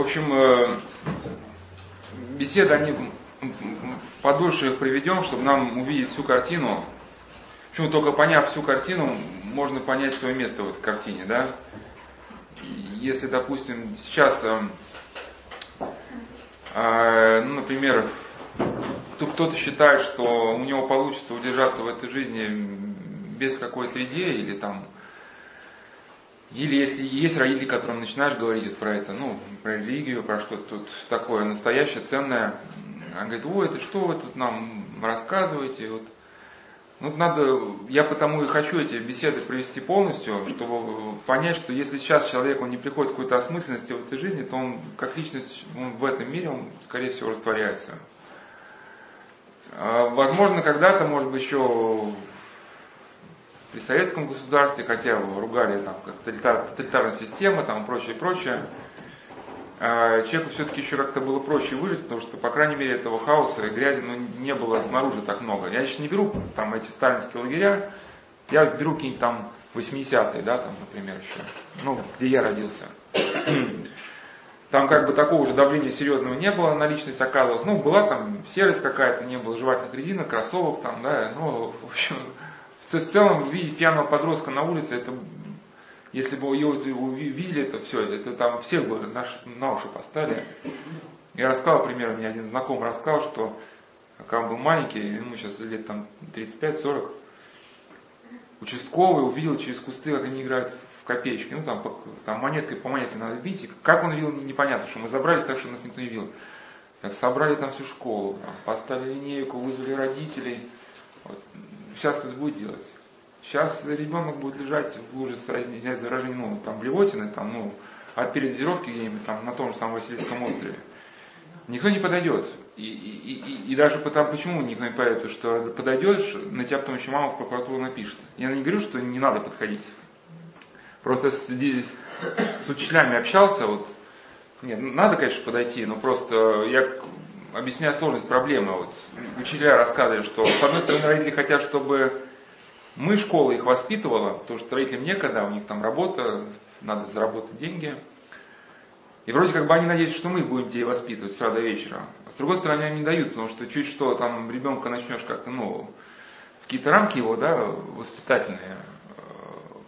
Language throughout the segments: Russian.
общем, э, беседы, они подольше их приведем, чтобы нам увидеть всю картину. Почему только поняв всю картину, можно понять свое место в этой картине, да? Если, допустим, сейчас, э, э, ну, например, кто-то считает, что у него получится удержаться в этой жизни без какой-то идеи или там или если есть родители, которым начинаешь говорить про это, ну, про религию, про что-то тут такое настоящее, ценное, он говорит, ой, это что вы тут нам рассказываете? Вот. Ну, надо, я потому и хочу эти беседы провести полностью, чтобы понять, что если сейчас человек, он не приходит к какой-то осмысленности в этой жизни, то он как личность он в этом мире, он, скорее всего, растворяется. А, возможно, когда-то, может быть, еще при советском государстве, хотя его ругали там как тоталитарная система, там прочее, прочее, а, человеку все-таки еще как-то было проще выжить, потому что, по крайней мере, этого хаоса и грязи ну, не было снаружи так много. Я сейчас не беру там эти сталинские лагеря, я беру какие-нибудь там 80-е, да, там, например, еще, ну, где я родился. Там как бы такого же давления серьезного не было на личность оказывалось. Ну, была там серость какая-то, не было жевательных резинок, кроссовок там, да, ну, в общем, в целом видеть пьяного подростка на улице, это, если бы его увидели, это все, это там всех бы наш, на уши поставили. Я рассказал, пример, мне один знакомый рассказал, что когда он был маленький, ему сейчас лет там 35-40, участковый увидел через кусты, как они играют в копеечки. Ну там, там монеткой по монетке надо бить. Как он видел, непонятно, что мы забрались так, что нас никто не видел. Так собрали там всю школу, там, поставили линейку, вызвали родителей. Вот сейчас кто будет делать? Сейчас ребенок будет лежать в луже, извиняюсь за выражение, ну, там, блевотины, там, ну, от передозировки где-нибудь там на том же самом Васильевском острове. Никто не подойдет. И, и, и, и даже потому, почему никто не подойдет, потому что подойдешь, на тебя потом еще мама в прокуратуру напишет. Я не говорю, что не надо подходить. Просто здесь с учителями общался, вот, нет, надо, конечно, подойти, но просто я объясняя сложность проблемы, вот учителя рассказывали, что с одной стороны родители хотят, чтобы мы, школа, их воспитывала, потому что родителям некогда, у них там работа, надо заработать деньги. И вроде как бы они надеются, что мы будем детей воспитывать с утра до вечера. А с другой стороны, они не дают, потому что чуть что там ребенка начнешь как-то, ну, какие-то рамки его, да, воспитательные, э,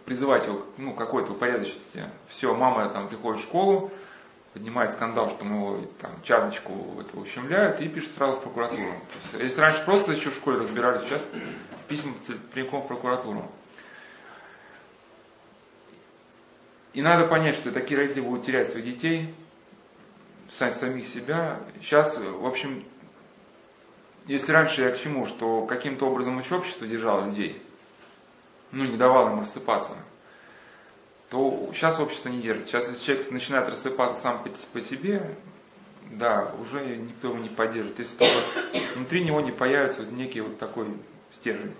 призывать его, ну, какой-то упорядоченности. Все, мама там приходит в школу, поднимает скандал, что мы его там чадочку это ущемляют и пишет сразу в прокуратуру. Есть, если раньше просто еще в школе разбирались, сейчас письма прямиком в прокуратуру. И надо понять, что такие родители будут терять своих детей, самих себя. Сейчас, в общем, если раньше я к чему, что каким-то образом еще общество держало людей, ну, не давало им рассыпаться – то сейчас общество не держит. Сейчас, если человек начинает рассыпаться сам по, по себе, да, уже никто его не поддержит. Если только внутри него не появится вот некий вот такой стержень.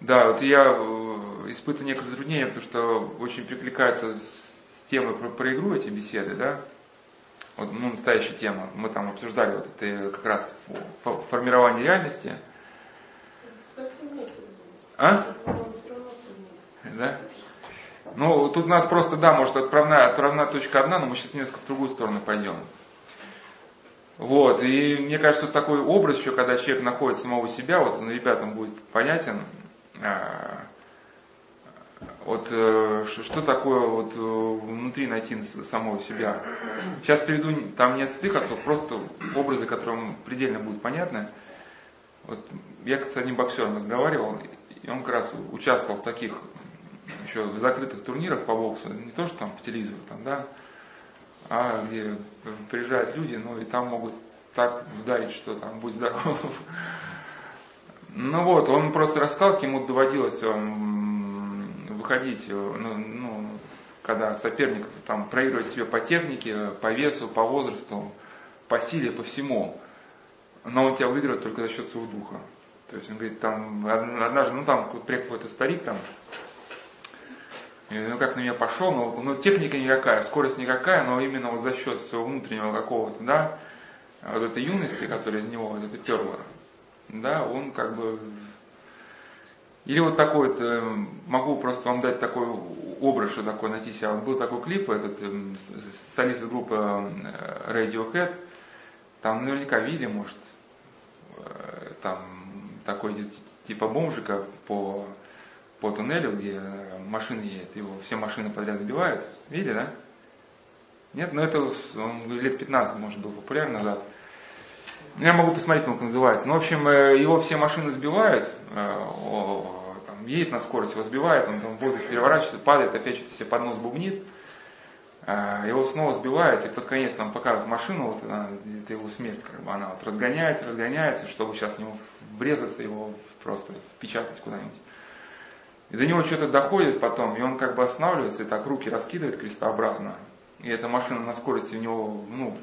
Да, вот я э, испытываю некое затруднение, потому что очень прикликается с темой про, про игру эти беседы, да. Вот, ну, настоящая тема. Мы там обсуждали вот это как раз формирование реальности. А? Да? Ну, тут нас просто, да, может, отправная, отправная точка одна, но мы сейчас несколько в другую сторону пойдем. Вот, и мне кажется, такой образ еще, когда человек находит самого себя, вот он ребятам будет понятен, а, вот э, что такое вот э, внутри найти самого себя. Сейчас приведу там нет святых отцов, просто образы, которые предельно будут понятны. Вот я с одним боксером разговаривал, и он как раз участвовал в таких еще в закрытых турнирах по боксу, не то, что там по телевизору, там, да, а где приезжают люди, ну и там могут так ударить, что там будь здоров. Ну вот, он просто рассказал, ему доводилось выходить, ну, ну, когда соперник там проигрывает тебе по технике, по весу, по возрасту, по силе, по всему. Но он тебя выиграет только за счет своего духа. То есть он говорит, там однажды, ну там приехал какой-то старик там, ну как на меня пошел, но ну, техника никакая, скорость никакая, но именно вот за счет своего внутреннего какого-то, да, вот этой юности, которая из него вот это перла, да, он как бы Или вот такой вот, э, могу просто вам дать такой образ, что такое найти себя. Вот был такой клип, этот эм, солист группы э, Radiohead, там наверняка видели, может, э, там такой типа бомжика по, по туннелю, где машины едет, его все машины подряд сбивают. Видели, да? Нет, но это он лет 15, может, был популярен назад. Я могу посмотреть, как называется. Ну, в общем, э, его все машины сбивают, э, там, едет на скорость, его сбивает, он там в воздух переворачивается, падает, опять что-то себе под нос бубнит. Э, его снова сбивает, и под конец там показывает машину, вот она, это его смерть, как бы она вот разгоняется, разгоняется, чтобы сейчас в него врезаться, его просто впечатать куда-нибудь. И до него что-то доходит потом, и он как бы останавливается и так руки раскидывает крестообразно. И эта машина на скорости в него, ну,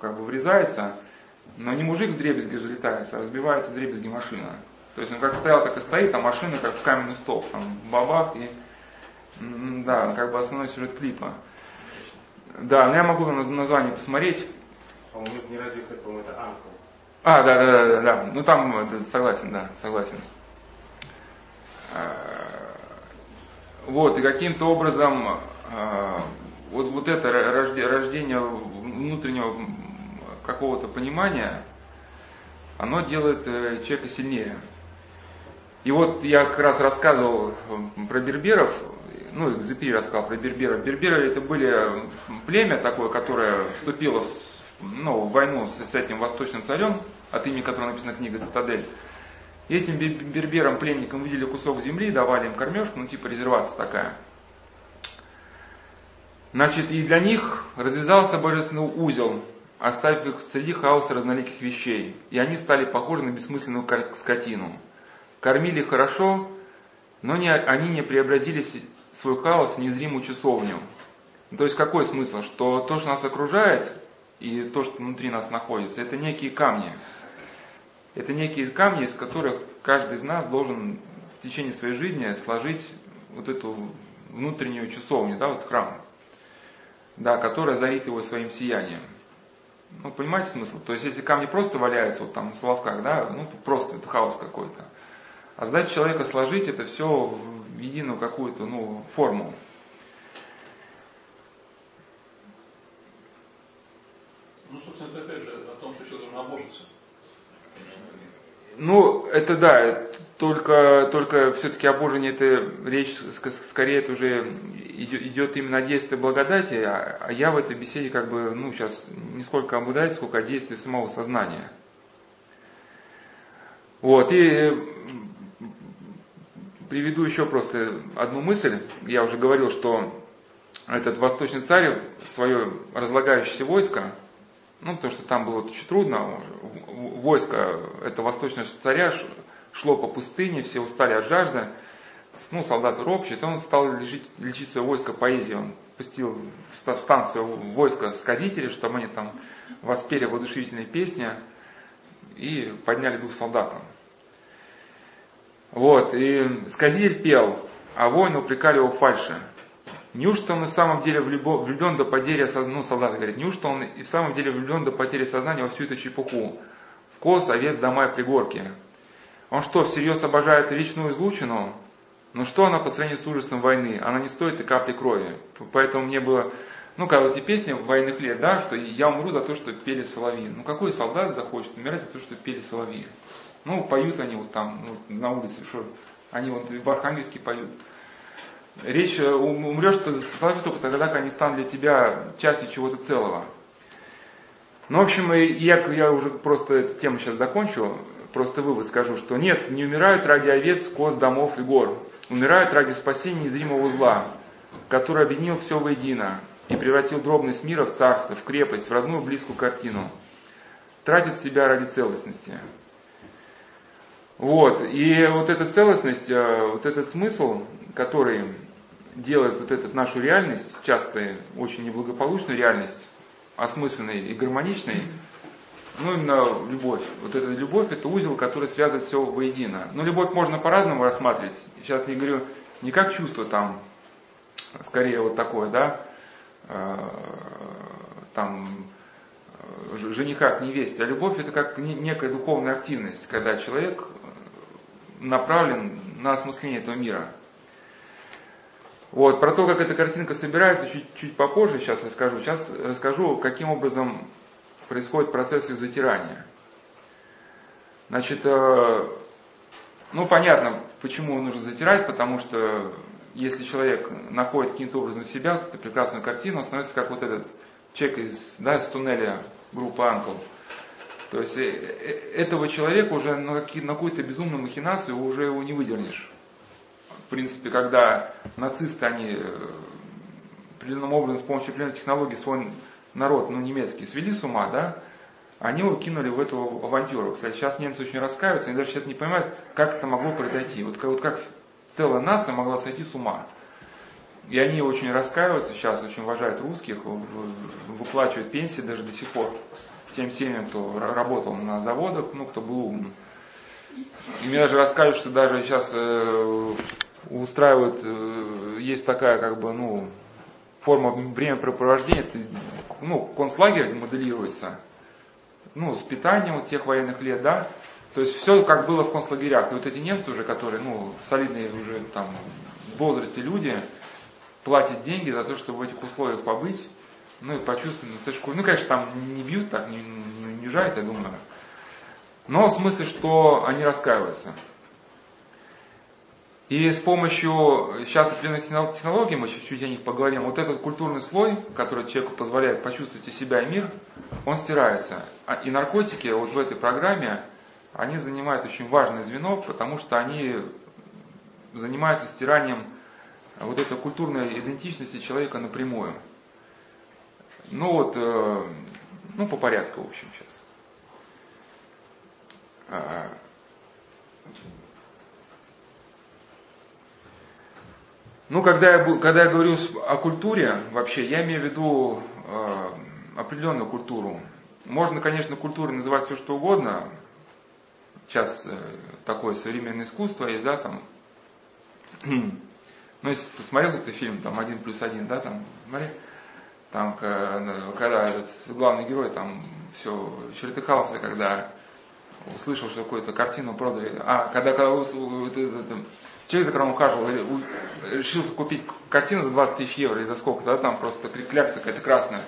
как бы врезается, но не мужик в дребезги разлетается, а разбивается в дребезги машина. То есть он как стоял, так и стоит, а машина как в каменный столб. Там бабах и... Да, как бы основной сюжет клипа. Да, но я могу на название посмотреть. По-моему, не Radiohead, по-моему, это Анкл. А, да, да, да, да, да. Ну там согласен, да, согласен. Вот, и каким-то образом а, вот, вот это рождение внутреннего какого-то понимания, оно делает э, человека сильнее. И вот я как раз рассказывал про берберов, ну, Экзепери рассказал про берберов. Берберы это были племя такое, которое вступило в, ну, в войну с, с этим восточным царем, от имени которого написана книга «Цитадель». И этим берберам, пленникам выделили кусок земли, давали им кормежку, ну типа резервация такая. Значит, и для них развязался божественный узел, оставив их среди хаоса разноликих вещей, и они стали похожи на бессмысленную скотину. Кормили хорошо, но не, они не преобразили свой хаос в незримую часовню. То есть какой смысл? Что то, что нас окружает, и то, что внутри нас находится, это некие камни. Это некие камни, из которых каждый из нас должен в течение своей жизни сложить вот эту внутреннюю часовню, да, вот храм, да, которая зарит его своим сиянием. Ну, понимаете смысл? То есть, если камни просто валяются вот там на соловках, да, ну, просто это хаос какой-то. А задача человека сложить это все в единую какую-то, ну, форму. Ну, собственно, это опять же о том, что человек должен обожиться. Ну, это да, только, только все-таки обожение, это речь скорее это уже идет именно о действии благодати, а, а я в этой беседе как бы, ну, сейчас не сколько о благодати, сколько о действии самого сознания. Вот, и приведу еще просто одну мысль. Я уже говорил, что этот восточный царь свое разлагающееся войско, ну, потому что там было очень трудно, войско этого восточного царя шло по пустыне, все устали от жажды, ну, солдаты ропщут, и он стал лечить, лечить свое войско поэзией. Он пустил в станцию войско сказителей, чтобы они там воспели воодушевительные песни и подняли дух солдатам. Вот, и сказитель пел, а воины упрекали его фальши. Неужто он и в самом деле влюблен до потери сознания, ну, солдат говорит, неужто он и в самом деле влюблен до потери сознания во всю эту чепуху? В коз, овец, дома и пригорки. Он что, всерьез обожает личную излучину? Но что она по сравнению с ужасом войны? Она не стоит и капли крови. Поэтому мне было, ну, как эти песни военных лет, да, что я умру за то, что пели соловьи. Ну, какой солдат захочет умирать за то, что пели соловьи? Ну, поют они вот там, ну, на улице, что они вот в Архангельске поют. Речь э, умрешь только тогда, когда они станут для тебя частью чего-то целого. Ну, в общем, я, я уже просто эту тему сейчас закончу просто вывод скажу, что нет, не умирают ради овец, коз, домов и гор. Умирают ради спасения незримого зла, который объединил все воедино и превратил дробность мира в царство, в крепость, в родную близкую картину. Тратит себя ради целостности. Вот, и вот эта целостность, э, вот этот смысл, который делает вот эту нашу реальность, часто очень неблагополучную реальность, осмысленной и гармоничной, ну, именно любовь. Вот эта любовь, это узел, который связывает все воедино. Но любовь можно по-разному рассматривать. Сейчас не говорю не как чувство там, скорее вот такое, да, э, там, э, жениха к невесте. А любовь это как некая духовная активность, когда человек направлен на осмысление этого мира. Вот, про то, как эта картинка собирается, чуть, чуть попозже сейчас расскажу. Сейчас расскажу, каким образом происходит процесс ее затирания. Значит, э, ну понятно, почему нужно затирать, потому что если человек находит каким-то образом себя, эту прекрасную картину, становится как вот этот человек из, да, из туннеля группы Анкл. То есть э, э, этого человека уже на, на какую-то безумную махинацию уже его не выдернешь. В принципе, когда нацисты, они э, определенным образом с помощью определенных технологий свой народ, ну, немецкий, свели с ума, да, они его кинули в эту авантюру. Кстати, сейчас немцы очень раскаиваются, они даже сейчас не понимают, как это могло произойти. Вот, вот как целая нация могла сойти с ума. И они очень раскаиваются сейчас, очень уважают русских, выплачивают пенсии даже до сих пор тем семьям, кто работал на заводах, ну, кто был умным. И мне даже рассказывают, что даже сейчас э, устраивают, э, есть такая, как бы, ну, форма времяпрепровождения, это, ну, концлагерь моделируется, ну, с питанием вот тех военных лет, да, то есть все как было в концлагерях. И вот эти немцы уже, которые, ну, солидные уже там в возрасте люди, платят деньги за то, чтобы в этих условиях побыть, ну и почувствовать на шкуру. Ну, конечно, там не бьют так, не, не унижают, я думаю. Но в смысле, что они раскаиваются. И с помощью сейчас определенных технологий, мы чуть-чуть о них поговорим, вот этот культурный слой, который человеку позволяет почувствовать себя, и мир, он стирается. А, и наркотики вот в этой программе, они занимают очень важное звено, потому что они занимаются стиранием вот этой культурной идентичности человека напрямую. Ну вот, э, ну по порядку, в общем, сейчас. Ну, когда я, когда я говорю о культуре, вообще, я имею в виду э, определенную культуру. Можно, конечно, культурой называть все, что угодно. Сейчас э, такое современное искусство есть, да, там. ну, если смотрел этот фильм, там, один плюс один, да, там, смотри, там, когда этот главный герой там все чертыхался, когда услышал, что какую-то картину продали. А, когда, когда вот, вот, человек, за которым ухаживал, решил купить картину за 20 тысяч евро, или за сколько, да, там просто клякса какая-то красная.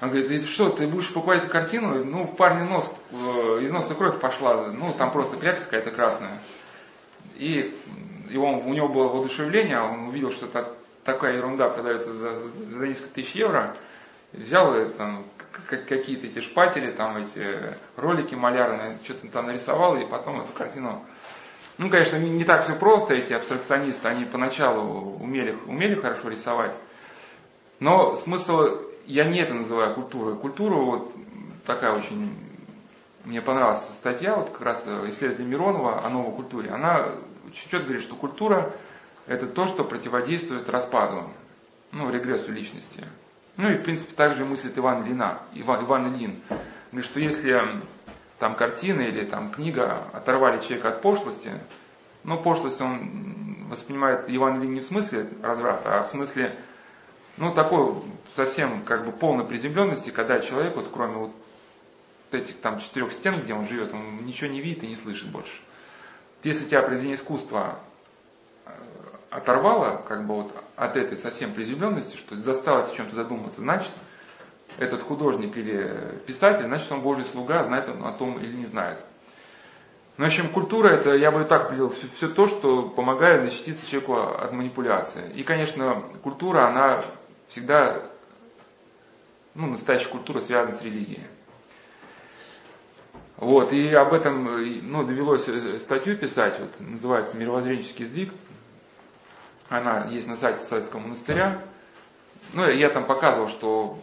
Он говорит, что, ты будешь покупать эту картину? Ну, парни нос, э, из носа кровь пошла, ну, там просто клякса какая-то красная. И, и он, у него было воодушевление, он увидел, что так, такая ерунда продается за, за несколько тысяч евро, взял там, какие-то эти шпатели, там эти ролики малярные, что-то там нарисовал, и потом эту картину... Ну, конечно, не так все просто, эти абстракционисты, они поначалу умели, умели хорошо рисовать, но смысл, я не это называю культурой. Культура вот такая очень, мне понравилась статья, вот как раз исследователь Миронова о новой культуре, она чуть-чуть говорит, что культура это то, что противодействует распаду, ну, регрессу личности. Ну и, в принципе, также мыслит Иван Лина, Иван, Иван Ильин. Говорит, что если там картина или там книга оторвали человека от пошлости, ну, пошлость он воспринимает Ильин не в смысле разврата, а в смысле, ну, такой совсем как бы полной приземленности, когда человек, вот кроме вот этих там четырех стен, где он живет, он ничего не видит и не слышит больше. Если тебя произведение искусства оторвало как бы вот от этой совсем приземленности, что заставило о чем-то задуматься, значит, этот художник или писатель, значит, он Божий слуга, знает он о том или не знает. Ну, в общем, культура это, я бы так определил, все, все то, что помогает защититься человеку от манипуляции. И, конечно, культура, она всегда, ну, настоящая культура связана с религией. Вот, и об этом, ну, довелось статью писать, вот, называется «Мировоззренческий сдвиг», она есть на сайте Советского монастыря. Ну, я там показывал, что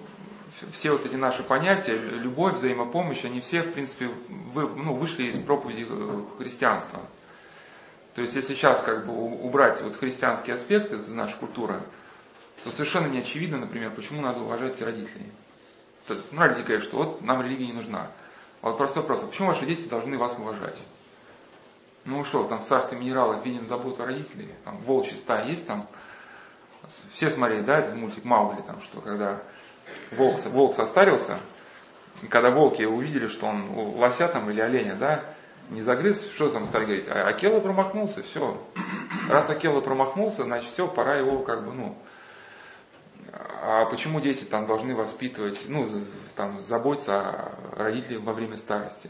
все вот эти наши понятия, любовь, взаимопомощь, они все, в принципе, вы, ну, вышли из проповеди э, христианства. То есть, если сейчас как бы убрать вот христианские аспекты из нашей культуры, то совершенно не очевидно, например, почему надо уважать родителей. Ну, родители говорят, что вот нам религия не нужна. А вот простой вопрос, а почему ваши дети должны вас уважать? Ну что, там в царстве минералов видим заботу родителей, там волчья стая есть там, все смотрели, да, этот мультик Маугли, там, что когда волк, волк состарился, и когда волки увидели, что он лося там или оленя, да, не загрыз, что там стали говорить? А Акела промахнулся, все. Раз Акела промахнулся, значит все, пора его как бы, ну, а почему дети там должны воспитывать, ну, там, заботиться о родителях во время старости?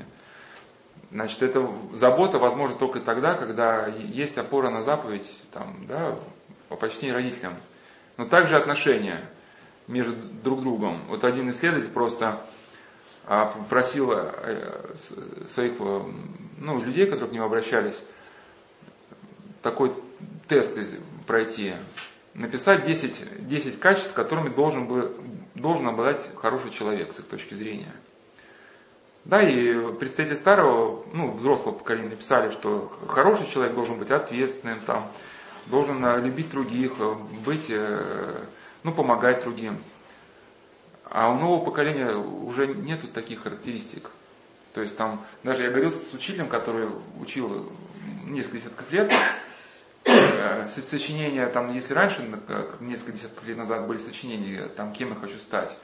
Значит, эта забота возможна только тогда, когда есть опора на заповедь, там, да, по почтению родителям. Но также отношения между друг другом. Вот один исследователь просто а, просил э, своих э, ну, людей, которые к нему обращались, такой тест пройти написать 10, 10 качеств, которыми должен, бы, должен обладать хороший человек с их точки зрения. Да, и представители старого, ну, взрослого поколения написали, что хороший человек должен быть ответственным, там, должен э, любить других, быть, ну, помогать другим. А у нового поколения уже нету таких характеристик. То есть там, даже я говорил с учителем, который учил несколько десятков лет, Э, сочинения, там, если раньше, несколько десятков лет назад были сочинения, там, кем я хочу стать,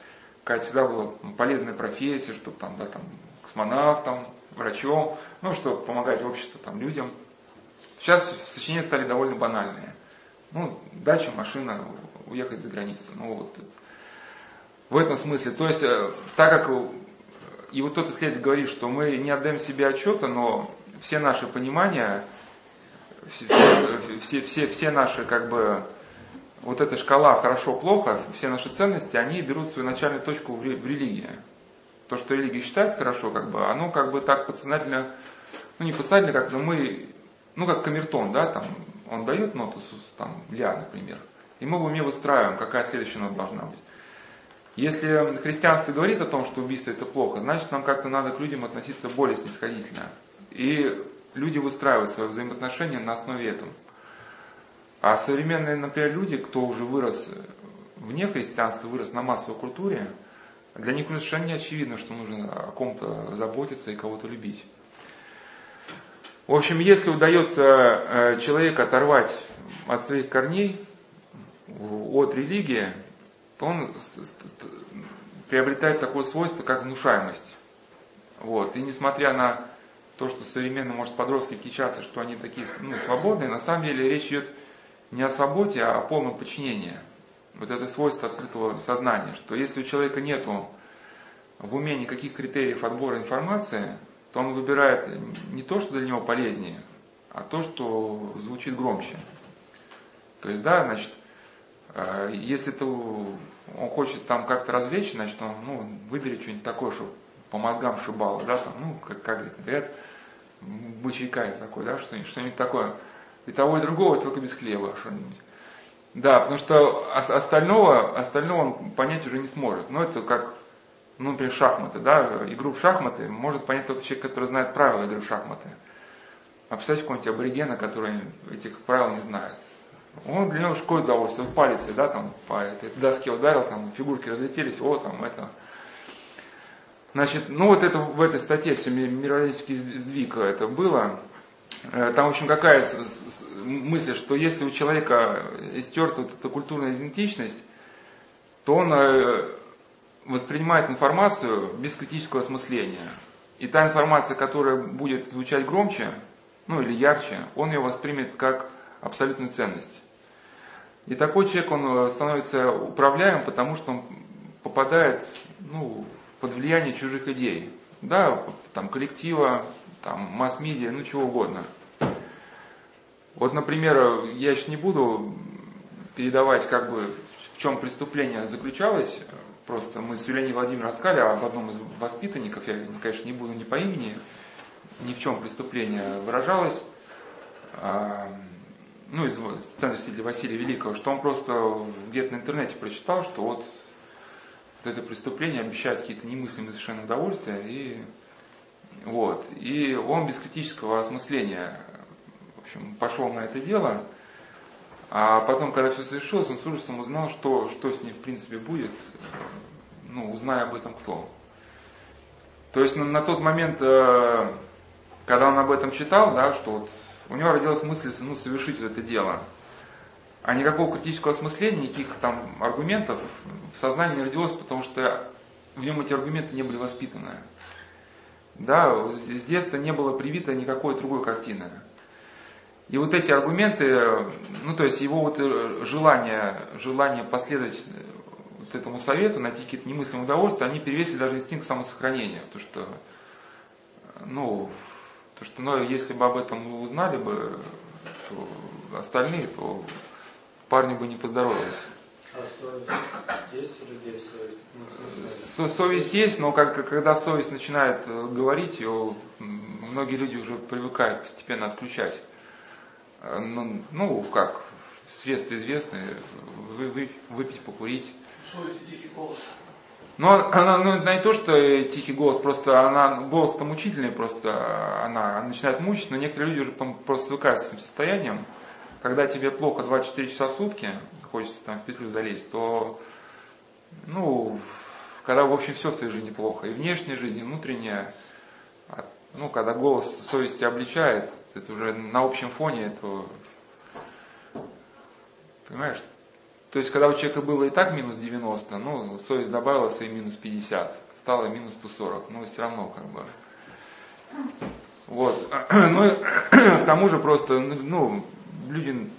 какая всегда была полезная профессия, чтобы там, да, там, космонавтом, врачом, ну, чтобы помогать обществу, там, людям. Сейчас сочинения стали довольно банальные. Ну, дача, машина, уехать за границу. Ну, вот. В этом смысле. То есть, э, так как и вот тот исследователь говорит, что мы не отдаем себе отчета, но все наши понимания все, все, все, наши, как бы, вот эта шкала хорошо-плохо, все наши ценности, они берут свою начальную точку в, религии. То, что религия считает хорошо, как бы, оно как бы так подсознательно, ну не подсознательно, как бы мы, ну как камертон, да, там, он дает ноту, там, ля, например, и мы в уме выстраиваем, какая следующая нота должна быть. Если христианство говорит о том, что убийство это плохо, значит нам как-то надо к людям относиться более снисходительно. И люди выстраивают свои взаимоотношения на основе этого. А современные, например, люди, кто уже вырос вне христианства, вырос на массовой культуре, для них совершенно не очевидно, что нужно о ком-то заботиться и кого-то любить. В общем, если удается э, человека оторвать от своих корней, от религии, то он приобретает такое свойство, как внушаемость. Вот. И несмотря на то, что современно может подростки кичаться, что они такие ну, свободные, на самом деле речь идет не о свободе, а о полном подчинении. Вот это свойство открытого сознания, что если у человека нету в уме никаких критериев отбора информации, то он выбирает не то, что для него полезнее, а то, что звучит громче. То есть, да, значит, если ты, он хочет там как-то развлечь, значит, он ну, выберет что-нибудь такое, что по мозгам шибало, да, там, ну, как, как говорят, бычий кайф такой, да, что-нибудь, что-нибудь такое. И того, и другого, только без хлеба что-нибудь. Да, потому что остального, остального он понять уже не сможет. Но это как, ну, например, шахматы, да, игру в шахматы может понять только человек, который знает правила игры в шахматы. А представьте какого-нибудь аборигена, который этих правил не знает. Он для него какое удовольствие, вот палец, да, там по этой доске ударил, там фигурки разлетелись, вот там это, Значит, ну вот это в этой статье все мировоззренческий сдвиг это было. Э, там, в общем, какая мысль, что если у человека стерта вот эта культурная идентичность, то он э, воспринимает информацию без критического осмысления. И та информация, которая будет звучать громче, ну или ярче, он ее воспримет как абсолютную ценность. И такой человек, он э, становится управляемым, потому что он попадает ну, под влияние чужих идей. Да, там коллектива, там масс-медиа, ну чего угодно. Вот, например, я сейчас не буду передавать, как бы, в чем преступление заключалось. Просто мы с Юлией Владимировной рассказали об одном из воспитанников, я, конечно, не буду ни по имени, ни в чем преступление выражалось. Ну, из ценности Василия Великого, что он просто где-то на интернете прочитал, что вот вот это преступление обещает какие-то немыслимые совершенно удовольствия, и, вот, и он без критического осмысления в общем, пошел на это дело, а потом, когда все совершилось, он с ужасом узнал, что, что с ним в принципе будет, ну, узная об этом кто. То есть на, на тот момент, э, когда он об этом читал, да, что вот у него родилась мысль ну, совершить это дело – а никакого критического осмысления, никаких там аргументов в сознании не родилось, потому что в нем эти аргументы не были воспитаны. Да, с детства не было привито никакой другой картины. И вот эти аргументы, ну то есть его вот э, желание, желание последовать вот этому совету, найти какие-то немыслимые удовольствия, они перевесили даже инстинкт самосохранения. То, что, ну, то, что ну, если бы об этом узнали бы то остальные, то парни бы не поздоровались. А совесть есть у людей совесть? Совесть есть, но как, когда совесть начинает э, говорить, ее многие люди уже привыкают постепенно отключать. Э, ну, ну как, средства известные, вы, вы, выпить, покурить. Совесть и тихий голос. Но она, ну, не то, что тихий голос, просто она, голос там мучительный, просто она начинает мучить, но некоторые люди уже потом просто свыкаются с этим состоянием. Когда тебе плохо 24 часа в сутки, хочется там в петлю залезть, то, ну, когда, в общем, все в твоей жизни плохо, и внешняя жизнь, и внутренняя, а, ну, когда голос совести обличает, это уже на общем фоне, то, понимаешь, то есть, когда у человека было и так минус 90, ну, совесть добавила свои минус 50, стало минус 140, ну, все равно как бы. Вот. Ну, к тому же просто, ну, люди,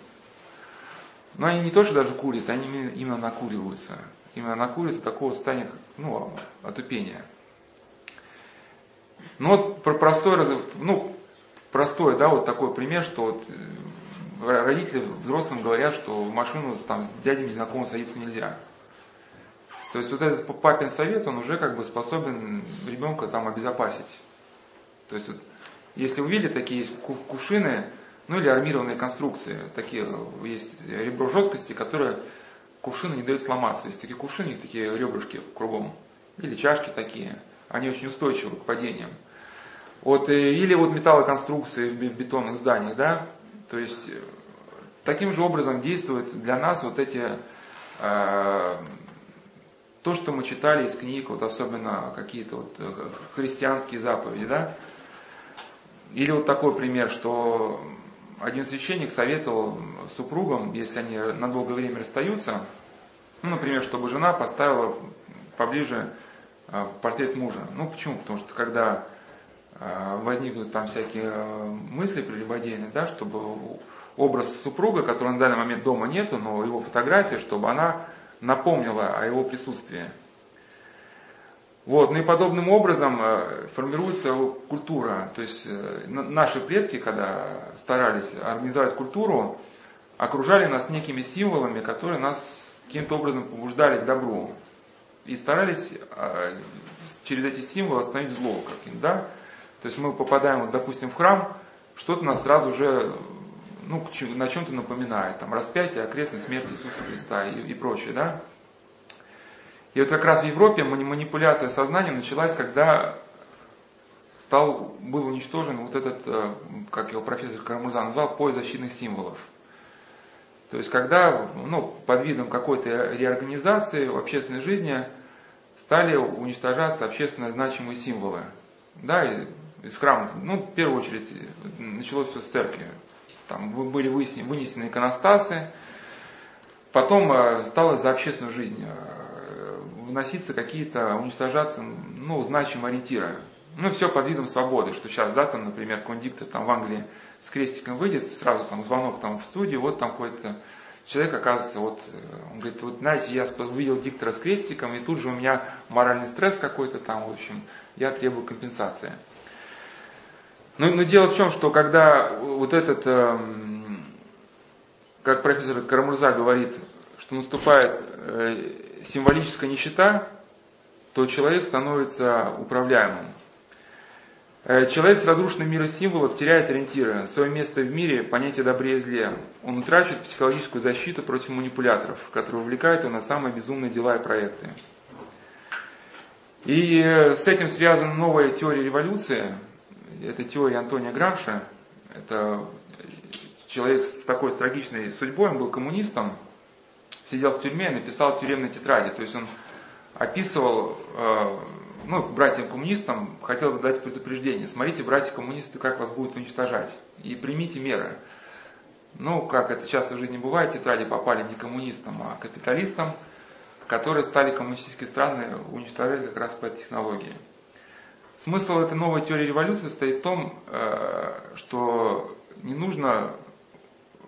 ну, они не то, что даже курят, они именно накуриваются. Именно накуриваются такого состояния, ну, отупения. Ну, вот про простой, ну, простой, да, вот такой пример, что вот родители взрослым говорят, что в машину там, с дядей незнакомым садиться нельзя. То есть вот этот папин совет, он уже как бы способен ребенка там обезопасить. То есть вот, если вы видели такие кувшины, ну или армированные конструкции, такие есть ребро жесткости, которые кувшины не дают сломаться. Есть такие кувшины, такие ребрышки кругом. Или чашки такие. Они очень устойчивы к падениям. Вот, э, или вот металлоконструкции в бетонных зданиях, да, то есть э, таким же образом действуют для нас вот эти, э, то, что мы читали из книг, вот особенно какие-то вот э, христианские заповеди, да. Или вот такой пример, что один священник советовал супругам, если они на долгое время расстаются, ну, например, чтобы жена поставила поближе портрет мужа. Ну, почему? Потому что когда Э, возникнут там всякие э, мысли прелюбодейные, да, чтобы образ супруга, который на данный момент дома нету, но его фотография, чтобы она напомнила о его присутствии. Вот, ну и подобным образом э, формируется культура. То есть наши предки, когда старались организовать культуру, окружали нас некими символами, которые нас каким-то образом побуждали к добру. И старались через эти символы остановить зло каким да? То есть мы попадаем, вот, допустим, в храм, что-то нас сразу же ну, на чем-то напоминает, там, распятие, окрестность смерти Иисуса Христа и, и прочее, да. И вот как раз в Европе манипуляция сознанием началась, когда стал, был уничтожен вот этот, э, как его профессор Карамурза назвал, пояс защитных символов. То есть когда ну, под видом какой-то реорганизации в общественной жизни стали уничтожаться общественно значимые символы. Да, и из храмов, ну, в первую очередь, началось все с церкви. Там были вынесены иконостасы, потом э, стало за общественную жизнь э, выноситься какие-то, уничтожаться, ну, значимые ориентиры. Ну, все под видом свободы, что сейчас, да, там, например, кондиктор там в Англии с крестиком выйдет, сразу там звонок там в студию, вот там какой-то человек, оказывается, вот, э, он говорит, вот знаете, я увидел диктора с крестиком, и тут же у меня моральный стресс какой-то там, в общем, я требую компенсации. Но, но дело в чем, что когда вот этот, эм, как профессор Карамурза говорит, что наступает э, символическая нищета, то человек становится управляемым. Э, человек с разрушенным миром символов теряет ориентиры, свое место в мире, понятие добре и зле. Он утрачивает психологическую защиту против манипуляторов, которые увлекают его на самые безумные дела и проекты. И э, с этим связана новая теория революции, это теория Антония Грамша, это человек с такой трагичной судьбой, он был коммунистом, сидел в тюрьме и написал тюремной тетради, то есть он описывал, э, ну, братьям-коммунистам хотел дать предупреждение, смотрите, братья-коммунисты, как вас будут уничтожать, и примите меры. Ну, как это часто в жизни бывает, тетради попали не коммунистам, а капиталистам, которые стали коммунистические страны уничтожать как раз по этой технологии. Смысл этой новой теории революции стоит в том, э, что не нужно э,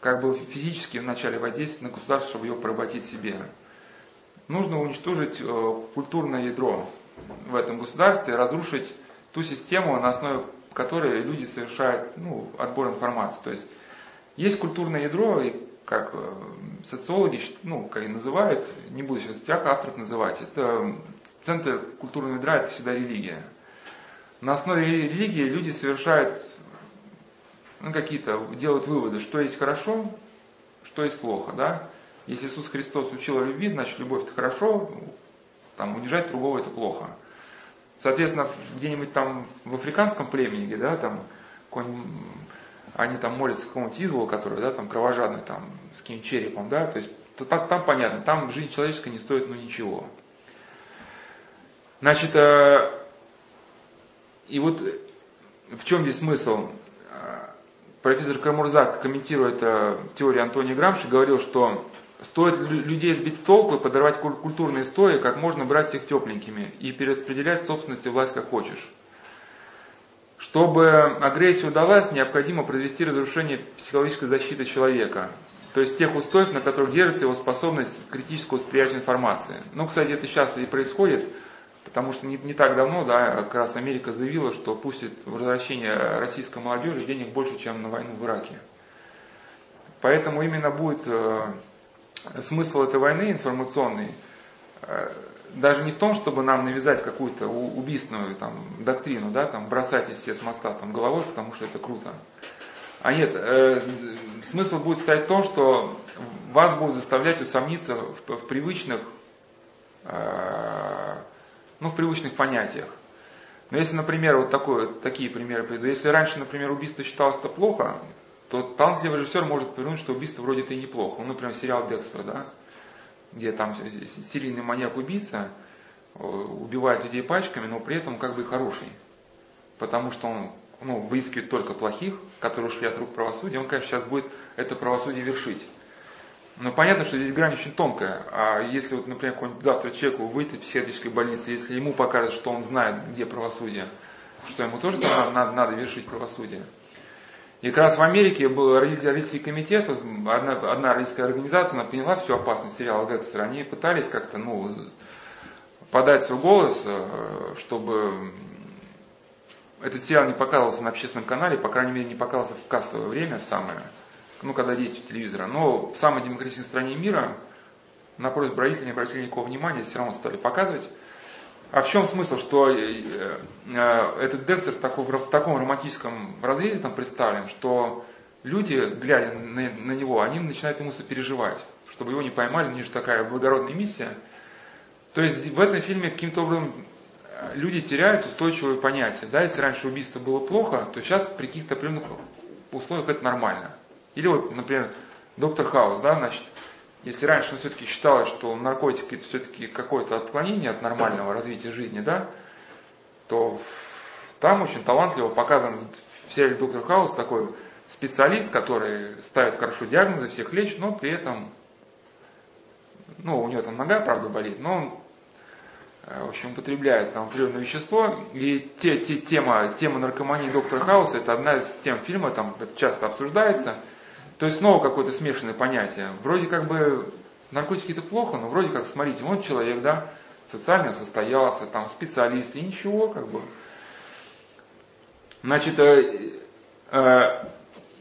как бы физически вначале воздействовать на государство, чтобы его поработить себе. Нужно уничтожить э, культурное ядро в этом государстве, разрушить ту систему, на основе которой люди совершают ну, отбор информации. То есть есть культурное ядро, и как социологи, ну, как и называют, не буду сейчас тех авторов называть, это центр культурного ядра, это всегда религия. На основе религии люди совершают ну, какие-то, делают выводы, что есть хорошо, что есть плохо, да. Если Иисус Христос учил о любви, значит любовь это хорошо, там унижать другого это плохо. Соответственно, где-нибудь там в африканском племени, да, там они там молятся какому-нибудь излу, который, да, там кровожадный, там, с каким-нибудь черепом, да, то есть то, там, там понятно, там жизнь человеческая не стоит, ну, ничего. Значит, э, и вот в чем здесь смысл? Э, профессор Камурзак, комментируя это теорию Антония Грамши, говорил, что стоит людей сбить с толку и подорвать культурные стои, как можно брать всех тепленькими и перераспределять собственность и власть как хочешь. Чтобы агрессия удалась, необходимо провести разрушение психологической защиты человека, то есть тех устоев, на которых держится его способность критического восприятия информации. Ну, кстати, это сейчас и происходит, потому что не, не так давно, да, как раз Америка заявила, что пустит возвращение российской молодежи денег больше, чем на войну в Ираке. Поэтому именно будет э, смысл этой войны информационной э, даже не в том, чтобы нам навязать какую-то убийственную там, доктрину, да, там, бросайтесь все с моста там, головой, потому что это круто. А нет, э, смысл будет стоять в том, что вас будут заставлять усомниться в, в привычных, э, ну, в привычных понятиях. Но если, например, вот такое, такие примеры приду, если раньше, например, убийство считалось это плохо, то талантливый режиссер может повернуть, что убийство вроде это и неплохо. Ну, например, сериал Декстер, да, где там серийный маньяк-убийца э, убивает людей пачками, но при этом как бы хороший. Потому что он ну, выискивает только плохих, которые ушли от рук правосудия, он, конечно, сейчас будет это правосудие вершить. Но понятно, что здесь грань очень тонкая. А если вот, например, какой-нибудь завтра человеку выйти в психиатрической больнице, если ему покажут, что он знает, где правосудие, что ему тоже надо, надо, надо вершить правосудие. И как раз в Америке был родительский комитет, одна, одна родительская организация, она поняла всю опасность сериала Декстера. Они пытались как-то, ну, подать свой голос, э, чтобы этот сериал не показывался на общественном канале, по крайней мере, не показывался в кассовое время, в самое, ну, когда дети телевизора. Но в самой демократичной стране мира на просьбу родителей не обратили никакого внимания, все равно стали показывать. А в чем смысл, что э, э, этот Декстер в, таком, романтическом разрезе там представлен, что люди, глядя на, на него, они начинают ему сопереживать, чтобы его не поймали, у них же такая благородная миссия. То есть в этом фильме каким-то образом э, люди теряют устойчивое понятие. Да, если раньше убийство было плохо, то сейчас при каких-то определенных условиях это нормально. Или вот, например, доктор Хаус, да, значит, если раньше ну, все-таки считалось, что наркотики это все-таки какое-то отклонение от нормального развития жизни, да, то там очень талантливо показан в сериале Доктор Хаус такой специалист, который ставит хорошо диагнозы, всех лечит, но при этом, ну, у него там нога, правда, болит, но он, э, в общем, употребляет там определенное вещество. И те, те, тема, тема наркомании доктора Хауса, это одна из тем фильма, там часто обсуждается – то есть снова какое-то смешанное понятие. Вроде как бы наркотики это плохо, но вроде как, смотрите, вот человек, да, социально состоялся, там специалист, и ничего, как бы. Значит, э, э,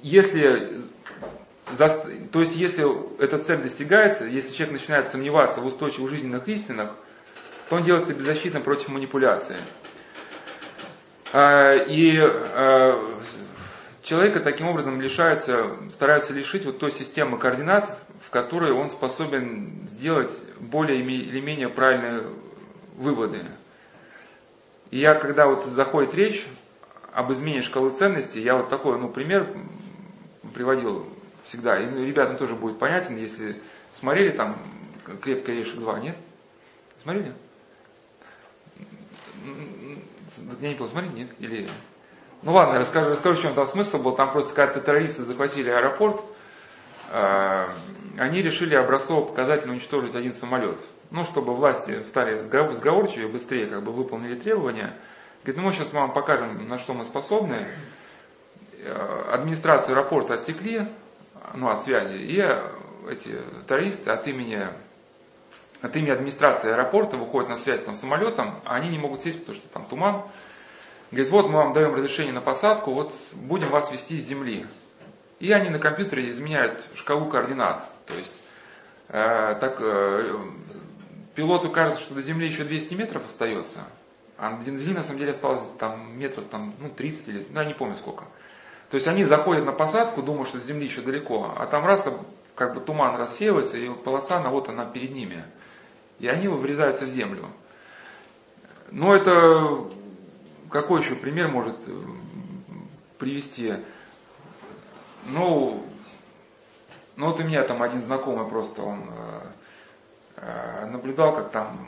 если, то есть если эта цель достигается, если человек начинает сомневаться в устойчивых жизненных истинах, то он делается беззащитным против манипуляции. Э, и человека таким образом лишаются, стараются лишить вот той системы координат, в которой он способен сделать более или менее правильные выводы. И я, когда вот заходит речь об измене шкалы ценностей, я вот такой, ну, пример приводил всегда. И ну, ребятам тоже будет понятен, если смотрели там «Крепкий орешек 2», нет? Смотрели? Я не понял, смотрели, нет? Или ну ладно, расскажу, расскажу, в чем там смысл был. Там просто как-то террористы захватили аэропорт, э, они решили образцово-показательно уничтожить один самолет. Ну, чтобы власти стали сговорчивее, быстрее как бы выполнили требования. Говорит, ну мы сейчас вам покажем, на что мы способны. Э, администрацию аэропорта отсекли, ну, от связи, и эти террористы от имени, от имени администрации аэропорта выходят на связь там, с самолетом, а они не могут сесть, потому что там туман. Говорит, вот мы вам даем разрешение на посадку, вот будем вас вести с земли. И они на компьютере изменяют шкалу координат. То есть э, так, э, пилоту кажется, что до земли еще 200 метров остается, а до земли на самом деле осталось там метров там, ну, 30 или, ну, я не помню сколько. То есть они заходят на посадку, думают, что до земли еще далеко, а там раз как бы туман рассеивается, и полоса, она вот она перед ними. И они врезаются в землю. Но это какой еще пример может э, привести? Ну, ну вот у меня там один знакомый просто, он э, э, наблюдал, как там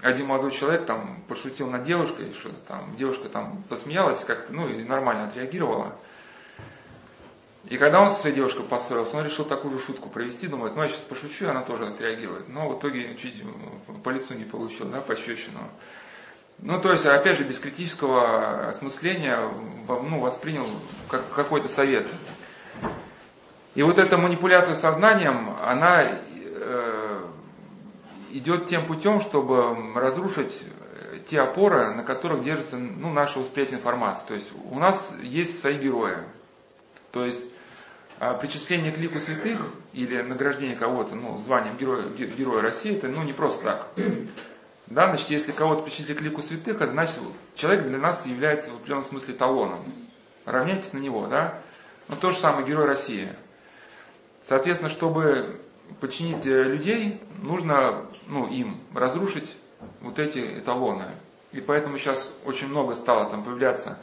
один молодой человек там пошутил над девушкой, что-то там, девушка там посмеялась как-то, ну и нормально отреагировала. И когда он со своей девушкой поссорился, он решил такую же шутку провести, думает, ну я сейчас пошучу, и она тоже отреагирует. Но в итоге чуть по лицу не получил, да, пощечину. Ну, то есть, опять же, без критического осмысления ну, воспринял как, какой-то совет. И вот эта манипуляция сознанием, она э, идет тем путем, чтобы разрушить те опоры, на которых держится ну, наше восприятие информации. То есть у нас есть свои герои. То есть а причисление к лику святых или награждение кого-то ну, званием героя, героя России, это ну, не просто так. Да, значит, если кого-то причислить к лику святых, это значит, человек для нас является в определенном смысле талоном. Равняйтесь на него, да? Ну, то же самое герой России. Соответственно, чтобы подчинить э, людей, нужно ну, им разрушить вот эти эталоны. И поэтому сейчас очень много стало там появляться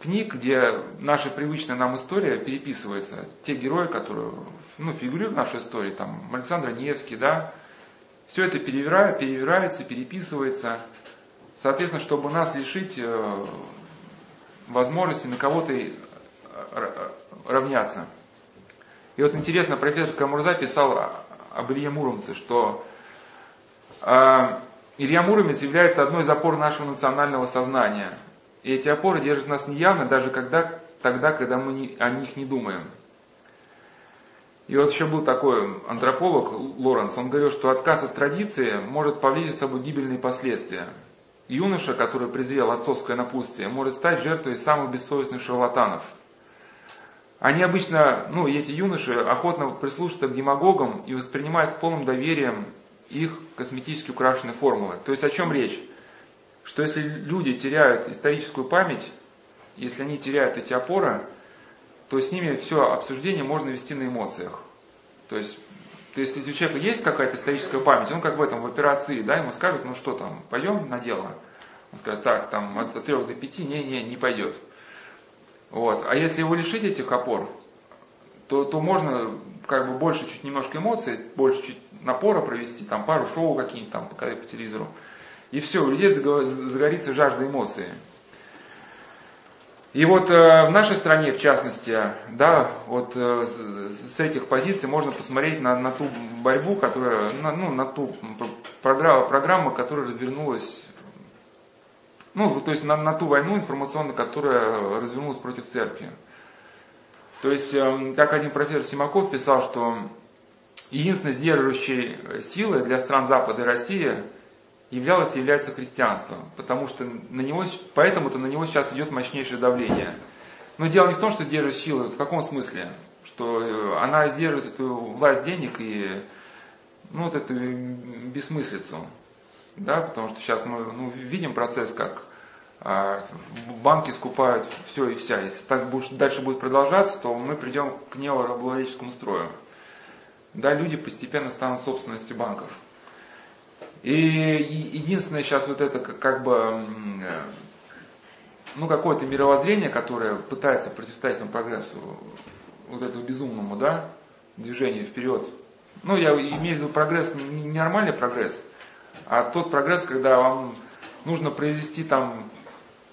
книг, где наша привычная нам история переписывается. Те герои, которые ну, фигурируют в нашей истории, там Александр Невский, да, все это перевирает, перевирается, переписывается. Соответственно, чтобы нас лишить э, возможности на кого-то э, равняться. И вот интересно, профессор Камурза писал об Илье Муромце, что э, Илья Муромец является одной из опор нашего национального сознания – и эти опоры держат нас неявно, даже когда, тогда, когда мы не, о них не думаем. И вот еще был такой антрополог Лоренс, он говорил, что отказ от традиции может повлечь за собой гибельные последствия. Юноша, который презрел отцовское напутствие, может стать жертвой самых бессовестных шарлатанов. Они обычно, ну, эти юноши охотно прислушиваются к демагогам и воспринимают с полным доверием их косметически украшенные формулы. То есть о чем речь? что если люди теряют историческую память, если они теряют эти опоры, то с ними все обсуждение можно вести на эмоциях. То есть, то есть если у человека есть какая-то историческая память, он как в этом, в операции, да, ему скажут, ну что там, пойдем на дело. Он скажет, так, там от 3 до 5, не, не, не пойдет. Вот. А если его лишить этих опор, то, то можно как бы больше чуть немножко эмоций, больше чуть напора провести, там пару шоу какие-нибудь там показать по телевизору. И все, у людей загорится жажда эмоций. И вот э, в нашей стране, в частности, да, вот э, с этих позиций можно посмотреть на, на ту борьбу, которая, на, ну, на ту программу, программу, которая развернулась, ну, то есть на, на ту войну информационную, которая развернулась против церкви. То есть, э, как один профессор Симаков писал, что единственной сдерживающей силой для стран Запада и России – являлось и является христианством, потому что на него, поэтому-то на него сейчас идет мощнейшее давление. Но дело не в том, что сдерживает силы, в каком смысле? Что э, она сдерживает эту власть денег и ну, вот эту бессмыслицу. Да, потому что сейчас мы ну, видим процесс, как а, банки скупают все и вся. Если так будет, дальше будет продолжаться, то мы придем к неорабовладельческому строю. Да, люди постепенно станут собственностью банков. И единственное сейчас вот это как бы, ну, какое-то мировоззрение, которое пытается противостоять этому прогрессу, вот этому безумному, да, движению вперед. Ну, я имею в виду прогресс, не нормальный прогресс, а тот прогресс, когда вам нужно произвести там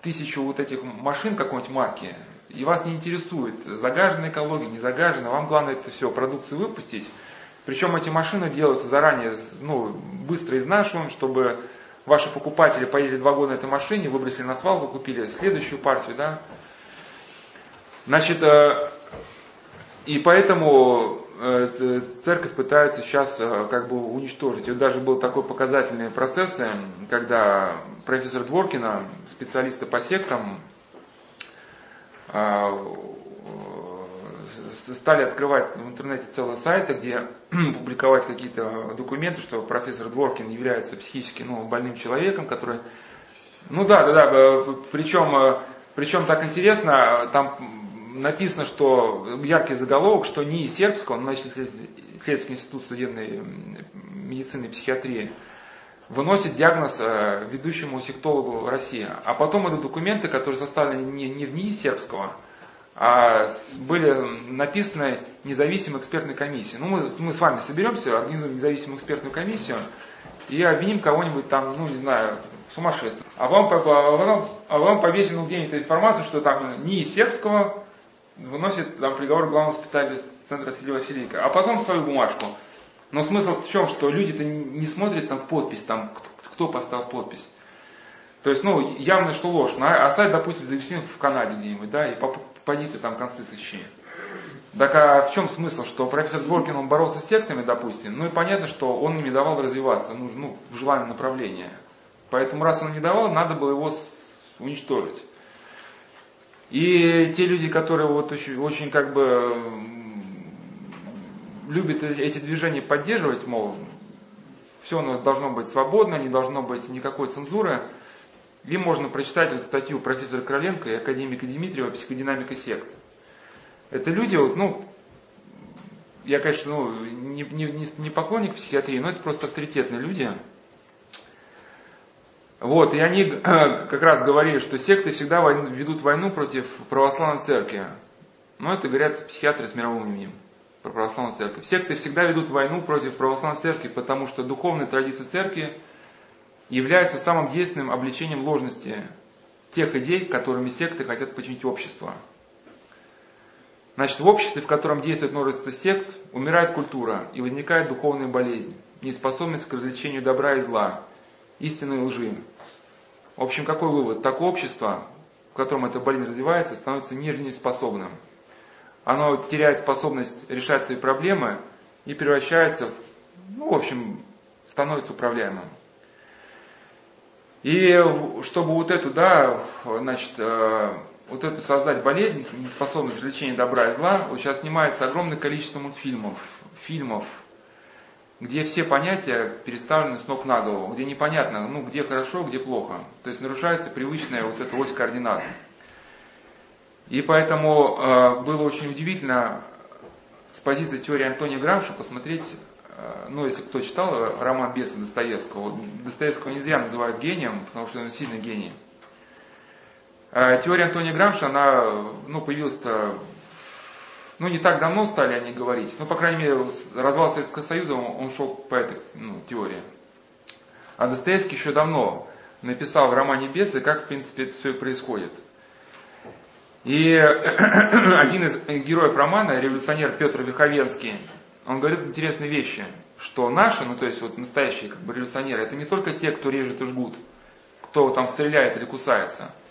тысячу вот этих машин какой-нибудь марки, И вас не интересует, загаженная экология, не загажена, вам главное это все, продукцию выпустить. Причем эти машины делаются заранее, ну, быстро изнашиваем, чтобы ваши покупатели поездили два года на этой машине, выбросили на свалку, купили следующую партию, да. Значит, э, и поэтому э, церковь пытается сейчас э, как бы уничтожить. И вот даже был такой показательный процесс, когда профессор Дворкина, специалисты по сектам, стали открывать в интернете целые сайты, где публиковать какие-то документы, что профессор Дворкин является психически ну, больным человеком, который... Ну да, да, да, причем, причем так интересно, там написано, что яркий заголовок, что НИИ Сербского, научный исследовательский институт судебной медицины и психиатрии, выносит диагноз э, ведущему сектологу России. А потом это документы, которые составлены не, не в НИИ Сербского, были написаны независимой экспертной комиссией. Ну, мы, мы с вами соберемся, организуем независимую экспертную комиссию и обвиним кого-нибудь там, ну, не знаю, в сумасшествии. А вам, а вам, а вам повесил где-нибудь информацию, что там НИИ Сербского выносит там приговор главного спитателя Центра Сергея Василийка, а потом свою бумажку. Но смысл в чем, что люди-то не смотрят там в подпись, там, кто поставил подпись. То есть, ну, явно, что ложь. А сайт, допустим, зарегистрирован в Канаде где-нибудь, да, и поди ты там концы сыщи. Так а в чем смысл, что профессор Дворкин, он боролся с сектами, допустим, ну и понятно, что он им не давал развиваться, ну, ну в желанном направлении. Поэтому раз он не давал, надо было его уничтожить. И те люди, которые вот очень, очень как бы любят э, эти движения поддерживать, мол, все у нас должно быть свободно, не должно быть никакой цензуры, им можно прочитать вот статью профессора Короленко и академика Дмитриева «Психодинамика сект». Это люди, вот, ну, я, конечно, ну, не, не, не поклонник психиатрии, но это просто авторитетные люди – вот, и они как раз говорили, что секты всегда войну, ведут войну против православной церкви. Но это говорят психиатры с мировым именем про православную церковь. Секты всегда ведут войну против православной церкви, потому что духовные традиции церкви являются самым действенным обличением ложности тех идей, которыми секты хотят починить общество. Значит, в обществе, в котором действует множество сект, умирает культура и возникает духовная болезнь, неспособность к развлечению добра и зла, истины и лжи, в общем, какой вывод? Такое общество, в котором эта болезнь развивается, становится нежизнеспособным. Оно теряет способность решать свои проблемы и превращается, в, ну, в общем, становится управляемым. И чтобы вот эту, да, значит, э, вот эту создать болезнь, неспособность лечения добра и зла, вот сейчас снимается огромное количество мультфильмов, фильмов, где все понятия переставлены с ног на голову, где непонятно, ну, где хорошо, где плохо. То есть нарушается привычная вот эта ось координат. И поэтому э, было очень удивительно с позиции теории Антония Грамша посмотреть, ну, если кто читал э, роман Беса Достоевского, Достоевского не зря называют гением, потому что он сильный гений. Э, теория Антония Грамша, она ну, появилась-то ну, не так давно стали они говорить, ну, по крайней мере, развал Советского Союза, он, он шел по этой ну, теории. А Достоевский еще давно написал в романе «Бесы», как, в принципе, это все происходит. И один из героев романа, революционер Петр Верховенский, он говорит интересные вещи, что наши, ну то есть вот настоящие как бы революционеры, это не только те, кто режет и жгут, кто там стреляет или кусается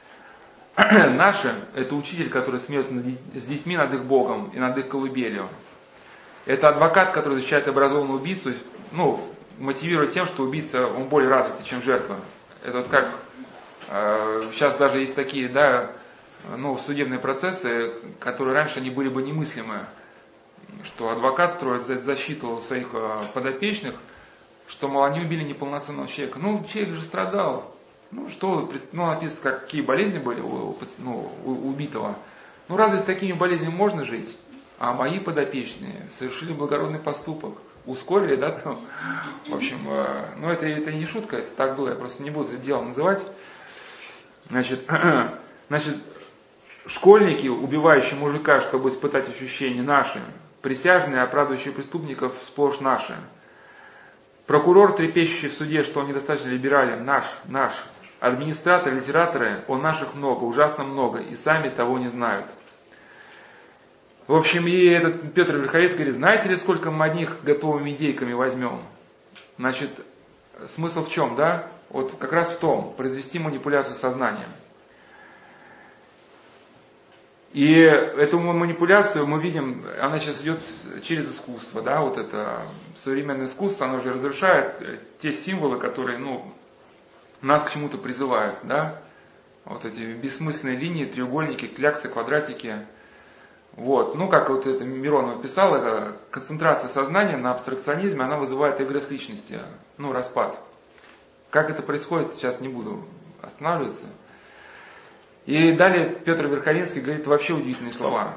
– Наши – это учитель, который смеется с детьми над их Богом и над их колыбелью. Это адвокат, который защищает образованное убийство, ну, мотивирует тем, что убийца, он более развитый, чем жертва. Это вот как, э, сейчас даже есть такие, да, ну, судебные процессы, которые раньше не были бы немыслимы, что адвокат строит защиту своих э, подопечных, что, мол, они убили неполноценного человека. Ну, человек же страдал, ну, что, ну, написано, какие болезни были у, ну, у убитого. Ну, разве с такими болезнями можно жить? А мои подопечные совершили благородный поступок, ускорили, да, там, в общем, э, ну, это, это не шутка, это так было, я просто не буду это дело называть. Значит, значит, школьники, убивающие мужика, чтобы испытать ощущения наши, присяжные, оправдывающие преступников, сплошь наши. Прокурор, трепещущий в суде, что он недостаточно либерален, наш, наш. администраторы, литераторы, о наших много, ужасно много, и сами того не знают. В общем, и этот Петр Верховец говорит, знаете ли, сколько мы одних готовыми идейками возьмем? Значит, смысл в чем, да? Вот как раз в том, произвести манипуляцию сознанием. И эту манипуляцию мы видим, она сейчас идет через искусство, да, вот это современное искусство, оно же разрушает те символы, которые, ну, нас к чему-то призывают, да, вот эти бессмысленные линии, треугольники, кляксы, квадратики, вот, ну, как вот это Миронова писала, концентрация сознания на абстракционизме, она вызывает эгресс личности, ну, распад. Как это происходит, сейчас не буду останавливаться. И далее Петр Верховинский говорит вообще удивительные слова.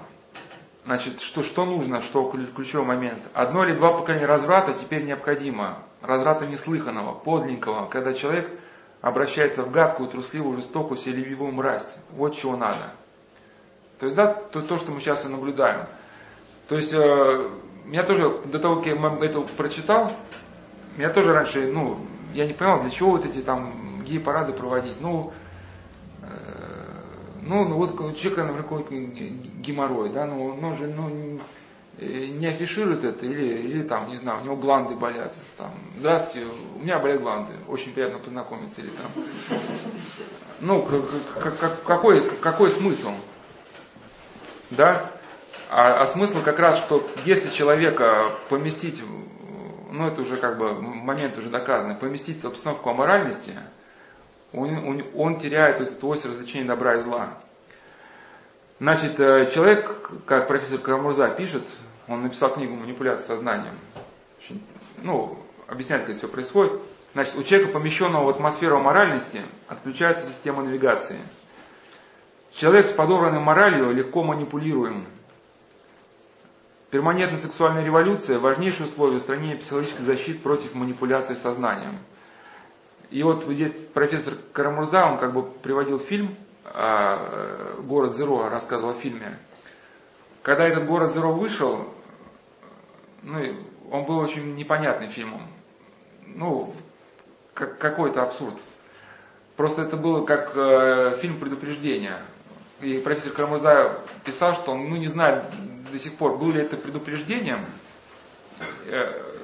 Значит, что, что нужно, что ключевой момент. Одно или два поколения разврата теперь необходимо. Разврата неслыханного, подлинного, когда человек обращается в гадкую, трусливую, жестокую, селевивую мразь. Вот чего надо. То есть, да, то, то что мы сейчас и наблюдаем. То есть, э, меня тоже, до того, как я это прочитал, меня тоже раньше, ну, я не понимал, для чего вот эти там гей-парады проводить. Ну, э, ну, ну вот у человека, например, геморрой, да, ну, он же, ну, э, не афиширует это, или, или там, не знаю, у него гланды болят, там, здравствуйте, у меня болят гланды, очень приятно познакомиться, или там, ну, какой, какой смысл, да, а, а смысл как раз, что если человека поместить, ну это уже как бы момент уже доказанный, поместить в обстановку аморальности, он, он, он теряет вот эту ось развлечения добра и зла. Значит, э, человек, как профессор Карамурза пишет, он написал книгу «Манипуляция сознанием». Очень, ну, объясняет, как все происходит. Значит, у человека, помещенного в атмосферу моральности, отключается система навигации. Человек с подобранной моралью легко манипулируем. Перманентная сексуальная революция – важнейшее условие устранения психологической защиты против манипуляции сознанием. И вот здесь профессор Карамурза, он как бы приводил фильм а, «Город Зеро», рассказывал о фильме. Когда этот «Город Зеро» вышел, ну, он был очень непонятным фильмом. Ну, как, какой-то абсурд. Просто это было как э, фильм предупреждения. И профессор Карамурза писал, что он ну, не знает до сих пор, было ли это предупреждением э,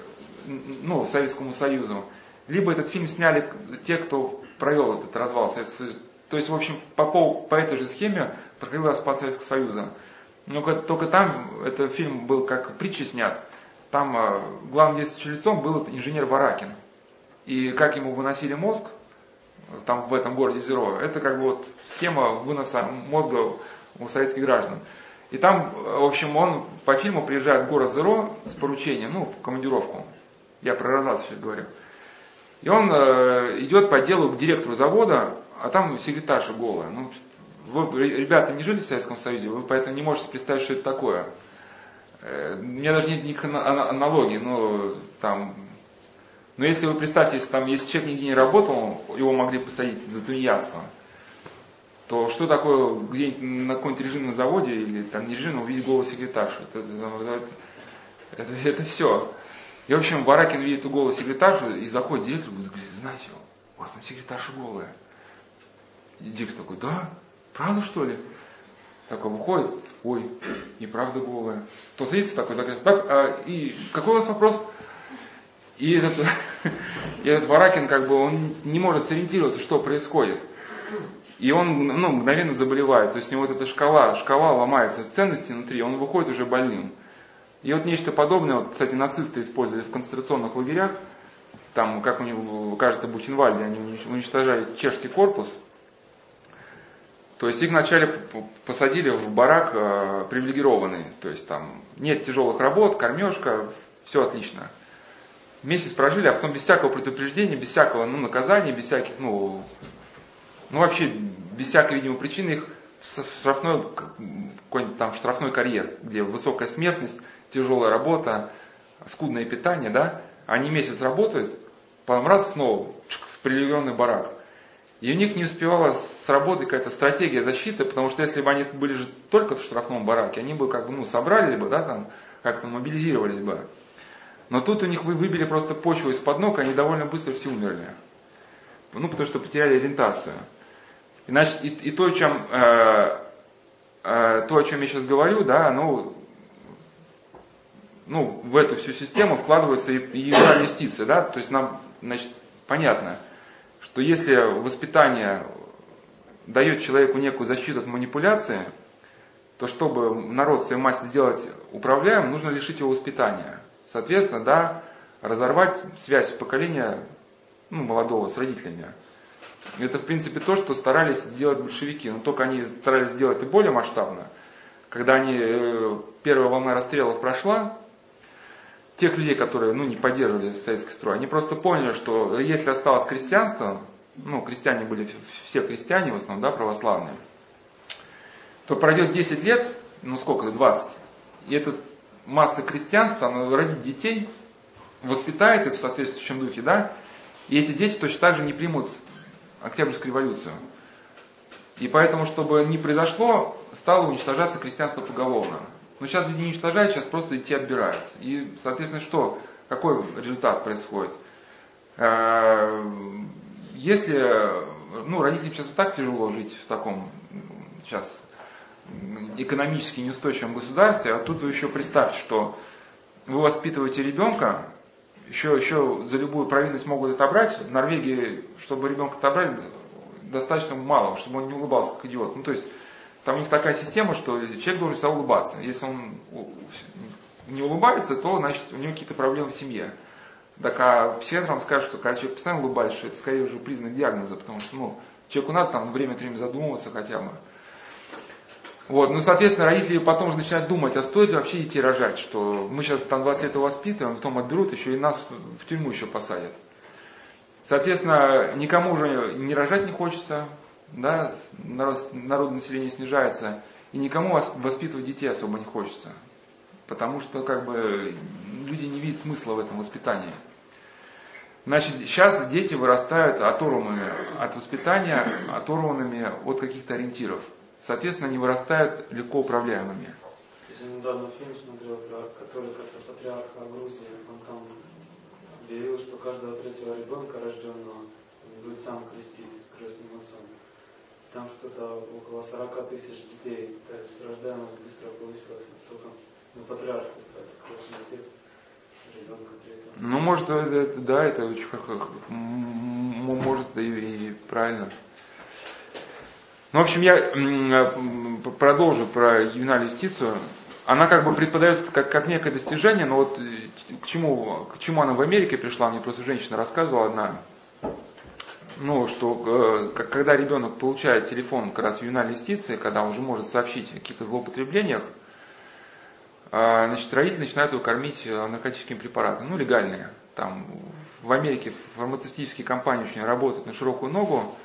ну, Советскому Союзу, либо этот фильм сняли те, кто провел этот развал То есть, в общем, по, по этой же схеме проходил распад Советского Союза. Но только там этот фильм был как притча снят. Там э, главным действующим лицом был инженер Варакин. И как ему выносили мозг, там в этом городе Зеро, это как бы вот схема выноса мозга у советских граждан. И там, в общем, он по фильму приезжает в город Зеро с поручением, ну, в командировку. Я про Розат сейчас говорю. И он э, идет по делу к директору завода, а там секретарша голая. Ну, вы, ребята, не жили в Советском Союзе, вы поэтому не можете представить, что это такое. Э, у меня даже нет никаких аналогий, но там... Но если вы представьте, если, там, если человек нигде не работал, его могли посадить за тунеядство, то что такое где на каком-нибудь режимном заводе или там не режимном увидеть голову секретарши? Это, это, это, это все. И, в общем, Баракин видит голую секретаршу и заходит директор и говорит, знаете, у вас там секретарша голая. И директор такой, да? Правда, что ли? Такой выходит, ой, неправда голая. То садится такой, закрылся. Так, а, и какой у вас вопрос? И этот, и этот Варакин, как бы, он не может сориентироваться, что происходит. И он ну, мгновенно заболевает. То есть у него вот эта шкала, шкала ломается, ценности внутри, он выходит уже больным. И вот нечто подобное, вот, кстати, нацисты использовали в концентрационных лагерях, там, как у них, кажется, Бухенвальде, они уничтожали чешский корпус, то есть их вначале посадили в барак э, привилегированный, то есть там нет тяжелых работ, кормежка, все отлично. Месяц прожили, а потом без всякого предупреждения, без всякого ну, наказания, без всяких, ну, ну вообще без всякой, видимо, причины их в штрафной, какой-нибудь там штрафной карьер, где высокая смертность, тяжелая работа, скудное питание, да, они месяц работают, потом раз снова в привилегированный барак. И у них не успевала сработать какая-то стратегия защиты, потому что если бы они были же только в штрафном бараке, они бы как бы, ну, собрались бы, да, там, как-то мобилизировались бы. Но тут у них выбили просто почву из-под ног, они довольно быстро все умерли. ну, потому что потеряли ориентацию. И, значит, и, и то, чем, э, э, то, о чем я сейчас говорю, да, оно ну, в эту всю систему вкладывается и, и юстиция, да, то есть нам, значит, понятно, что если воспитание дает человеку некую защиту от манипуляции, то чтобы народ свою масть сделать управляемым, нужно лишить его воспитания. Соответственно, да, разорвать связь поколения ну, молодого с родителями. Это, в принципе, то, что старались сделать большевики, но только они старались сделать и более масштабно. Когда они, э, первая волна расстрелов прошла, тех людей, которые ну, не поддерживали советский строй, они просто поняли, что если осталось крестьянство, ну, крестьяне были все крестьяне в основном, да, православные, то пройдет 10 лет, ну сколько, 20, и эта масса крестьянства, она родит детей, воспитает их в соответствующем духе, да, и эти дети точно так же не примут Октябрьскую революцию. И поэтому, чтобы не произошло, стало уничтожаться крестьянство поголовно. Но сейчас люди не уничтожают, сейчас просто детей отбирают. И, соответственно, что? Какой результат происходит? Э, если, ну, родителям сейчас и так тяжело жить в таком сейчас экономически неустойчивом государстве, а тут вы еще представьте, что вы воспитываете ребенка, еще, еще за любую провинность могут отобрать. В Норвегии, чтобы ребенка отобрали, достаточно мало, чтобы он не улыбался как идиот. Ну, то есть, там у них такая система, что человек должен всегда улыбаться. Если он не улыбается, то, значит, у него какие-то проблемы в семье. Так а психиатр вам скажет, что когда человек постоянно улыбается, это скорее уже признак диагноза, потому что, ну, человеку надо там время от времени задумываться хотя бы. Вот, ну, соответственно, родители потом уже начинают думать, а стоит ли вообще детей рожать, что мы сейчас там 20 лет воспитываем, потом отберут, еще и нас в тюрьму еще посадят. Соответственно, никому уже не рожать не хочется, да, народ, народ населения снижается, и никому воспитывать детей особо не хочется. Потому что как бы люди не видят смысла в этом воспитании. Значит, сейчас дети вырастают оторванными от воспитания, оторванными от каких-то ориентиров. Соответственно, они вырастают легко управляемыми. Я недавно фильм смотрел про католика патриарха Грузии. Он там объявил, что каждого третьего ребенка рожденного будет сам крестить крестным отцом. Там что-то около 40 тысяч детей. То есть рождаемость быстро повысилась настолько. Ну, патриарх, кстати, крестный отец. Ну, может, это, да, это очень, может, и, и правильно. Ну, в общем, я продолжу про ювенальную юстицию. Она как бы преподается как, как некое достижение, но вот э, к чему, к чему она в Америке пришла, мне просто женщина рассказывала одна, ну, что э, когда ребенок получает телефон как раз в ювенальной юстиции, когда он уже может сообщить о каких-то злоупотреблениях, э, значит, родители начинают его кормить наркотическими препаратами, ну, легальные. Там в Америке фармацевтические компании очень работают на широкую ногу,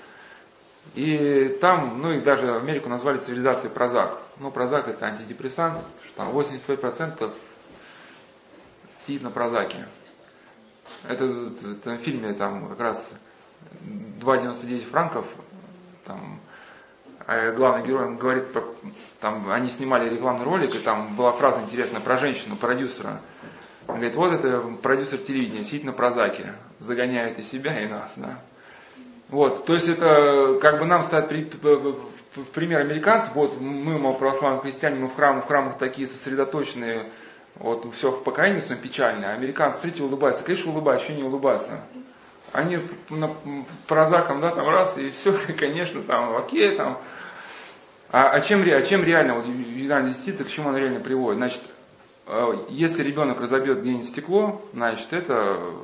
и там, ну и даже Америку назвали цивилизацией Прозак. Ну, Прозак это антидепрессант, что там 85% сидит на Прозаке. Это, это в фильме там как раз 2,99 франков, там а главный герой говорит, там они снимали рекламный ролик, и там была фраза интересная про женщину, продюсера. Он говорит, вот это продюсер телевидения, сидит на прозаке, загоняет и себя, и нас, да. Вот, то есть это как бы нам ставят при, в пример американцев, вот мы, мол, православные христиане, мы в храмах, в храмах такие сосредоточенные, вот все в покаянии своем печальное, а американцы, смотрите, улыбаются, конечно, улыбаются, еще не улыбаться. Они на, прозаком, да, там раз, и все, конечно, там, окей, там. А, а, чем, а чем реально, вот ювенальная юстиция, к чему она реально приводит? Значит, э, если ребенок разобьет где-нибудь стекло, значит, это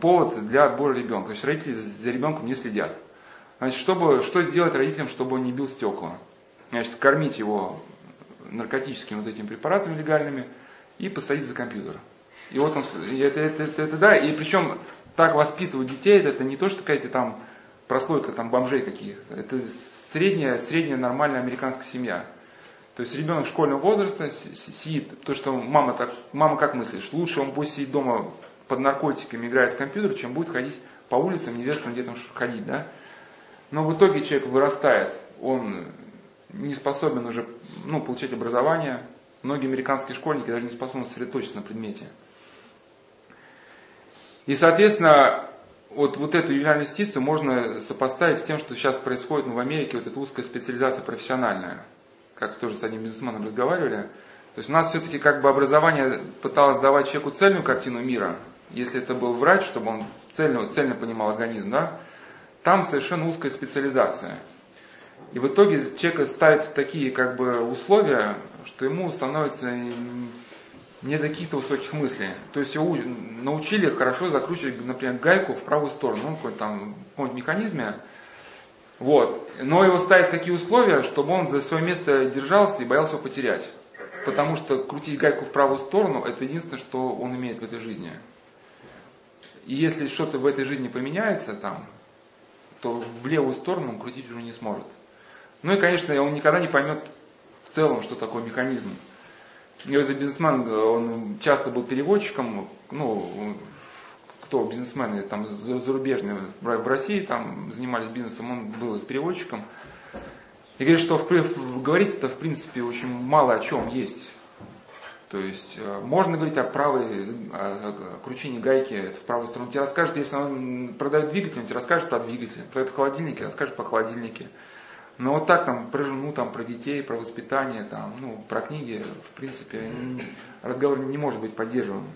повод для отбора ребенка. Есть родители за ребенком не следят. Значит, чтобы, что сделать родителям, чтобы он не бил стекла? Значит, кормить его наркотическими вот этими препаратами легальными и посадить за компьютер. И вот он, это, это, это, это да, и причем так воспитывать детей, это, это не то, что какая-то там прослойка там бомжей каких-то, это средняя, средняя нормальная американская семья. То есть ребенок школьного возраста сидит, то, что мама так, мама как мыслишь, лучше он будет сидеть дома под наркотиками играет в компьютер, чем будет ходить по улицам, неизвестно где там ходить, да. Но в итоге человек вырастает, он не способен уже ну, получать образование. Многие американские школьники даже не способны сосредоточиться на предмете. И, соответственно, вот, вот эту ювенальную юстицию можно сопоставить с тем, что сейчас происходит ну, в Америке, вот эта узкая специализация профессиональная. Как тоже с одним бизнесменом разговаривали. То есть у нас все-таки как бы образование пыталось давать человеку цельную картину мира. Если это был врач, чтобы он цельно, цельно понимал организм, да, там совершенно узкая специализация. И в итоге человека ставят такие как бы условия, что ему становится не до каких-то высоких мыслей. То есть его научили хорошо закручивать, например, гайку в правую сторону, ну, какой-то там каком механизме. Вот. Но его ставят такие условия, чтобы он за свое место держался и боялся его потерять. Потому что крутить гайку в правую сторону, это единственное, что он имеет в этой жизни. И если что-то в этой жизни поменяется там, то в левую сторону он крутить уже не сможет. Ну и, конечно, он никогда не поймет в целом, что такое механизм. И этот бизнесмен, он часто был переводчиком, ну, кто бизнесмены там зарубежные в России там занимались бизнесом, он был переводчиком. И говорит, что говорить-то в принципе очень мало о чем есть. То есть э, можно говорить о правой, о кручении гайки в правую сторону. Тебе расскажет, если он продает двигатель, он тебе расскажет про двигатель. Продает холодильники, расскажет про холодильники. Но вот так там про жену, там, про детей, про воспитание, там, ну, про книги, в принципе, разговор не может быть поддерживаем.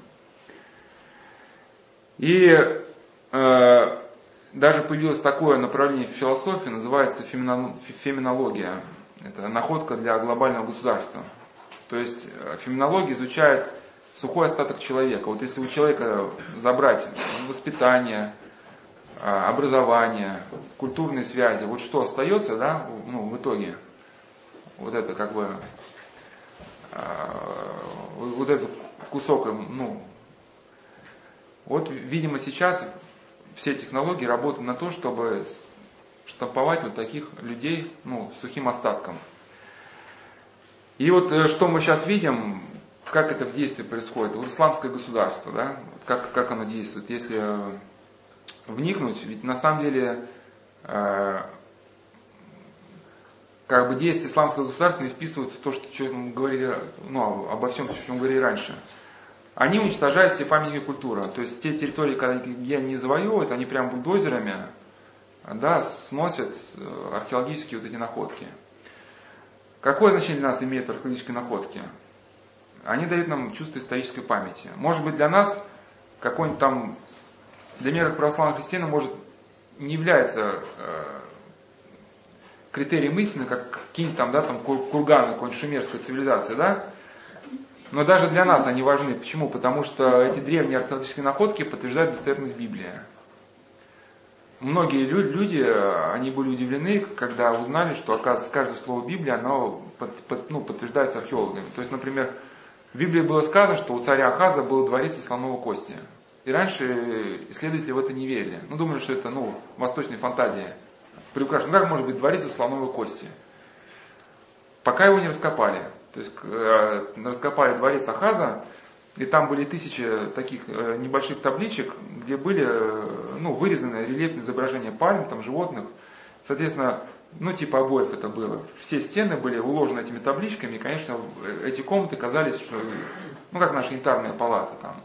И э, даже появилось такое направление в философии, называется феминология. Это находка для глобального государства. То есть э, феминология изучает сухой остаток человека. Вот если у человека забрать воспитание, образование, культурные связи, вот что остается, да, ну, в итоге, вот это как бы, а, вот этот кусок, ну, вот, видимо, сейчас все технологии работают на то, чтобы штамповать вот таких людей, ну, сухим остатком. И вот э, что мы сейчас видим, как это в действии происходит. Вот исламское государство, да, вот как, как оно действует. Если вникнуть, ведь на самом деле э, как бы действия исламского государства не вписываются в то, что, что мы говорили, ну, обо всем, о чем говорили раньше. Они уничтожают все памятники культуры. То есть те территории, где они завоевывают, они прям бульдозерами да, сносят э, археологические вот эти находки. Какое значение для нас имеют археологические находки? Они дают нам чувство исторической памяти. Может быть, для нас какой-нибудь там для меня, как православного христиана, может не является э, критерием истины, как какие-нибудь там, да, там курганы какой-нибудь шумерской цивилизации, да, но даже для нас они важны. Почему? Потому что эти древние археологические находки подтверждают достоверность Библии. Многие люди, они были удивлены, когда узнали, что, оказывается, каждое слово Библии, оно под, под, ну, подтверждается археологами. То есть, например, в Библии было сказано, что у царя Ахаза был дворец из слоновой кости. И раньше исследователи в это не верили. Ну, думали, что это, ну, восточная фантазия. Приукрашена. Ну, как может быть дворец из слоновой кости? Пока его не раскопали. То есть, э, раскопали дворец Ахаза, и там были тысячи таких э, небольших табличек, где были, э, ну, вырезаны рельефные изображения пальм, там, животных. Соответственно, ну, типа обоев это было. Все стены были уложены этими табличками, и, конечно, э, эти комнаты казались, что, ну, как наша янтарная палата там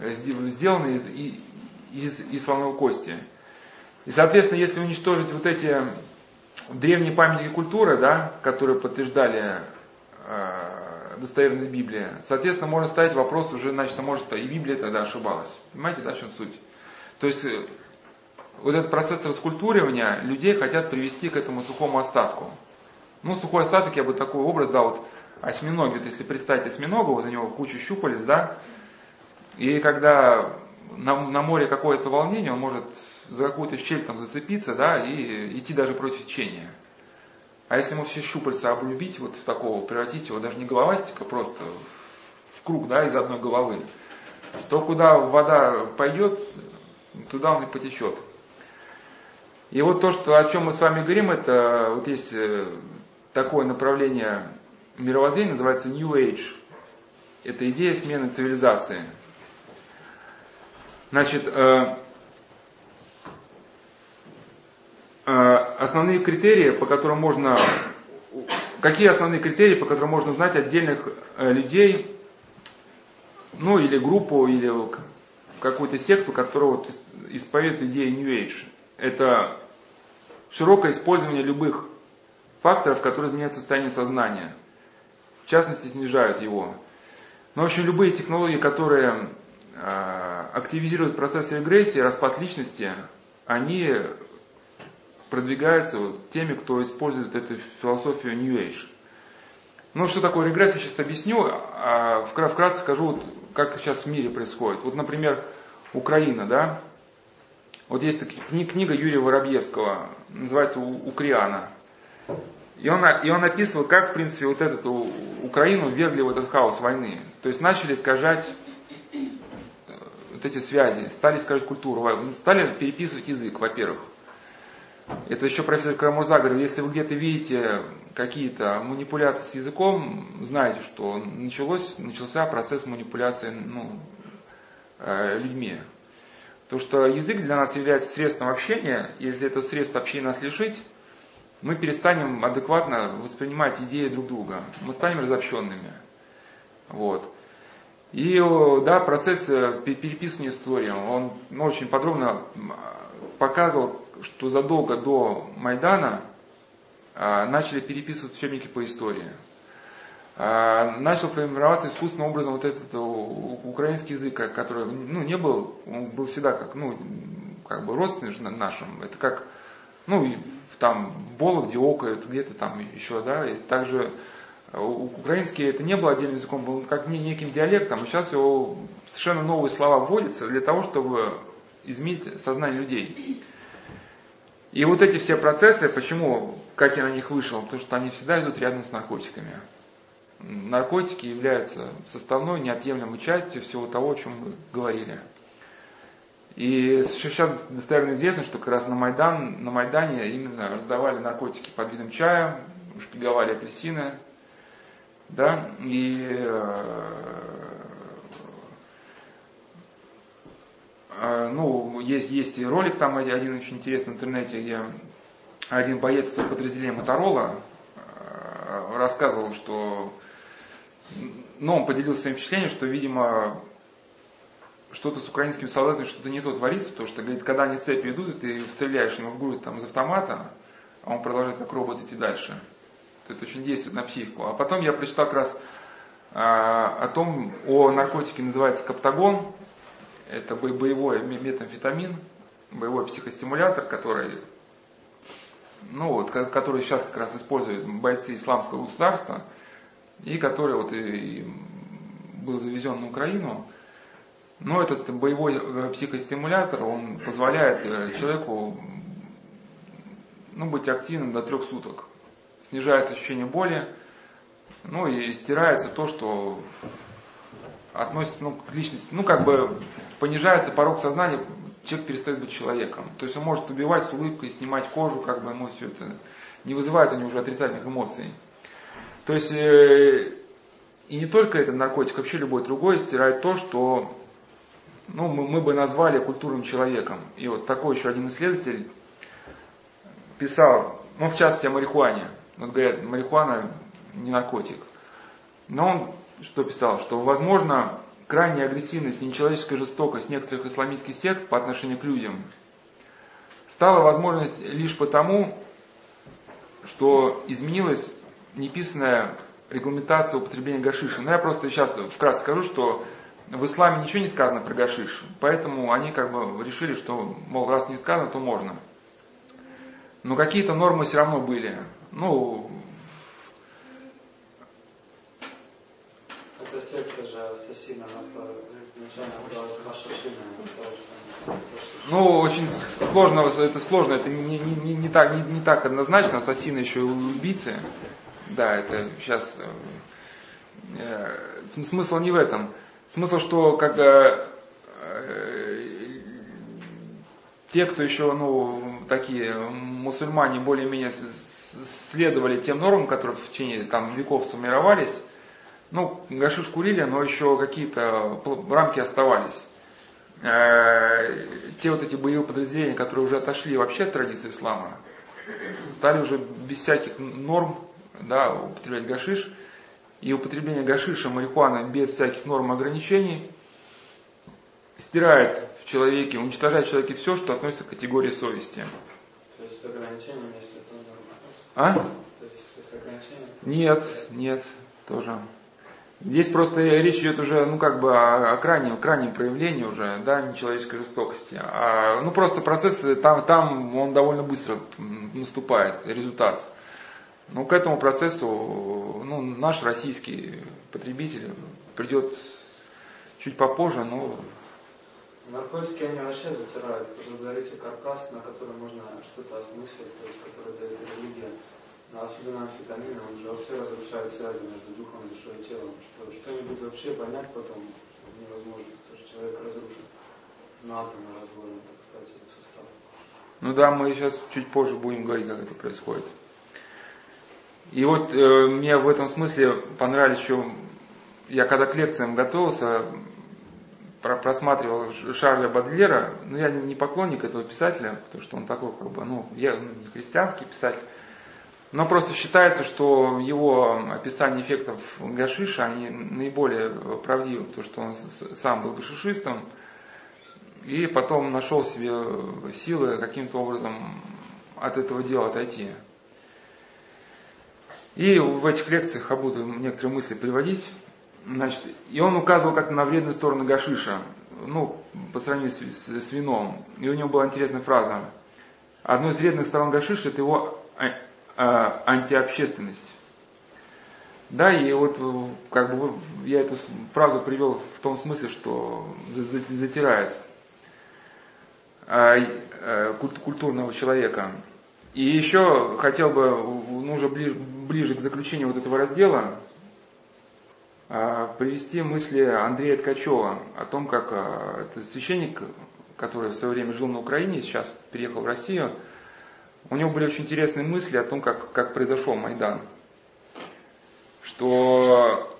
сделаны из, из, из слоновой кости. И, соответственно, если уничтожить вот эти древние памятники культуры, да, которые подтверждали э, достоверность Библии, соответственно, можно ставить вопрос уже, значит, может, и Библия тогда ошибалась. Понимаете, да, в чем суть? То есть, э, вот этот процесс раскультуривания людей хотят привести к этому сухому остатку. Ну, сухой остаток, я бы такой образ дал, вот осьминоги, вот если представить осьминога, вот у него куча щупалец, да, и когда на, на море какое-то волнение, он может за какую-то щель там зацепиться, да, и идти даже против течения. А если ему все щупальца облюбить, вот в такого, превратить его даже не головастика, просто в круг, да, из одной головы, то куда вода пойдет, туда он и потечет. И вот то, что, о чем мы с вами говорим, это вот есть э, такое направление мировоззрения, называется New Age. Это идея смены цивилизации. Значит, э, э, основные критерии, по которым можно, какие основные критерии, по которым можно знать отдельных э, людей, ну или группу, или какую-то секту, которая вот исповедует идеи New Age. Это широкое использование любых факторов, которые изменяют состояние сознания. В частности, снижают его. Но, в общем, любые технологии, которые активизируют процесс регрессии, распад личности, они продвигаются вот теми, кто использует эту философию New Age. Ну, что такое регрессия, сейчас объясню. А вкратце скажу, вот, как сейчас в мире происходит. Вот, например, Украина, да? Вот есть книга Юрия Воробьевского, называется «Укриана». И он, и он описывал, как, в принципе, вот эту Украину ввергли в этот хаос войны. То есть начали искажать э, вот эти связи, стали искажать культуру, стали переписывать язык, во-первых. Это еще профессор Карамурза говорил, если вы где-то видите какие-то манипуляции с языком, знаете, что началось, начался процесс манипуляции ну, э, людьми. То, что язык для нас является средством общения, если это средство общения нас лишить, мы перестанем адекватно воспринимать идеи друг друга. Мы станем разобщенными. Вот. И да, процесс э, переписывания истории, он ну, очень подробно показывал, что задолго до Майдана а, начали переписывать учебники по истории. А, начал формироваться искусственным образом вот этот украинский язык, который ну, не был, он был всегда как, ну, как бы родственный нашим. Это как, ну, там Вологде окают, где-то там еще, да, и также э, украинский это не был отдельным языком, был как неким диалектом, и сейчас его совершенно новые слова вводятся для того, чтобы изменить сознание людей. И вот эти все процессы, почему, как я на них вышел, потому что они всегда идут рядом с наркотиками. Наркотики являются составной, неотъемлемой частью всего того, о чем мы говорили. И сейчас достоверно известно, что как раз на, Майдан, на Майдане именно раздавали наркотики под видом чая, шпиговали апельсины, да, и э, э, ну, есть, есть и ролик там один очень интересный в интернете, где один боец подразделения Моторола э, рассказывал, что ну, он поделился своим впечатлением, что, видимо, что-то с украинскими солдатами, что-то не то творится, потому что, говорит, когда они цепи идут, и ты стреляешь ему в грудь там из автомата, а он продолжает как робот идти дальше. Это очень действует на психику. А потом я прочитал как раз а, о том, о наркотике называется каптагон. Это боевой метамфетамин, боевой психостимулятор, который, ну вот, который сейчас как раз используют бойцы исламского государства, и который вот и был завезен на Украину. Но этот боевой э, психостимулятор, он позволяет э, человеку ну, быть активным до трех суток. Снижается ощущение боли, ну и стирается то, что относится ну, к личности. Ну, как бы понижается порог сознания, человек перестает быть человеком. То есть он может убивать с улыбкой, снимать кожу, как бы ему все это не вызывает у него уже отрицательных эмоций. То есть э, и не только этот наркотик, вообще любой другой стирает то, что ну, мы, мы бы назвали культурным человеком. И вот такой еще один исследователь писал, ну, в частности, о марихуане. Вот говорят, марихуана не наркотик. Но он что писал? Что, возможно, крайняя агрессивность и нечеловеческая жестокость некоторых исламистских сект по отношению к людям стала возможность лишь потому, что изменилась неписанная регламентация употребления гашиша. Но я просто сейчас вкратце скажу, что в исламе ничего не сказано про гашиш, поэтому они как бы решили, что, мол, раз не сказано, то можно. Но какие-то нормы все равно были. Ну, это секта же ассасина, изначально называлась Хашашина. Ну, очень сложно, это сложно, это не, не, не, не, так, не, не так однозначно, ассасины еще и убийцы. Да, это сейчас... Э, э смысл не в этом. Смысл, что как э, те, кто еще, ну, такие мусульмане более-менее следовали тем нормам, которые в течение там, веков сформировались, ну, гашиш курили, но еще какие-то рамки оставались. Э, те вот эти боевые подразделения, которые уже отошли вообще от традиции ислама, стали уже без всяких норм да, употреблять гашиш – и употребление гашиша, марихуаны без всяких норм и ограничений, стирает в человеке, уничтожает в человеке все, что относится к категории совести. То есть с ограничениями, если это норма. А? То есть с ограничениями. Нет, нет, тоже. Здесь просто речь идет уже, ну, как бы о, о крайнем, крайнем проявлении уже, да, нечеловеческой жестокости. А, ну, просто процесс там, там, он довольно быстро наступает, результат. Ну, к этому процессу, ну, наш российский потребитель придет чуть попозже, но... Наркотики, они вообще затирают. Вы говорите каркас, на который можно что-то осмыслить, то есть который дает религия. Но особенно амфетамин, он же вообще разрушает связи между духом, душой и телом. Что что-нибудь вообще понять потом невозможно, потому что человек разрушен на атомы разводом, так сказать, состав. Ну да, мы сейчас чуть позже будем говорить, как это происходит. И вот э, мне в этом смысле понравились еще, я когда к лекциям готовился, просматривал Шарля Бадлера, ну я не поклонник этого писателя, потому что он такой, как бы, ну, я ну, не христианский писатель, но просто считается, что его описание эффектов гашиша, они наиболее правдивы, потому что он сам был гашишистом, и потом нашел себе силы каким-то образом от этого дела отойти. И в этих лекциях я буду некоторые мысли приводить. Значит, и он указывал как-то на вредную сторону гашиша, ну, по сравнению с, с, с вином. И у него была интересная фраза. Одной из вредных сторон гашиша – это его а, а, антиобщественность. Да, и вот как бы я эту фразу привел в том смысле, что затирает а, а, культурного человека. И еще хотел бы, ну, уже ближе, ближе к заключению вот этого раздела, привести мысли Андрея Ткачева о том, как а, этот священник, который в свое время жил на Украине, сейчас переехал в Россию, у него были очень интересные мысли о том, как, как произошел Майдан. Что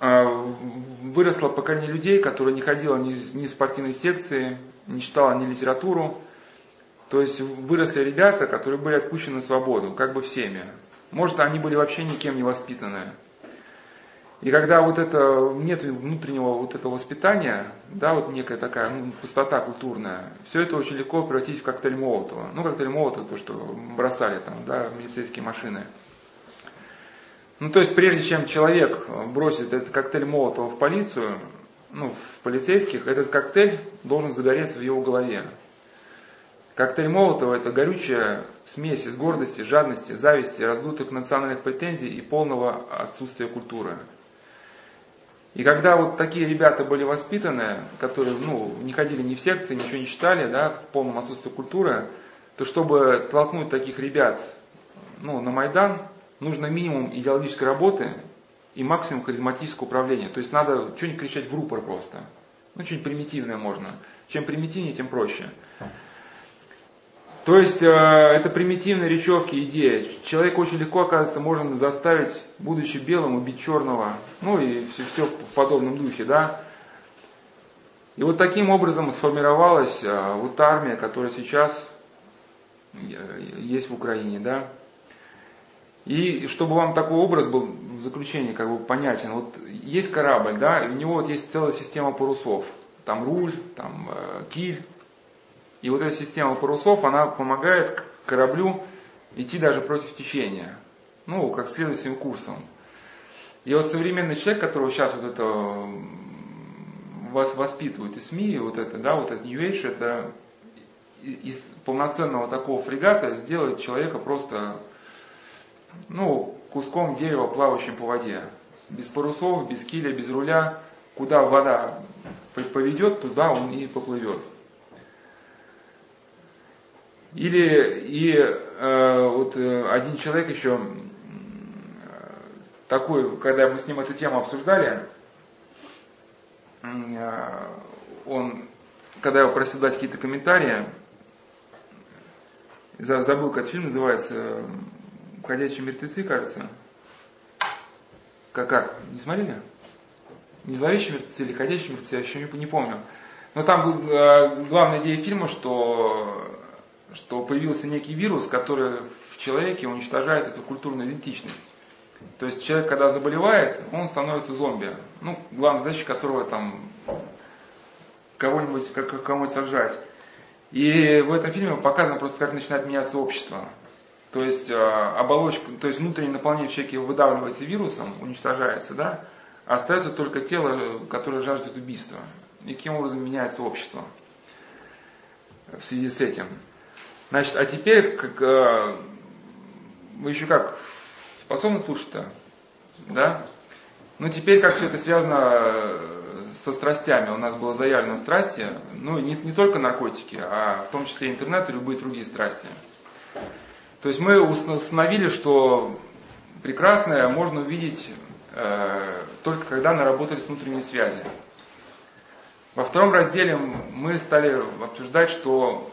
а, выросло поколение людей, которое не ходило ни, ни в спортивной секции, не читало ни литературу, то есть выросли ребята, которые были отпущены на свободу, как бы всеми. Может, они были вообще никем не воспитанные. И когда вот это нет внутреннего вот этого воспитания, да, вот некая такая ну, пустота культурная, все это очень легко превратить в коктейль Молотова. Ну, коктейль Молотова, то, что бросали там, да, милицейские машины. Ну, то есть, прежде чем человек бросит этот коктейль Молотова в полицию, ну, в полицейских, этот коктейль должен загореться в его голове. Коктейль Молотова – это горючая смесь из гордости, жадности, зависти, раздутых национальных претензий и полного отсутствия культуры. И когда вот такие ребята были воспитаны, которые ну, не ходили ни в секции, ничего не читали, да, в полном отсутствии культуры, то чтобы толкнуть таких ребят ну, на Майдан, нужно минимум идеологической работы и максимум харизматического управления. То есть надо что-нибудь кричать в рупор просто. Ну, что-нибудь примитивное можно. Чем примитивнее, тем проще. То есть э, это примитивные речевки, идея. Человек очень легко, оказывается, можно заставить, будучи белым, убить черного. Ну и все, все в подобном духе, да. И вот таким образом сформировалась э, вот армия, которая сейчас э, есть в Украине, да. И чтобы вам такой образ был в заключении как бы понятен, вот есть корабль, да, у него вот есть целая система парусов. Там руль, там э, киль, и вот эта система парусов, она помогает кораблю идти даже против течения. Ну, как своим курсом. И вот современный человек, которого сейчас вот это вас воспитывают и СМИ, вот это, да, вот этот New Age, это из полноценного такого фрегата сделать человека просто, ну, куском дерева, плавающим по воде. Без парусов, без киля, без руля. Куда вода поведет, туда он и поплывет. Или и э, вот э, один человек еще такой, когда мы с ним эту тему обсуждали, э, он, когда я просил дать какие-то комментарии, забыл, как фильм называется, «Ходячие мертвецы», кажется. Как, как? Не смотрели? Не зловещие мертвецы или ходячие мертвецы, я еще не, не помню. Но там был, э, главная идея фильма, что что появился некий вирус, который в человеке уничтожает эту культурную идентичность. То есть человек, когда заболевает, он становится зомби. Ну, главная задача которого там кого-нибудь, как, кого-нибудь сожрать. И в этом фильме показано просто, как начинает меняться общество. То есть э, оболочка, то есть внутреннее наполнение в человеке выдавливается вирусом, уничтожается, да, а остается только тело, которое жаждет убийства. И каким образом меняется общество в связи с этим. Значит, а теперь, как, э, вы еще как способны слушать-то? Да? Ну, теперь как все это связано э, со страстями. У нас было заявлено страсти, ну, не, не только наркотики, а в том числе интернет и любые другие страсти. То есть мы установили, что прекрасное можно увидеть э, только когда наработались внутренние связи. Во втором разделе мы стали обсуждать, что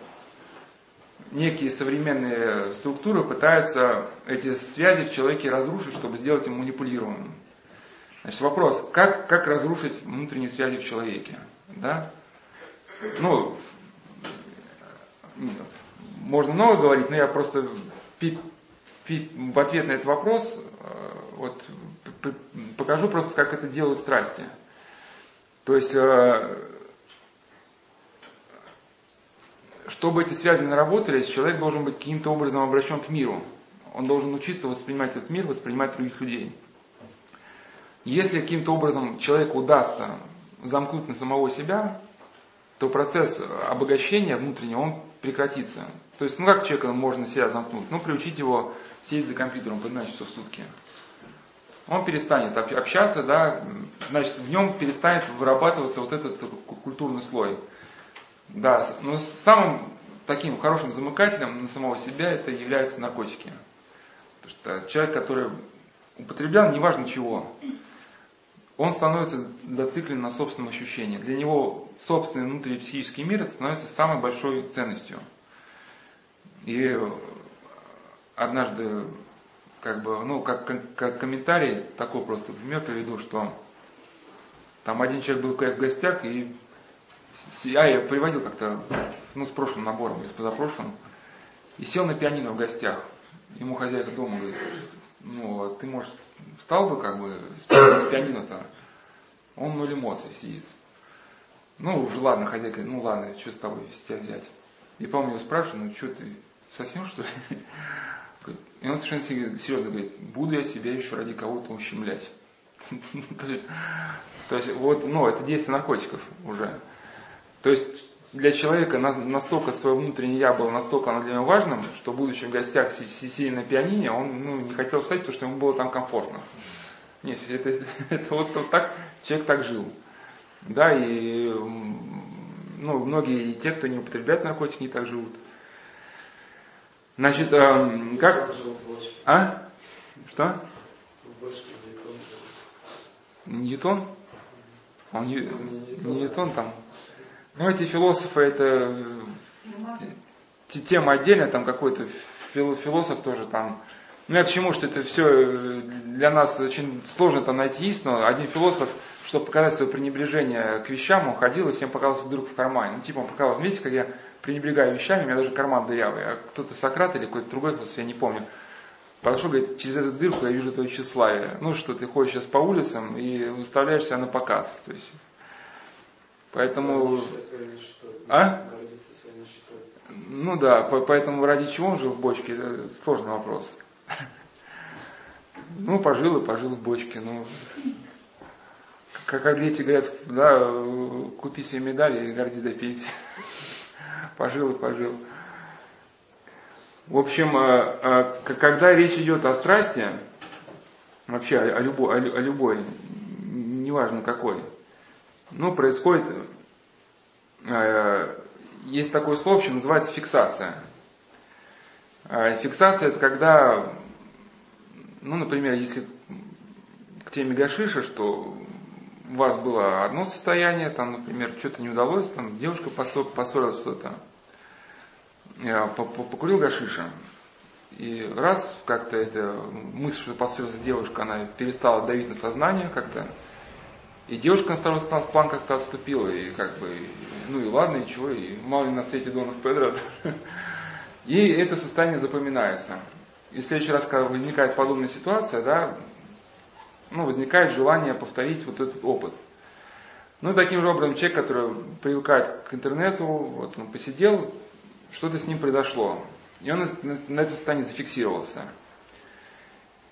некие современные структуры пытаются эти связи в человеке разрушить, чтобы сделать его манипулируемым. Значит, вопрос, как, как разрушить внутренние связи в человеке? Да? Ну, можно много говорить, но я просто в ответ на этот вопрос э, вот, покажу просто, как это делают страсти. То есть, э, чтобы эти связи наработались, человек должен быть каким-то образом обращен к миру. Он должен учиться воспринимать этот мир, воспринимать других людей. Если каким-то образом человеку удастся замкнуть на самого себя, то процесс обогащения внутреннего, он прекратится. То есть, ну как человека можно себя замкнуть? Ну, приучить его сесть за компьютером по 12 часов в сутки. Он перестанет общаться, да, значит, в нем перестанет вырабатываться вот этот культурный слой. Да, но самым таким хорошим замыкателем на самого себя это являются наркотики. Потому что человек, который употреблял, неважно чего, он становится зациклен на собственном ощущении. Для него собственный внутренний психический мир становится самой большой ценностью. И однажды, как бы, ну, как, как комментарий, такой просто пример приведу, что там один человек был в гостях, и а я приводил как-то, ну, с прошлым набором, или с позапрошлым, и сел на пианино в гостях. Ему хозяйка дома говорит, ну, ты, может, встал бы, как бы, с, пианино-то? Он ноль эмоций сидит. Ну, уже ладно, хозяйка, ну ладно, что с тобой с тебя взять? И помню, его спрашиваю, ну что ты, совсем что ли? И он совершенно серьезно говорит, буду я себя еще ради кого-то ущемлять. то, есть, то есть, вот, ну, это действие наркотиков уже. То есть, для человека настолько свое внутреннее я было настолько оно для него важным, что будучи в гостях сидя на пианине, он ну, не хотел стать, потому что ему было там комфортно. Нет, это, это вот, вот так, человек так жил. Да, и ну, многие и те, кто не употребляет наркотики, не так живут. Значит, э, как... А? Что? Ньютон? Он не Ньютон там. Ну, эти философы, это тема отдельная, там какой-то философ тоже там. Ну, я к чему, что это все э, для нас очень сложно там найти истину. Один философ, чтобы показать свое пренебрежение к вещам, он ходил и всем показывал вдруг в кармане. Ну, типа он показывал, видите, как я пренебрегаю вещами, у меня даже карман дырявый. А кто-то Сократ или какой-то другой философ, я не помню. Подошел, говорит, через эту дырку я вижу твое тщеславие. Ну, что ты ходишь сейчас по улицам и выставляешь себя на показ. То есть, поэтому... А? Ну да, поэтому ради чего он жил в бочке, это сложный вопрос. Ну, пожил и пожил в бочке. Ну, как, как дети говорят, да, купи себе медаль и горди да пить. Пожил и пожил. В общем, а, а, когда речь идет о страсти, вообще о любой, о любой неважно какой, ну, происходит, а, есть такое слово, что называется фиксация. Фиксация это когда, ну, например, если к теме гашиша, что у вас было одно состояние, там, например, что-то не удалось, там девушка поссорилась что-то, покурил гашиша. И раз как-то эта мысль, что поссорилась девушка, она перестала давить на сознание как-то. И девушка на второй план как-то отступила, и как бы, ну и ладно, ничего, и мало ли на свете Донов Педро. И это состояние запоминается. И в следующий раз, когда возникает подобная ситуация, да, ну, возникает желание повторить вот этот опыт. Ну, таким же образом, человек, который привыкает к интернету, вот он посидел, что-то с ним произошло. И он на этом состоянии зафиксировался.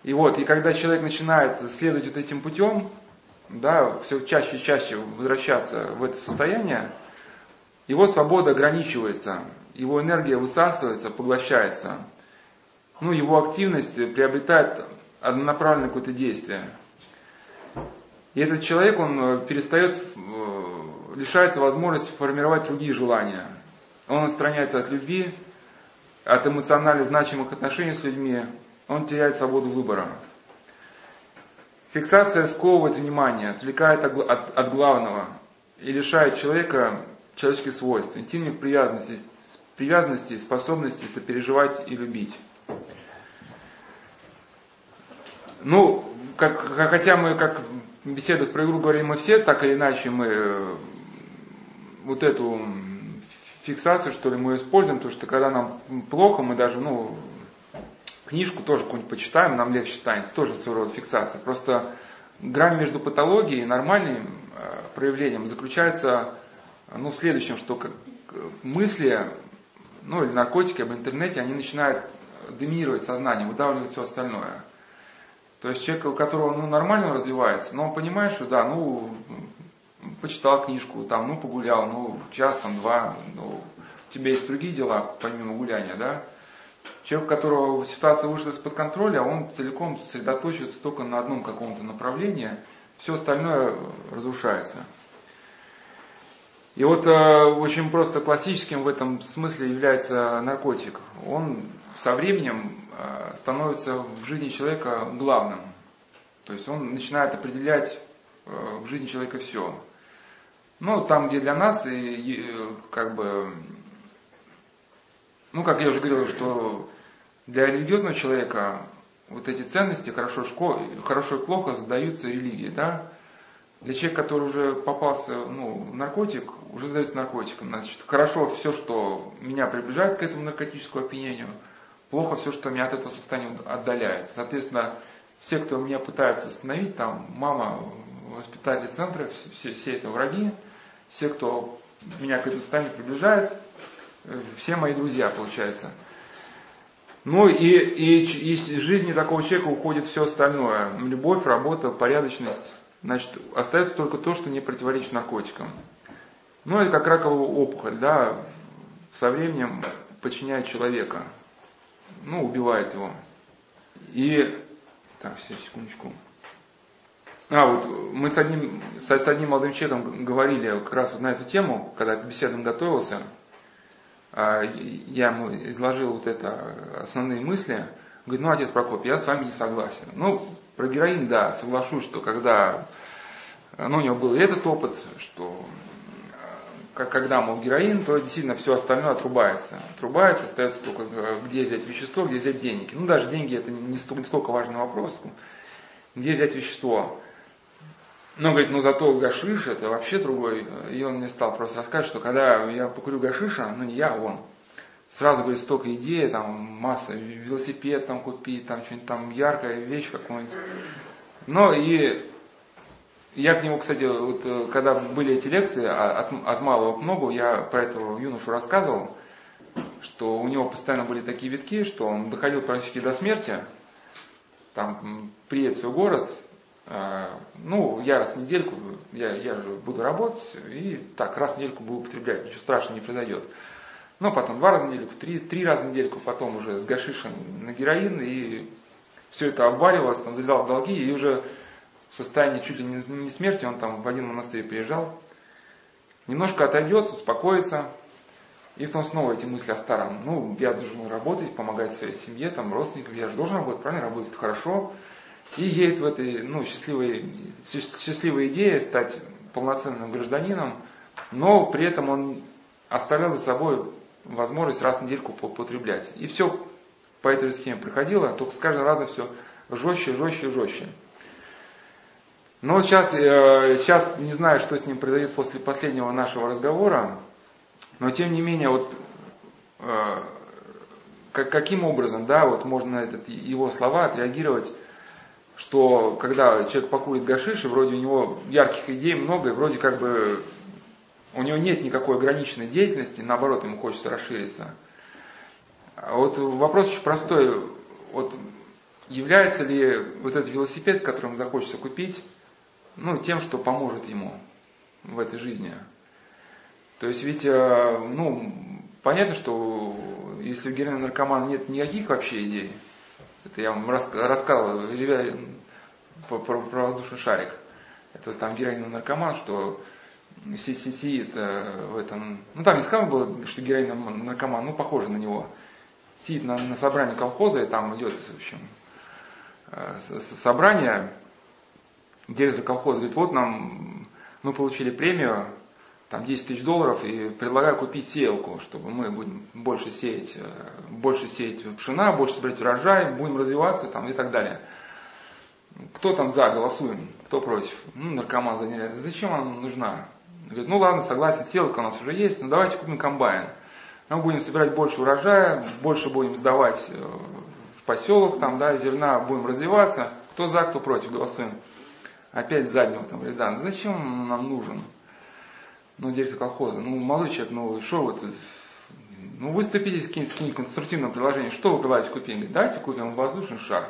И вот, и когда человек начинает следовать вот этим путем, да, все чаще и чаще возвращаться в это состояние, его свобода ограничивается, его энергия высасывается, поглощается. Ну, его активность приобретает однонаправленное какое-то действие. И этот человек, он э, перестает, э, лишается возможности формировать другие желания. Он отстраняется от любви, от эмоционально значимых отношений с людьми, он теряет свободу выбора. Фиксация сковывает внимание, отвлекает от, от главного и лишает человека человеческих свойств, интимных привязанностей, привязанностей, способностей сопереживать и любить. Ну, как, хотя мы, как в беседах про игру говорим мы все, так или иначе мы э, вот эту фиксацию, что ли, мы используем, потому что когда нам плохо, мы даже, ну, книжку тоже какую-нибудь почитаем, нам легче станет, тоже своего рода фиксация. Просто грань между патологией и нормальным э, проявлением заключается ну, в следующем, что как мысли, ну или наркотики об интернете, они начинают доминировать сознание, выдавливать все остальное. То есть человек, у которого ну, нормально развивается, но он понимает, что да, ну, почитал книжку, там, ну, погулял, ну, час, там, два, ну, у тебя есть другие дела, помимо гуляния, да, Человек, у которого ситуация вышла из-под контроля, он целиком сосредоточивается только на одном каком-то направлении, все остальное разрушается. И вот э, очень просто классическим в этом смысле является наркотик. Он со временем э, становится в жизни человека главным. То есть он начинает определять э, в жизни человека все. Ну, там, где для нас, и, и, как бы, ну, как я уже говорил, что для религиозного человека вот эти ценности, хорошо, школ, хорошо и плохо, задаются религии, да? Для человека, который уже попался ну, в наркотик, уже задается наркотиком. Значит, хорошо все, что меня приближает к этому наркотическому опьянению, плохо все, что меня от этого состояния отдаляет. Соответственно, все, кто меня пытаются остановить, там мама, воспитатели центра, все, все это враги, все, кто меня к этому состоянию приближает, э, все мои друзья, получается. Ну и, и из жизни такого человека уходит все остальное. Любовь, работа, порядочность. Значит, остается только то, что не противоречит наркотикам. Ну, это как раковая опухоль, да, со временем подчиняет человека. Ну, убивает его. И, так, сейчас, секундочку. А, вот мы с одним, с одним молодым человеком говорили как раз вот на эту тему, когда к беседам готовился. А, я ему изложил вот это основные мысли. Говорит, ну, отец Прокоп, я с вами не согласен. Ну, про героин, да, соглашусь, что когда, ну, у него был этот опыт, что как, когда, мол, героин, то действительно все остальное отрубается. Отрубается, остается только где взять вещество, где взять деньги. Ну, даже деньги это не столько важный вопрос, где взять вещество. Но, говорит, ну зато гашиш это вообще другой. И он мне стал просто рассказывать, что когда я покурю гашиша, ну не я, а он, сразу, говорит, столько идей, там масса, велосипед там купить, там что-нибудь там яркая вещь какую-нибудь. Но и я к нему, кстати, вот э, когда были эти лекции а, от, от малого к многу, я про этого юношу рассказывал, что у него постоянно были такие витки, что он доходил практически до смерти, там приедет в город, ну, я раз в недельку, я, я же буду работать, и так, раз в недельку буду употреблять, ничего страшного не произойдет. Ну, потом два раза в недельку, три, три раза в недельку, потом уже с гашишем на героин, и все это обваливалось, там, залезал в долги, и уже в состоянии чуть ли не, не смерти, он там в один монастырь приезжал, немножко отойдет, успокоится, и потом снова эти мысли о старом. Ну, я должен работать, помогать своей семье, там, родственникам, я же должен работать, правильно, работать хорошо, и едет в этой ну, счастливой, счастливой идее стать полноценным гражданином, но при этом он оставлял за собой возможность раз в недельку потреблять. И все по этой схеме проходило, только с каждым разом все жестче, жестче, жестче. Но сейчас, э, сейчас не знаю, что с ним произойдет после последнего нашего разговора, но тем не менее, вот э, каким образом, да, вот можно на этот, его слова отреагировать что когда человек покурит гашиш, и вроде у него ярких идей много, и вроде как бы у него нет никакой ограниченной деятельности, наоборот, ему хочется расшириться. А вот вопрос очень простой. Вот является ли вот этот велосипед, который ему захочется купить, ну, тем, что поможет ему в этой жизни? То есть ведь, э, ну, понятно, что если у героина наркомана нет никаких вообще идей, это я вам рассказывал про, про, про воздушный шарик. Это там героиновый наркоман, что сидит э, в этом... Ну там не сказано было, что героиновый наркоман, ну похоже на него. Сидит на, на собрании колхоза, и там идет, в общем, э, собрание. Директор колхоза говорит, вот нам, мы получили премию, там 10 тысяч долларов, и предлагаю купить сеялку, чтобы мы будем больше сеять, э, больше сеять пшена, больше собирать урожай, будем развиваться там, и так далее. Кто там за, голосуем, кто против? Ну, наркоман заняли. Зачем она нужна? Говорит, ну ладно, согласен, селка у нас уже есть, но давайте купим комбайн. Мы будем собирать больше урожая, больше будем сдавать э, в поселок, там, да, зерна, будем развиваться. Кто за, кто против, голосуем. Опять заднего там говорит, да, зачем он нам нужен? Ну, директор колхоза, ну, молодой человек, ну, что тут, ну, выступите с каким-нибудь конструктивным предложением, что вы предлагаете купить? Говорит, давайте купим воздушный шар.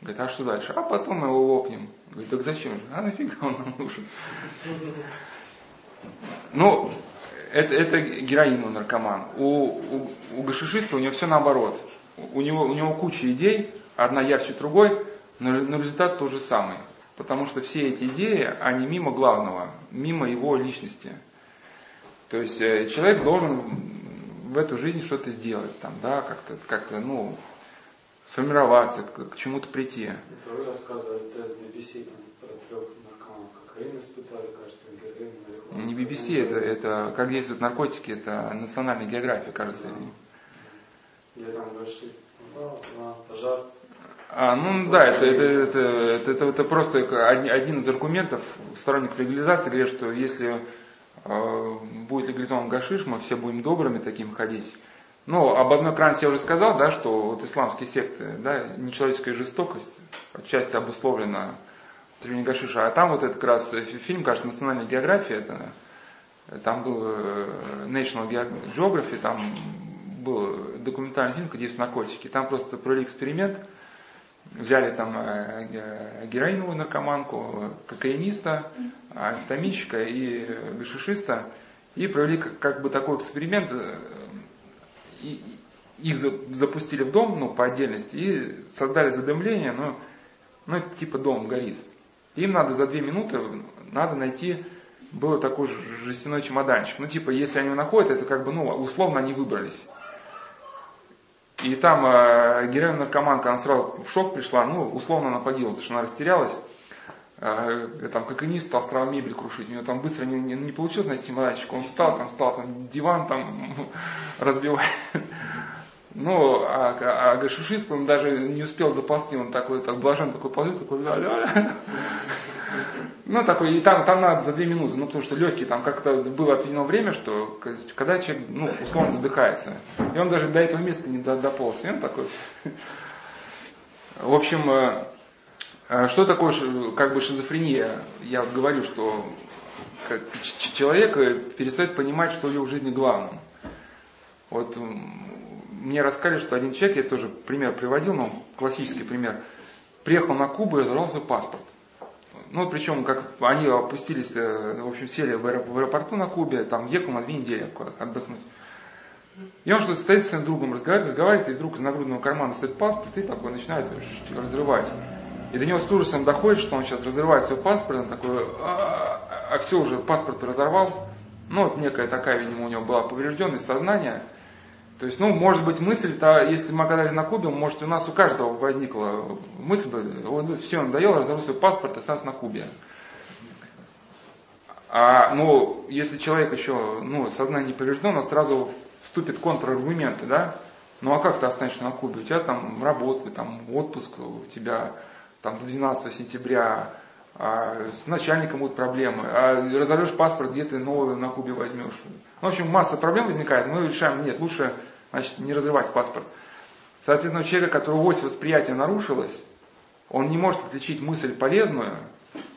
Говорит, а что дальше? А потом мы его лопнем. Говорит, так зачем же? А нафига он нам нужен? Ну, это, это героин наркоман. У, у, у гашишиста у него все наоборот. У него, у него куча идей, одна ярче другой, но, но результат тот же самый. Потому что все эти идеи, они мимо главного, мимо его личности. То есть э, человек должен в эту жизнь что-то сделать, там, да, как-то, как-то, ну, сформироваться, к, к чему-то прийти. Вы рассказывали тест BBC про трех наркоманов, кокаин испытали, кажется, героин, Не BBC, это, это как действуют наркотики, это национальная география, кажется. Где там большой пожар. А, ну да, это, это, это, это, это, это просто один из аргументов сторонников легализации, говорят, что если будет легализован гашиш, мы все будем добрыми таким ходить. Ну, об одной крайности я уже сказал, да, что вот исламские секты, да, нечеловеческая жестокость отчасти обусловлена употреблением гашиша. А там вот этот как раз фильм, кажется, «Национальная география», это, там был э, National Geography, там был документальный фильм, где есть наркотики. Там просто провели эксперимент, взяли там э, героиновую наркоманку, кокаиниста, амфетаминщика и гашишиста, и провели как бы такой эксперимент, э, и их запустили в дом, ну, по отдельности, и создали задымление, но, ну, это типа дом горит. Им надо за две минуты, надо найти, был такой жестяной чемоданчик. Ну, типа, если они его находят, это как бы, ну, условно они выбрались. И там э, героин наркоманка, она сразу в шок пришла, ну, условно она погибла, потому что она растерялась. Э, там кокаинист стал сразу мебель крушить. У него там быстро не, не, не получилось найти чемоданчик. Он встал, там стал там диван там разбивать. Ну, а, а, а гашишист, он даже не успел доползти, он такой, так блажен, такой ползет, такой, ля ля Ну, такой, и там, там надо за две минуты, ну, потому что легкий, там как-то было отведено время, что когда человек, ну, условно задыхается. И он даже до этого места не дополз. И он такой... В общем, э, а что такое как бы шизофрения? Я говорю, что человек перестает понимать, что у него в жизни главным. Вот мне рассказали, что один человек, я тоже пример приводил, но классический пример, приехал на Кубу и разорвал свой паспорт. Ну, причем, как они опустились, э, в общем, сели в аэропорту на Кубе, там ехал на две недели отдохнуть. И он что-то стоит с своим другом, разговаривает, разговаривает, и вдруг из нагрудного кармана стоит паспорт, и такой начинает разрывать. И до него с ужасом доходит, что он сейчас разрывает свой паспорт, он такой, а, а все уже, паспорт разорвал. Ну, вот некая такая, видимо, у него была поврежденность сознания. То есть, ну, может быть, мысль-то, если мы оказались на Кубе, может, у нас у каждого возникла мысль, вот, все, он надоело, разорвал свой паспорт, остался на Кубе. А, ну, если человек еще, ну, сознание не повреждено, сразу вступит контраргументы, да? Ну, а как ты останешься на Кубе? У тебя там работа, там отпуск, у тебя там, до 12 сентября, а с начальником будут проблемы, а разорвешь паспорт, где ты новый на Кубе возьмешь. В общем, масса проблем возникает, мы решаем, нет, лучше значит, не разрывать паспорт. Соответственно, у человека, которого ось восприятия нарушилась, Он не может отличить мысль полезную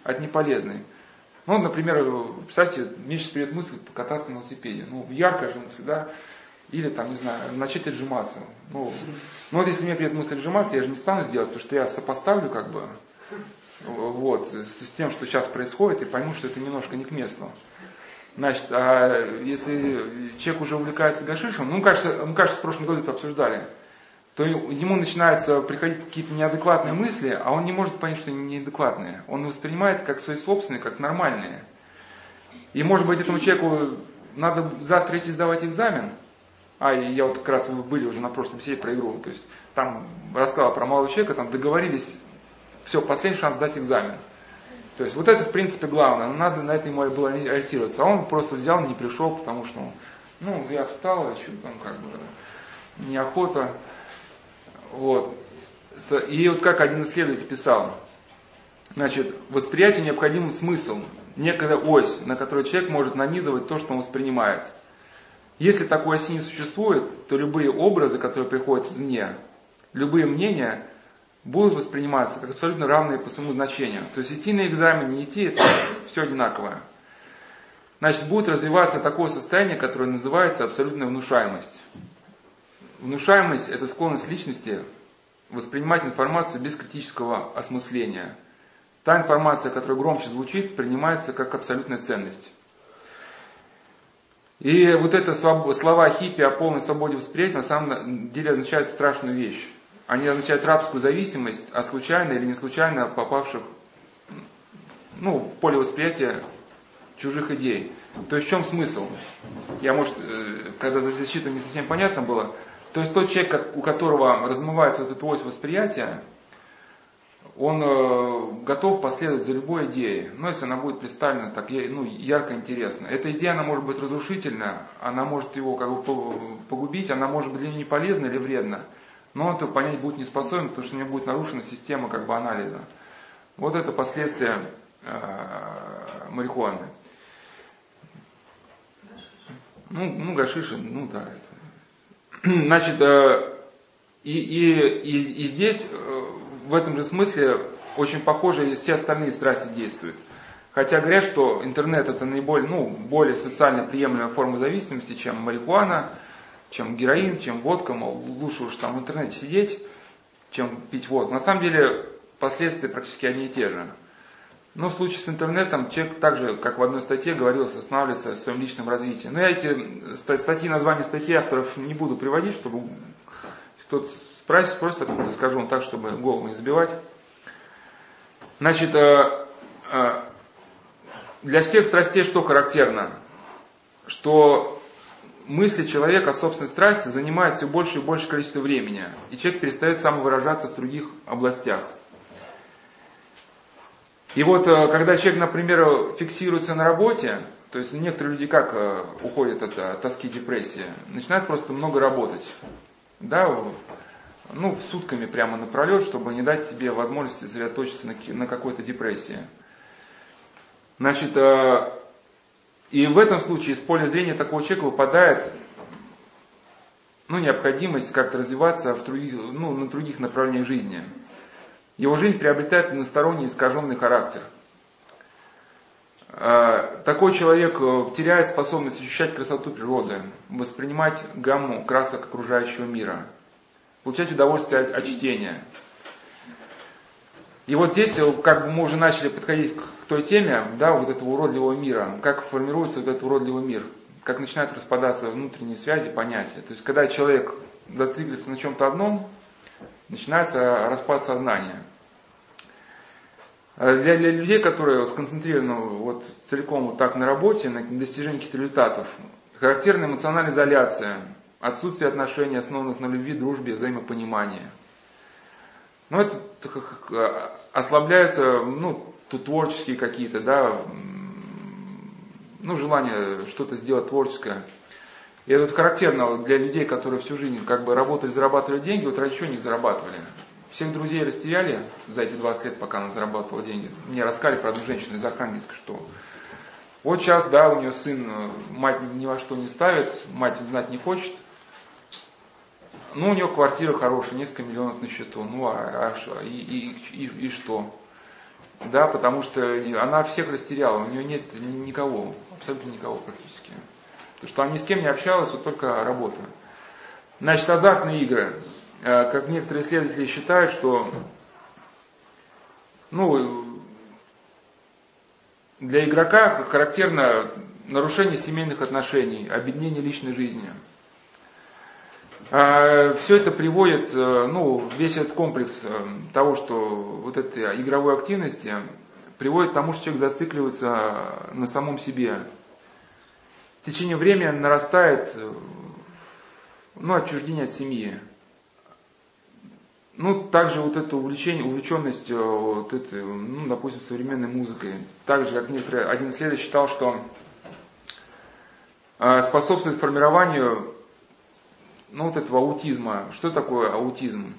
от неполезной. Ну, например, представьте, мне сейчас придет мысль покататься на велосипеде. Ну, яркая же мысль, да? Или там, не знаю, начать отжиматься. Ну, ну вот если мне придет мысль отжиматься, я же не стану сделать, потому что я сопоставлю как бы вот, с тем, что сейчас происходит, и пойму, что это немножко не к месту. Значит, а если человек уже увлекается гашишем, ну, кажется, ну, кажется, в прошлом году это обсуждали, то ему начинаются приходить какие-то неадекватные мысли, а он не может понять, что они неадекватные. Он воспринимает как свои собственные, как нормальные. И может быть этому человеку надо завтра идти сдавать экзамен, а, и я вот как раз, вы были уже на прошлом беседе про игру, то есть там рассказал про молодого человека, там договорились, все, последний шанс сдать экзамен. То есть вот это в принципе главное, надо на это ему было ориентироваться. А он просто взял, не пришел, потому что, ну, я встал, а что там как бы неохота. Вот. И вот как один исследователь писал, значит, восприятию необходим смысл, некая ось, на которой человек может нанизывать то, что он воспринимает. Если такой оси не существует, то любые образы, которые приходят извне, любые мнения будут восприниматься как абсолютно равные по своему значению. То есть идти на экзамен, не идти, это все одинаковое. Значит, будет развиваться такое состояние, которое называется абсолютная внушаемость. Внушаемость – это склонность личности воспринимать информацию без критического осмысления. Та информация, которая громче звучит, принимается как абсолютная ценность. И вот это слова хиппи о полной свободе восприятия на самом деле означают страшную вещь. Они означают рабскую зависимость от случайно или не случайно попавших ну, в поле восприятия чужих идей. То есть в чем смысл? Я, может, э, когда зачитываю, не совсем понятно было. То есть тот человек, у которого размывается вот эта ось восприятия, он э, готов последовать за любой идеей, но если она будет представлена так ну, ярко интересно. Эта идея, она может быть разрушительна, она может его как бы погубить, она может быть для него не полезна или вредна, но он это понять будет не способен, потому что у него будет нарушена система как бы анализа. Вот это последствия э, марихуаны. Ну, ну, гашиши, ну да. Это. Значит, э, и, и, и, и здесь э, в этом же смысле очень похоже все остальные страсти действуют. Хотя говорят, что интернет это наиболее, ну, более социально приемлемая форма зависимости, чем марихуана, чем героин, чем водка, мол, лучше уж там в интернете сидеть, чем пить водку. На самом деле последствия практически одни и те же. Но в случае с интернетом человек также, как в одной статье говорилось, останавливается в своем личном развитии. Но я эти статьи, названия статей авторов не буду приводить, чтобы кто-то Спросить просто скажу, он так, чтобы голову не забивать. Значит, э, э, для всех страстей что характерно? Что мысли человека о собственной страсти занимают все больше и больше количество времени, и человек перестает самовыражаться в других областях. И вот э, когда человек, например, фиксируется на работе, то есть некоторые люди как уходят от тоски, депрессии, начинают просто много работать. Да, ну, сутками прямо напролет, чтобы не дать себе возможности сосредоточиться на, на какой-то депрессии. Значит, э, и в этом случае из поля зрения такого человека выпадает ну, необходимость как-то развиваться в других, ну, на других направлениях жизни. Его жизнь приобретает односторонний искаженный характер. Э, такой человек э, теряет способность ощущать красоту природы, воспринимать гамму красок окружающего мира – получать удовольствие от, от чтения. И вот здесь, э, как бы мы уже начали подходить к той теме, да, вот этого уродливого мира, как формируется вот этот уродливый мир, как начинают распадаться внутренние связи, понятия. То есть, когда человек зациклится на чем-то одном, начинается распад сознания. А для, для людей, которые сконцентрированы вот целиком вот так на работе, на достижении каких-то результатов, характерна эмоциональная изоляция, отсутствие отношений, основанных на любви, дружбе, взаимопонимании. Ну, это ослабляются, ну, творческие какие-то, да, ну, желание что-то сделать творческое. И это вот характерно для людей, которые всю жизнь как бы работали, зарабатывали деньги, вот чего они зарабатывали. Всех друзей растеряли за эти 20 лет, пока она зарабатывала деньги. Мне рассказали про одну женщину из Архангельска, что вот сейчас, да, у нее сын, мать ни во что не ставит, мать знать не хочет – Ну, у него квартира хорошая, несколько миллионов на счету. Ну, а, а и, и, и, и что? Да, потому что она всех растеряла, у нее нет никого, абсолютно никого практически. Потому что она ни с кем не общалась, вот только работа. Значит, азартные игры. Э, как некоторые исследователи считают, что ну, для игрока характерно нарушение семейных отношений, объединение личной жизни. А, Все это приводит, э, ну, весь этот комплекс э, того, что вот этой игровой активности приводит к тому, что человек зацикливается на самом себе. В течение времени нарастает э, ну, отчуждение от семьи. Ну, также вот это увлечение, увлеченность, вот этой, ну, допустим, современной музыкой. Также, как некоторые, один исследователь считал, что способствует формированию ну, вот этого аутизма. Что такое аутизм?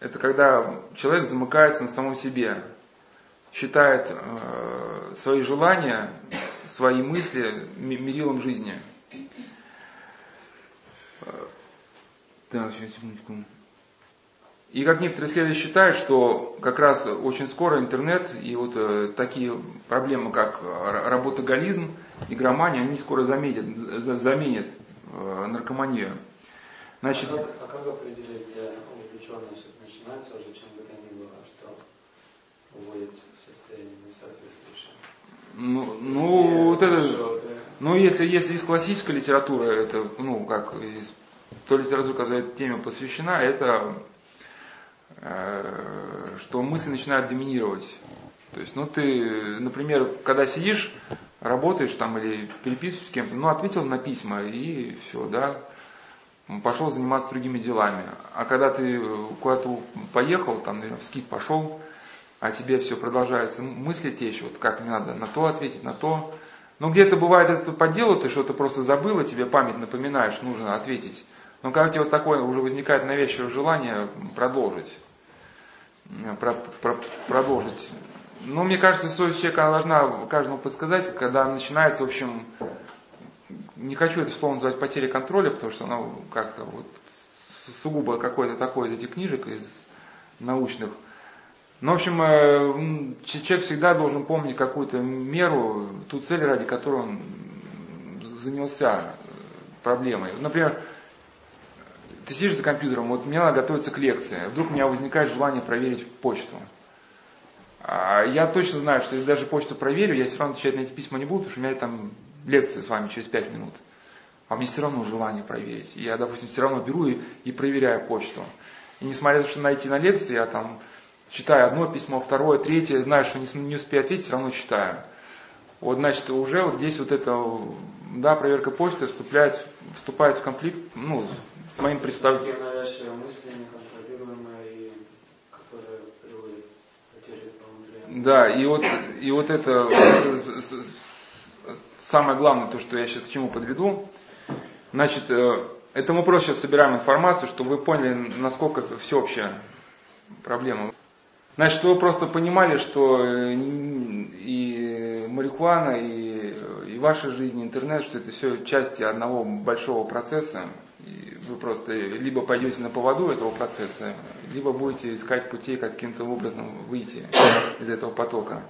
Это когда человек замыкается на самом себе, считает э, свои желания, свои мысли мерилом жизни. Так, сейчас, секундочку. И как некоторые исследователи считают, что как раз очень скоро интернет и вот э, такие проблемы, как работоголизм, игромания, они скоро заметят, заменят э, наркоманию. Значит, а, как, а как определить, где увлеченность начинается уже, чем бы то ни было, что уводит в состояние несоответствующее? Ну, ну вот это, ну если, если из классической литературы, это, ну, как из той литературы, которая этой теме посвящена, это э, что мысли начинают доминировать. То есть, ну ты, например, когда сидишь, работаешь там или переписываешь с кем-то, ну ответил на письма и все, да, пошел заниматься другими делами. А когда ты э, куда-то поехал, там, наверное, в скид пошел, а тебе все продолжается мысли течь, вот как мне надо на то ответить, на то. Но где-то бывает это по делу, ты что-то просто забыл, и тебе память напоминаешь, нужно ответить. Но когда у тебя вот такое уже возникает навязчивое желание продолжить, про, про, продолжить. Ну, мне кажется, совесть человека должна каждому подсказать, когда начинается, в общем, не хочу это слово называть потеря контроля, потому что оно как-то вот сугубо какое-то такое из этих книжек, из научных. Но, в общем, э, человек всегда должен помнить какую-то меру, ту цель, ради которой он занялся проблемой. Например, ты сидишь за компьютером, вот мне надо готовиться к лекции, вдруг у меня возникает желание проверить почту. А я точно знаю, что если даже почту проверю, я все равно отвечать на эти письма не буду, потому что у меня там лекции с вами через 5 минут. А мне все равно желание проверить. И я, допустим, все равно беру и, и проверяю почту. И несмотря на то, что найти на лекции, я там читаю одно письмо, второе, третье, знаю, что не, не успею ответить, все равно читаю. Вот, значит, уже вот здесь вот это, да, проверка почты вступает, вступает в конфликт, ну, с моим представлением. Да, и вот, и вот это самое главное, то, что я сейчас к чему подведу, значит, э, это мы просто сейчас собираем информацию, чтобы вы поняли, насколько это всеобщая проблема. Значит, чтобы вы просто понимали, что э, и марихуана, и, и ваша жизнь, интернет, что это все части одного большого процесса. И вы просто либо пойдете на поводу этого процесса, либо будете искать путей каким-то образом выйти из этого потока.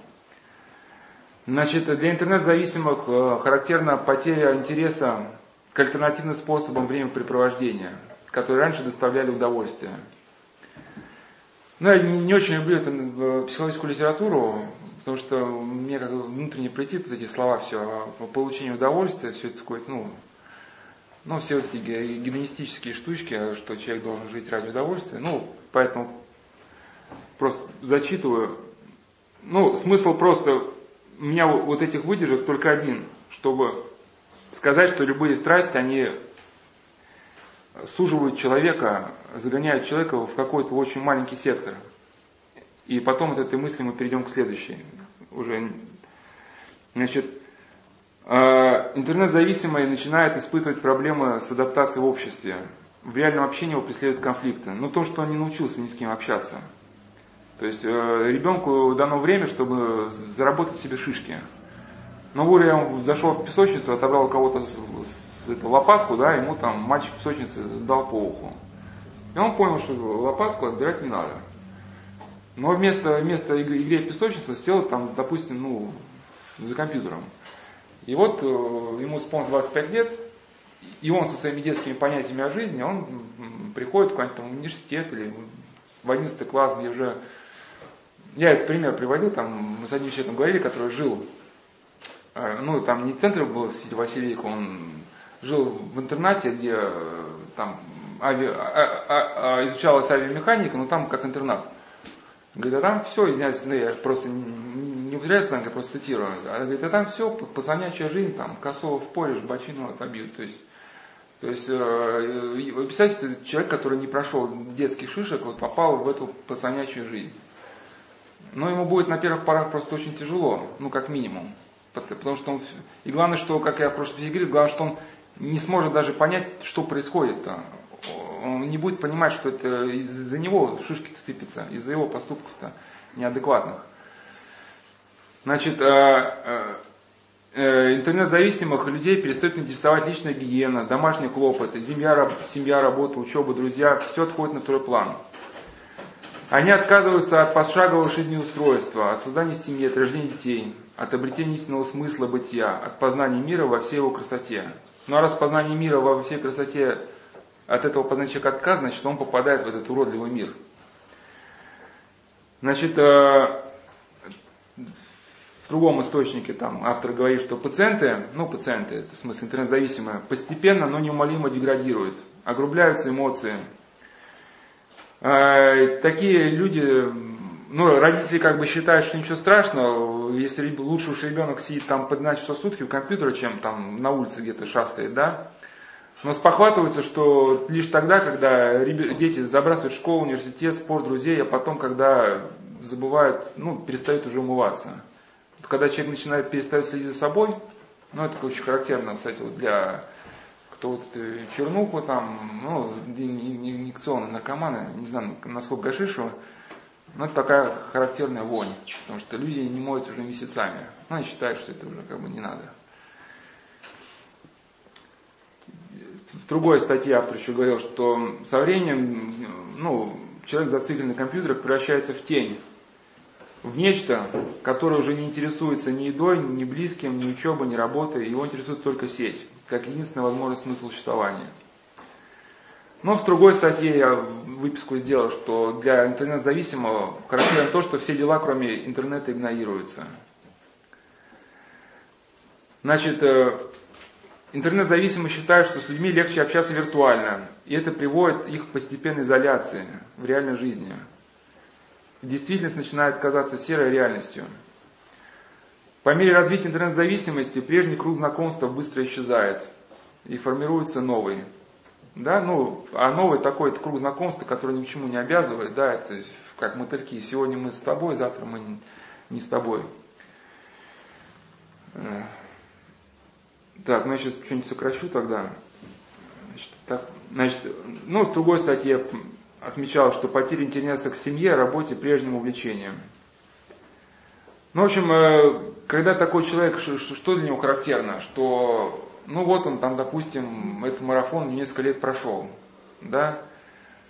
Значит, для интернет-зависимых э, характерна потеря интереса к альтернативным способам времяпрепровождения, которые раньше доставляли удовольствие. Ну, я не, очень люблю эту э, психологическую литературу, потому что мне как внутренне претит вот эти слова все а получении удовольствия, все это такое, ну, ну, все вот эти гедонистические штучки, что человек должен жить ради удовольствия. Ну, поэтому просто зачитываю. Ну, смысл просто у меня вот этих выдержек только один, чтобы сказать, что любые страсти, они суживают человека, загоняют человека в какой-то очень маленький сектор. И потом от этой мысли мы перейдем к следующей. Уже, значит, э, интернет-зависимый начинает испытывать проблемы с адаптацией в обществе. В реальном общении его преследуют конфликты. Но то, что он не научился ни с кем общаться – то есть э, ребенку дано время, чтобы заработать себе шишки. Но Гурия он зашел в песочницу, отобрал у кого-то с, с, эту лопатку, да, ему там мальчик в песочнице дал по уху. И он понял, что лопатку отбирать не надо. Но вместо, вместо игры, игры в песочницу сел там, допустим, ну, за компьютером. И вот э, ему исполнилось 25 лет, и он со своими детскими понятиями о жизни, он приходит в какой-нибудь университет или в 11 класс, где уже... Я этот пример приводил, там мы с одним человеком говорили, который жил, э, ну там не центр был Васильевка, он жил в интернате, где э, там ави, а, а, а, изучалась авиамеханика, но там как интернат. Говорит, а там все, извиняюсь, ну, я просто не, не сленг, я просто цитирую. А говорит, а там все, пацанячья жизнь, там, косого в поле, бочину отобьют. То есть, то есть, э, вы представляете, человек, который не прошел детских шишек, вот попал в эту пацанячью жизнь. Но ему будет на первых порах просто очень тяжело, ну, как минимум. Потому что он, и главное, что, как я в прошлом видео говорил, главное, что он не сможет даже понять, что происходит. -то он не будет понимать, что это из-за него шишки сыпятся, из-за его поступков-то неадекватных. Значит, э, э, э, интернет-зависимых людей перестает интересовать личная гигиена, домашние хлопоты, семья, семья, работа, учеба, друзья, все отходит на второй план. Они отказываются от пошагового жизненного устройства, от создания семьи, от рождения детей, от обретения истинного смысла бытия, от познания мира во всей его красоте. Ну а раз познание мира во всей красоте от этого познания человек отказ, значит, он попадает в этот уродливый мир. Значит, э, в другом источнике там автор говорит, что пациенты, ну пациенты, это в смысле интернет-зависимые, постепенно, но неумолимо деградируют, огрубляются эмоции. Э, такие люди, ну, родители как бы считают, что ничего страшного, если лучше уж ребенок сидит там по 12 часов в сутки у компьютера, чем там на улице где-то шастает, да, но спохватываются, что лишь тогда, когда дети забрасывают школу, университет, спорт, друзей, а потом, когда забывают, ну, перестают уже умываться. Когда человек начинает перестать следить за собой, ну, это очень характерно, кстати, вот для кто вот чернуху там, ну, инъекционные наркоманы, не знаю, насколько гашишу, но это такая характерная вонь, потому что люди не моются уже месяцами. Ну, они считают, что это уже как бы не надо. в другой статье автор еще говорил, что со временем ну, человек, зацикленный на компьютерах, превращается в тень, в нечто, которое уже не интересуется ни едой, ни близким, ни учебой, ни работой, его интересует только сеть, как единственный возможный смысл существования. Но в другой статье я выписку сделал, что для интернет-зависимого характерно то, что все дела, кроме интернета, игнорируются. Значит, э, Интернет-зависимые считают, что с людьми легче общаться виртуально, и это приводит их к постепенной изоляции в реальной жизни. Действительность начинает казаться серой реальностью. По мере развития интернет-зависимости прежний круг знакомства быстро исчезает, и формируется новый. Да, ну, а новый такой круг знакомства, который ни к чему не обязывает, да, это как мотыльки. Сегодня мы с тобой, завтра мы не с тобой. Э, так, ну я сейчас что-нибудь сокращу тогда. Значит, так, значит, ну, в другой статье отмечал, что потеря интереса к семье, работе, прежним увлечениям. Ну, в общем, э, когда такой человек, что для него характерно, что, ну вот он там, допустим, этот марафон несколько лет прошел, да,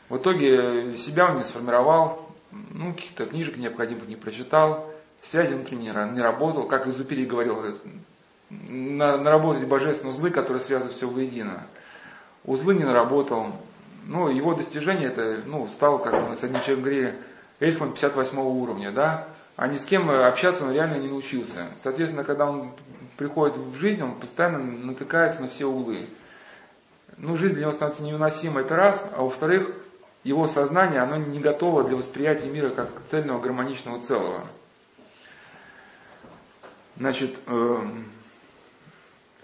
в итоге себя он не сформировал, ну, каких-то книжек необходимых не прочитал, связи внутренние не работал, как Изупирий говорил, на, наработать божественные узлы, которые связывают все воедино. Узлы не наработал. Ну, его достижение это, ну, стал, как мы с одним человеком говорили, эльфом 58 уровня, да, а ни с кем общаться он реально не научился. Соответственно, когда он приходит в жизнь, он постоянно натыкается на все углы. Ну, жизнь для него становится невыносимой, это раз, а во-вторых, его сознание, оно не готово для восприятия мира как цельного гармоничного целого. Значит, э,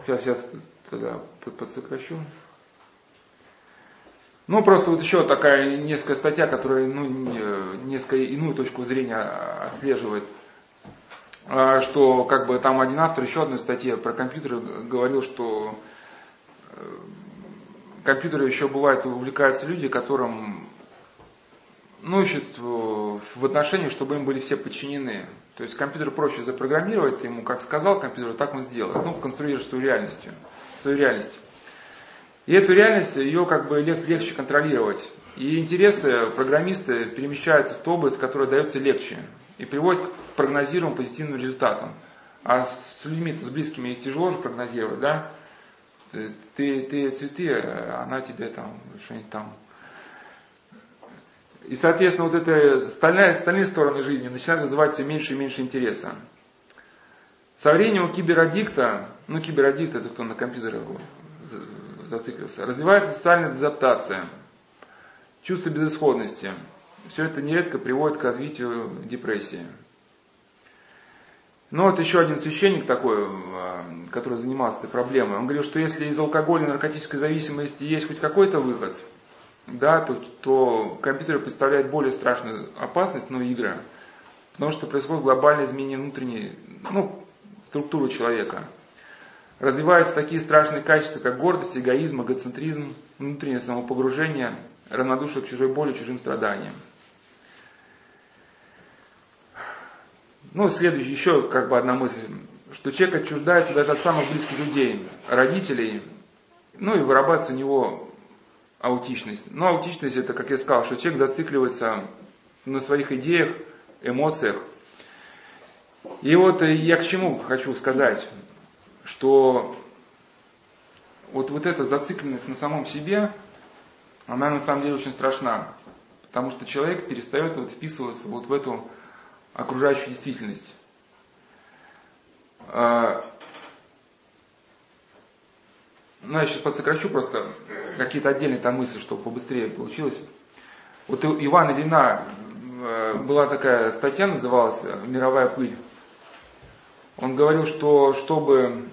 Сейчас, сейчас тогда подсокращу. Ну, просто вот еще такая несколько статья, которая ну, несколько иную точку зрения отслеживает. А, что как бы там один автор еще одной статье про компьютеры говорил, что э, компьютеры еще бывают увлекаются люди, которым ну, ищут в отношении, чтобы им были все подчинены. То есть компьютер проще запрограммировать, ему как сказал компьютер, так он сделает. Ну, конструирует свою реальность. Свою реальность. И эту реальность, ее как бы легче контролировать. И интересы программиста перемещаются в ту область, которая дается легче и приводит к прогнозируемым позитивным результатам. А с людьми, с близкими тяжело же прогнозировать, да? Ты, ты цветы, а она тебе там что-нибудь там. И, соответственно, вот эта остальная, остальные стороны жизни начинают вызывать все меньше и меньше интереса. Со временем у киберадикта, ну киберадикт это кто на компьютере зациклился, развивается социальная дезаптация, чувство безысходности. Все это нередко приводит к развитию депрессии. Ну вот еще один священник такой, а, который занимался этой проблемой, он говорил, что если из алкоголя и наркотической зависимости есть хоть какой-то выход, да, то, то компьютер представляет более страшную опасность, но игры, потому что происходит глобальное изменение внутренней, ну, структуры человека. Развиваются такие страшные качества, как гордость, эгоизм, эгоцентризм, внутреннее самопогружение, равнодушие к чужой боли, чужим страданиям. Ну, следующий, еще как бы одна мысль, что человек отчуждается даже от самых близких людей, родителей, ну и вырабатывается у него аутичность. Но аутичность это, как я сказал, что человек зацикливается на своих идеях, эмоциях. И вот я к чему хочу сказать, что вот, вот эта зацикленность на самом себе, она на самом деле очень страшна, потому что человек перестает вот вписываться вот в эту окружающую действительность. А, ну, я сейчас подсокращу просто какие-то отдельные там мысли, чтобы побыстрее получилось. Вот у Ивана Ильина э, была такая статья, называлась «Мировая пыль». Он говорил, что чтобы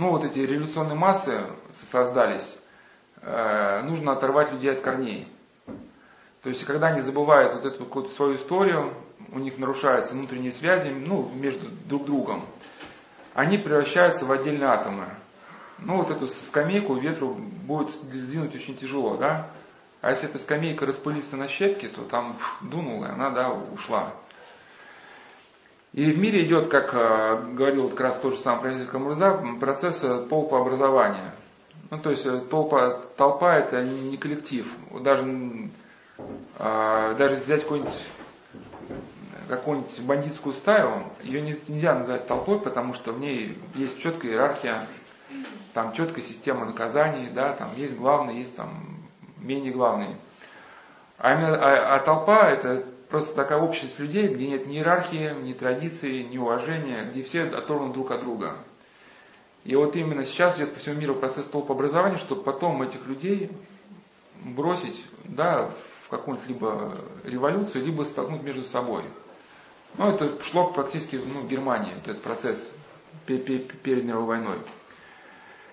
ну, вот эти революционные массы создались, э, нужно оторвать людей от корней. То есть, когда они забывают вот эту какую-то свою историю, у них нарушаются внутренние связи ну, между друг другом, они превращаются в отдельные атомы. Ну, вот эту скамейку ветру будет сдвинуть очень тяжело, да? А если эта скамейка распылится на щепки, то там дунула, и она, да, ушла. И в мире идет, как э, говорил как раз тот же самый профессор Камурза, процесс толпообразования. Ну, то есть э, толпа, толпа это не коллектив. Даже а, даже взять какую-нибудь какую-нибудь бандитскую стаю, ее нельзя назвать толпой, потому что в ней есть четкая иерархия, там четкая система наказаний, да, там есть главные, есть там менее главные. А, а, а толпа это просто такая общность людей, где нет ни иерархии, ни традиции, ни уважения, где все оторваны друг от друга. И вот именно сейчас идет по всему миру процесс толпообразования, чтобы потом этих людей бросить да, какую-нибудь либо революцию, либо столкнуть между собой. Ну, это шло практически ну, в Германии, этот процесс перед мировой войной.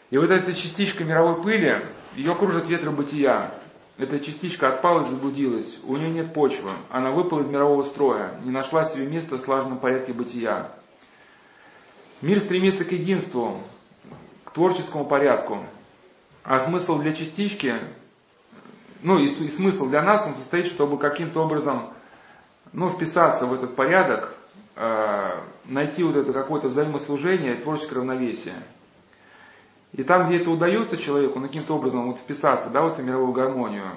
И вот эта частичка мировой пыли, ее кружат ветры бытия. Эта частичка отпала и заблудилась, у нее нет почвы, она выпала из мирового строя, не нашла себе места в слаженном порядке бытия. Мир стремится к единству, к творческому порядку, а смысл для частички ну и, и смысл для нас, он состоит, чтобы каким-то образом ну, вписаться в этот порядок, э, найти вот это какое-то взаимослужение, творческое равновесие. И там, где это удается человеку, ну, каким-то образом вот вписаться да, в эту мировую гармонию,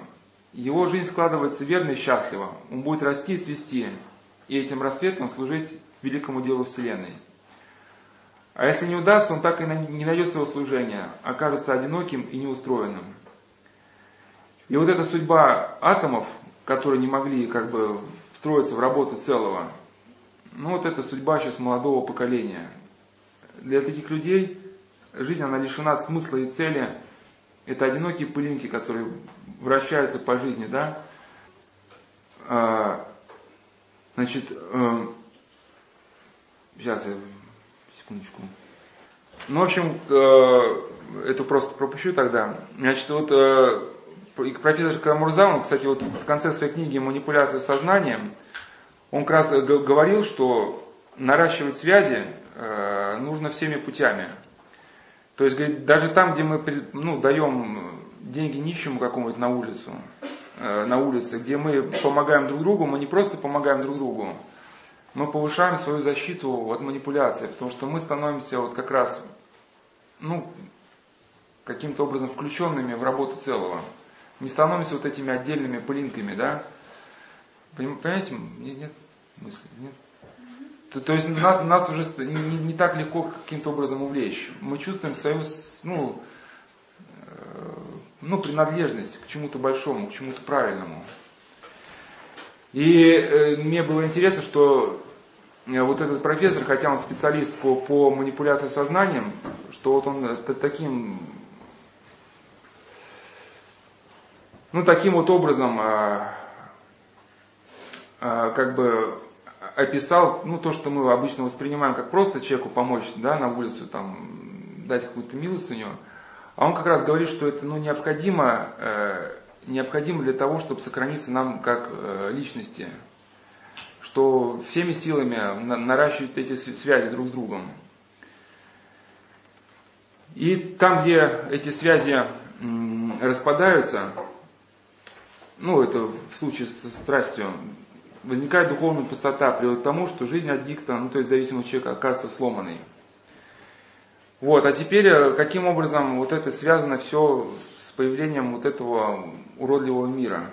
его жизнь складывается верно и счастливо. Он будет расти и цвести, и этим рассветом служить великому делу Вселенной. А если не удастся, он так и не найдет своего служения, окажется одиноким и неустроенным. И вот эта судьба атомов, которые не могли как бы встроиться в работу целого, ну вот это судьба сейчас молодого поколения. Для таких людей жизнь, она лишена смысла и цели. Это одинокие пылинки, которые вращаются по жизни, да. А, значит, э, сейчас я, секундочку. Ну, в общем, э, это просто пропущу тогда. Значит, вот э, профессор Карамурза, он, кстати, вот в конце своей книги «Манипуляция сознанием», он как раз говорил, что наращивать связи э, нужно всеми путями. То есть, говорит, даже там, где мы ну, даем деньги нищему какому-нибудь на улицу, э, на улице, где мы помогаем друг другу, мы не просто помогаем друг другу, мы повышаем свою защиту от манипуляции, потому что мы становимся вот как раз, ну, каким-то образом включенными в работу целого. не становимся вот этими отдельными пылинками, да? Понимаете? Нет, нет мысли, нет? То, то есть нас, нас уже не, не так легко каким-то образом увлечь. Мы чувствуем свою, ну, э, ну, принадлежность к чему-то большому, к чему-то правильному. И э, мне было интересно, что э, вот этот профессор, хотя он специалист по, по манипуляции сознанием, что вот он таким, ну, таким вот образом, э, э, как бы описал, ну, то, что мы обычно воспринимаем как просто человеку помочь, да, на улицу, там, дать какую-то милостыню, а он как раз говорит, что это, ну, необходимо, э, необходимо для того, чтобы сохраниться нам как э, личности, что всеми силами на, наращивать эти связи друг с другом. И там, где эти связи распадаются, ну, это в случае со страстью, возникает духовная пустота, приводит к тому, что жизнь аддикта, ну то есть зависимый человек оказывается сломанный. Вот, а теперь э, каким образом вот это связано все с появлением вот этого уродливого мира?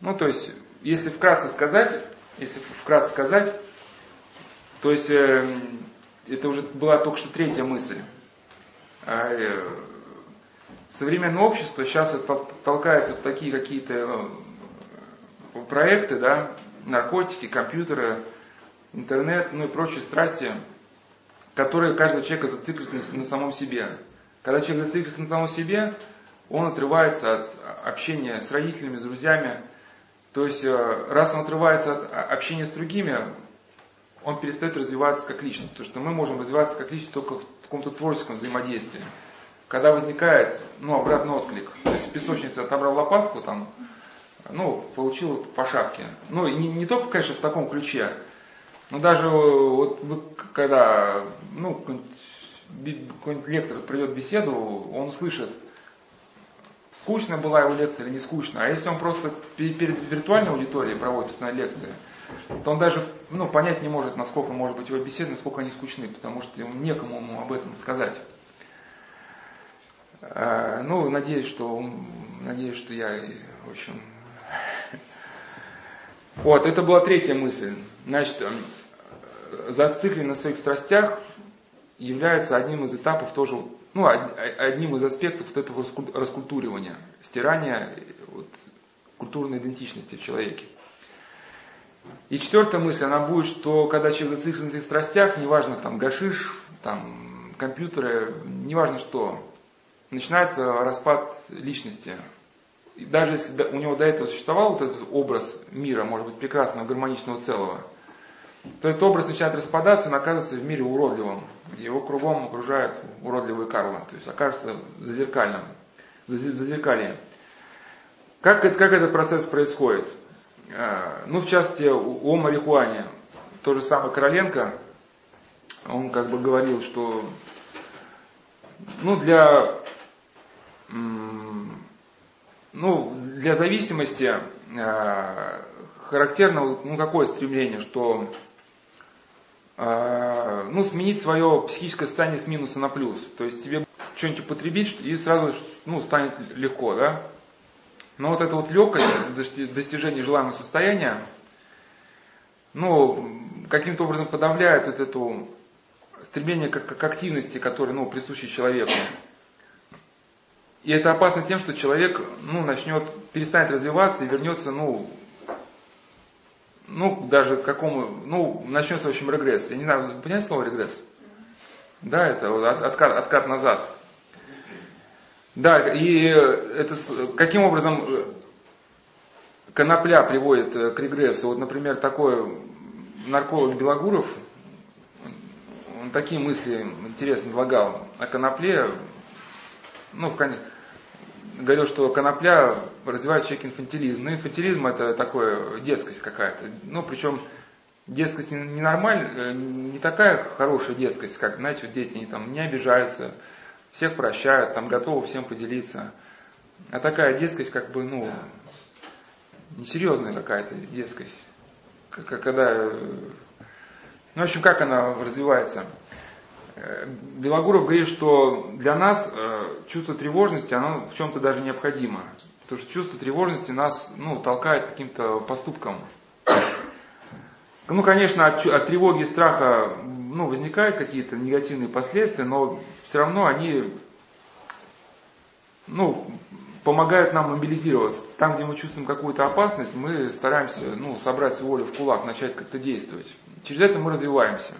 Ну, то есть, если вкратце сказать, если вкратце сказать, то есть э, это уже была только что третья мысль. А, э, современное общество сейчас толкается в такие какие-то э, проекты, да, наркотики, компьютеры, интернет, ну и прочие страсти, которые каждого человека зацикливаются на, самом себе. Когда человек зацикливается на самом себе, он отрывается от общения с родителями, с друзьями. То есть, э, раз он отрывается от общения с другими, он перестает развиваться как личность. Потому что мы можем развиваться как личность только в каком-то творческом взаимодействии. Когда возникает ну, обратный отклик. То есть в песочнице отобрал лопатку, там, ну, получил по шапке. Ну, не, не только, конечно, в таком ключе, но даже вот вы, когда, ну, какой-нибудь лектор придет в беседу, он слышит, скучная была его лекция или не скучная. А если он просто перед виртуальной аудиторией проводит постоянно лекции, то он даже ну, понять не может, насколько может быть его беседы, насколько они скучны, потому что некому ему об этом сказать. А, ну, надеюсь, что, надеюсь, что я, в общем, вот, это была третья мысль. Значит, э, зацикленность на своих страстях является одним из этапов тоже, ну, одним из аспектов вот этого раскультуривания, стирания вот, культурной идентичности в человеке. И четвертая мысль, она будет, что когда человек зациклен на своих страстях, неважно там гашиш, там компьютеры, неважно что, начинается распад личности, даже если у него до этого существовал вот этот образ мира, может быть, прекрасного, гармоничного целого, то этот образ начинает распадаться, он оказывается в мире уродливым, где его кругом окружают уродливые Карлы, то есть окажется зазеркальным, зазеркальем. Как, это, как этот процесс происходит? А, ну, в частности, о марихуане. То же самое Короленко, он как бы говорил, что ну, для ну, для зависимости э, характерно ну, какое стремление, что э, ну, сменить свое психическое состояние с минуса на плюс. То есть тебе что-нибудь употребить и сразу ну, станет легко, да? Но вот это вот легкость достижения желаемого состояния, ну, каким-то образом подавляет вот это стремление к, к активности, которое, ну, присуще человеку. И это опасно тем, что человек ну, начнет, перестанет развиваться и вернется, ну, ну, даже к какому, ну, начнется, в общем, регресс. Я не знаю, вы понимаете слово регресс? Да, это вот откат, откат назад. Да, и это каким образом э, конопля приводит э, к регрессу? Вот, например, такой нарколог Белогуров, он такие мысли интересно излагал о конопле, ну, говорил, что конопля развивает человек инфантилизм. Ну, инфантилизм это такое, детскость какая-то. Ну, причем детскость не нормальная, не такая хорошая детскость, как, знаете, вот дети, они там не обижаются, всех прощают, там готовы всем поделиться. А такая детскость, как бы, ну, несерьезная какая-то детскость. Когда, ну, в общем, как она развивается? Белогуров говорит, что для нас э, чувство тревожности, оно в чем-то даже необходимо. Потому что чувство тревожности нас ну, толкает каким-то поступкам. Ну, конечно, от, от тревоги и страха ну, возникают какие-то негативные последствия, но все равно они ну, помогают нам мобилизироваться. Там, где мы чувствуем какую-то опасность, мы стараемся ну, собрать свою волю в кулак, начать как-то действовать. Через это мы развиваемся.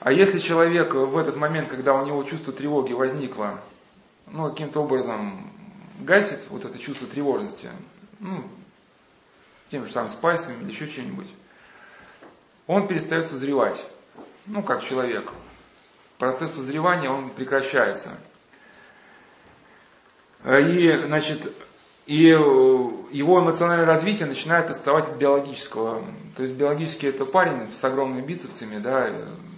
А если человек в этот момент, когда у него чувство тревоги возникло, ну, каким-то образом гасит вот это чувство тревожности, ну, тем же самым спайсом или еще чем-нибудь, он перестает созревать, ну, как человек. Процесс созревания, он прекращается. И, значит, и его эмоциональное развитие начинает отставать от биологического. То есть биологически это парень с огромными бицепсами, да,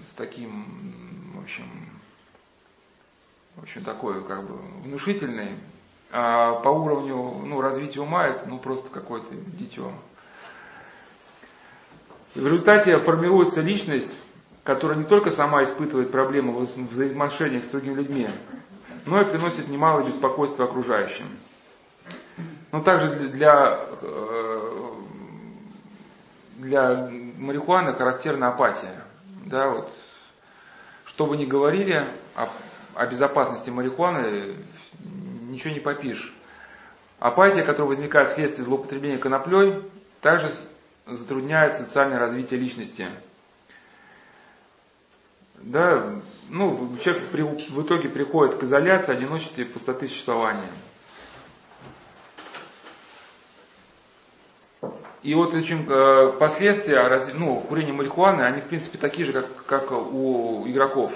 с таким, в общем, в общем, такой, как бы, внушительный, а по уровню, ну, развития ума это, ну, просто какое-то дитё. И в результате формируется личность, которая не только сама испытывает проблемы в взаимоотношениях с другими людьми, но и приносит немало беспокойства окружающим. Но также для, э, для марихуаны характерна апатия. Да, вот, что бы ни говорили о, о безопасности марихуаны, ничего не попишешь. Апатия, которая возникает вследствие злоупотребления коноплей, также затрудняет социальное развитие личности. Да, ну, человек при, в итоге приходит к изоляции, одиночестве и пустоты существования. И вот очень э, последствия ну, курения марихуаны, они в принципе такие же, как, как у игроков.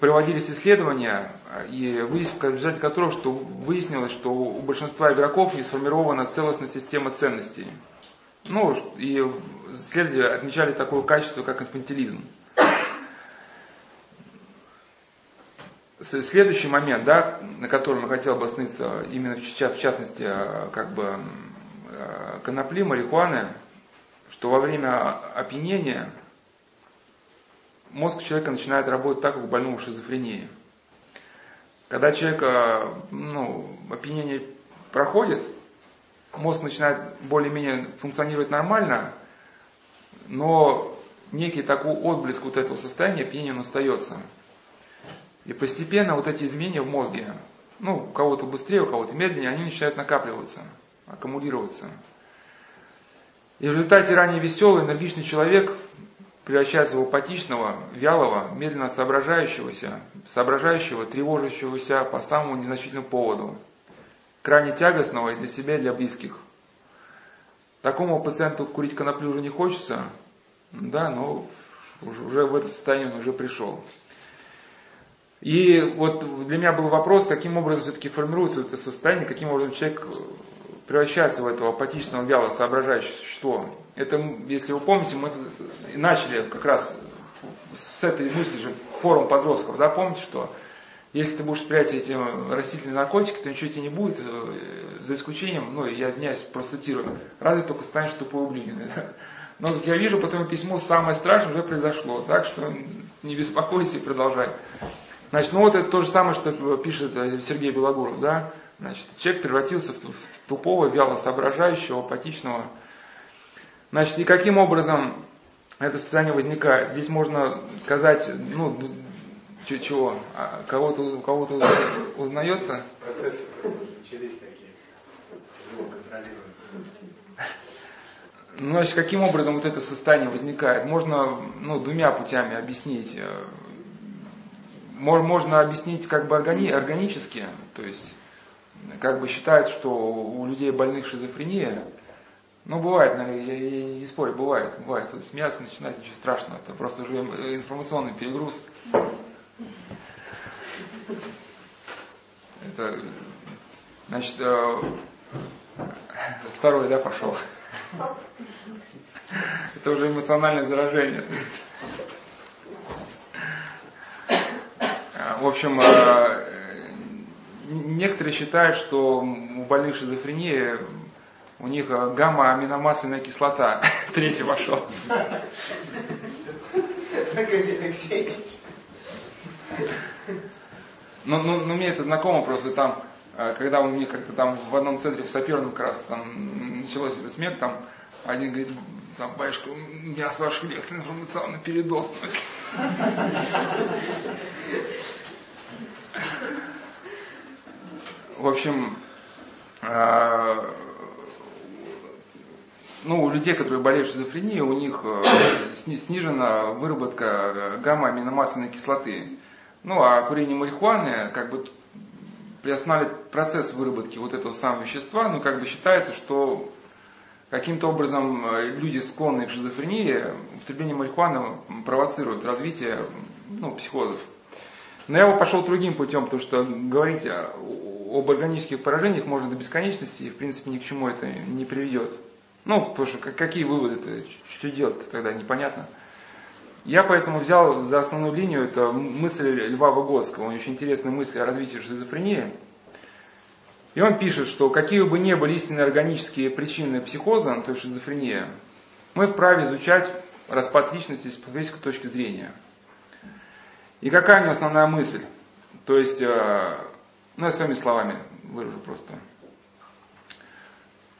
Приводились исследования, и в результате которых что выяснилось, что у большинства игроков не сформирована целостная система ценностей. Ну, и исследователи отмечали такое качество, как инфантилизм. Следующий момент, да, на котором я хотел бы остановиться, именно в частности, как бы Э, конопли, марихуаны, что во время опьянения мозг человека начинает работать так, как у больного шизофрении. Когда человека ну, опьянение проходит, мозг начинает более-менее функционировать нормально, но некий такой отблеск вот этого состояния опьянения остается. И постепенно вот эти изменения в мозге, ну, у кого-то быстрее, у кого-то медленнее, они начинают накапливаться аккумулироваться. И в результате ранее веселый, энергичный человек превращается в апатичного, вялого, медленно соображающегося, соображающего, тревожащегося по самому незначительному поводу, крайне тягостного и для себя, и для близких. Такому пациенту курить коноплю уже не хочется, да, но уже в это состояние он уже пришел. И вот для меня был вопрос, каким образом все-таки формируется это состояние, каким образом человек превращается в этого апатичного, вяло соображающее существо. Это, если вы помните, мы начали как раз с этой мысли же форум подростков, да, помните, что если ты будешь спрятать эти растительные наркотики, то ничего тебе не будет, э, за исключением, ну, я извиняюсь, процитирую, разве только станешь тупой ублюдиной. Да? Но, как я вижу, по твоему письму самое страшное уже произошло, так что не беспокойся и продолжай. Значит, ну вот это то же самое, что пишет э, Сергей Белогуров, да, Значит, человек превратился в тупого, вяло соображающего, апатичного. Значит, и каким образом это состояние возникает? Здесь можно сказать, ну, чего, а кого-то у кого-то узнается? Процессы начались такие, ну, значит, каким образом вот это состояние возникает? Можно ну, двумя путями объяснить. Можно объяснить как бы органи- органически, то есть как бы считают, что у людей больных шизофрения, ну, бывает, наверное, я, я не спорю, бывает, бывает. Тут смеяться начинать, ничего страшного. Это просто уже информационный перегруз. Это, значит, э, второй, да, пошел. Это уже эмоциональное заражение. В общем, э, некоторые считают, что у больных шизофрении у них гамма-аминомасляная кислота. Третий вошел. Ну, ну, ну, мне это знакомо просто там а, когда у них как-то там в одном центре в саперном как раз там началось этот смех, там один говорит, там, батюшка, у меня с вашей лекции информационный передоз. В общем, а, ну, у людей, которые болеют шизофренией, у них э, снижена выработка э, гамма-аминомасляной кислоты. Ну, а курение марихуаны как бы приостанавливает процесс выработки вот этого самого вещества, но как бы считается, что каким-то образом э, люди, склонные к шизофрении, употребление марихуаны провоцирует развитие ну, психозов. Но я бы пошел другим путем, потому что говорить об органических поражениях можно до бесконечности, и в принципе ни к чему это не приведет. Ну, потому что какие выводы-то, что делать тогда, непонятно. Я поэтому взял за основную линию это мысль Льва Выгодского. Него очень интересная мысль о развитии шизофрении. И он пишет, что какие бы ни были истинные органические причины психоза, то есть шизофрения, мы вправе изучать распад личности с психологической точки зрения. И какая у него основная мысль? То есть, э, ну я своими словами выражу просто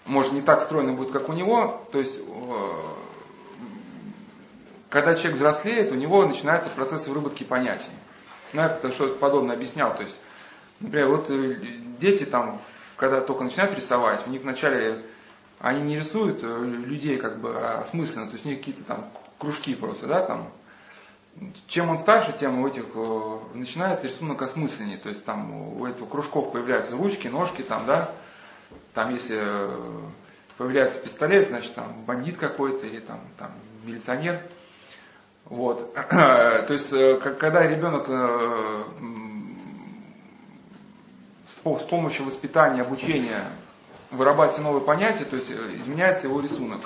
может не так стройно будет, как у него, то есть э, когда человек взрослеет, у него начинается процесс выработки понятий. Ну, я что-то подобное объяснял. То есть, например, вот э, дети там, когда только начинают рисовать, у них вначале они не рисуют э, людей как бы осмысленно, то есть у них какие-то там кружки просто, да, там. Чем он старше, тем у этих начинается рисунок осмысленнее. То есть там у этих кружков появляются ручки, ножки там, да, там, если э, появляется пистолет, значит, там бандит какой-то или там, там милиционер. Вот. То есть, э, когда ребенок э, с помощью воспитания, обучения вырабатывает новые понятия, то есть изменяется его рисунок.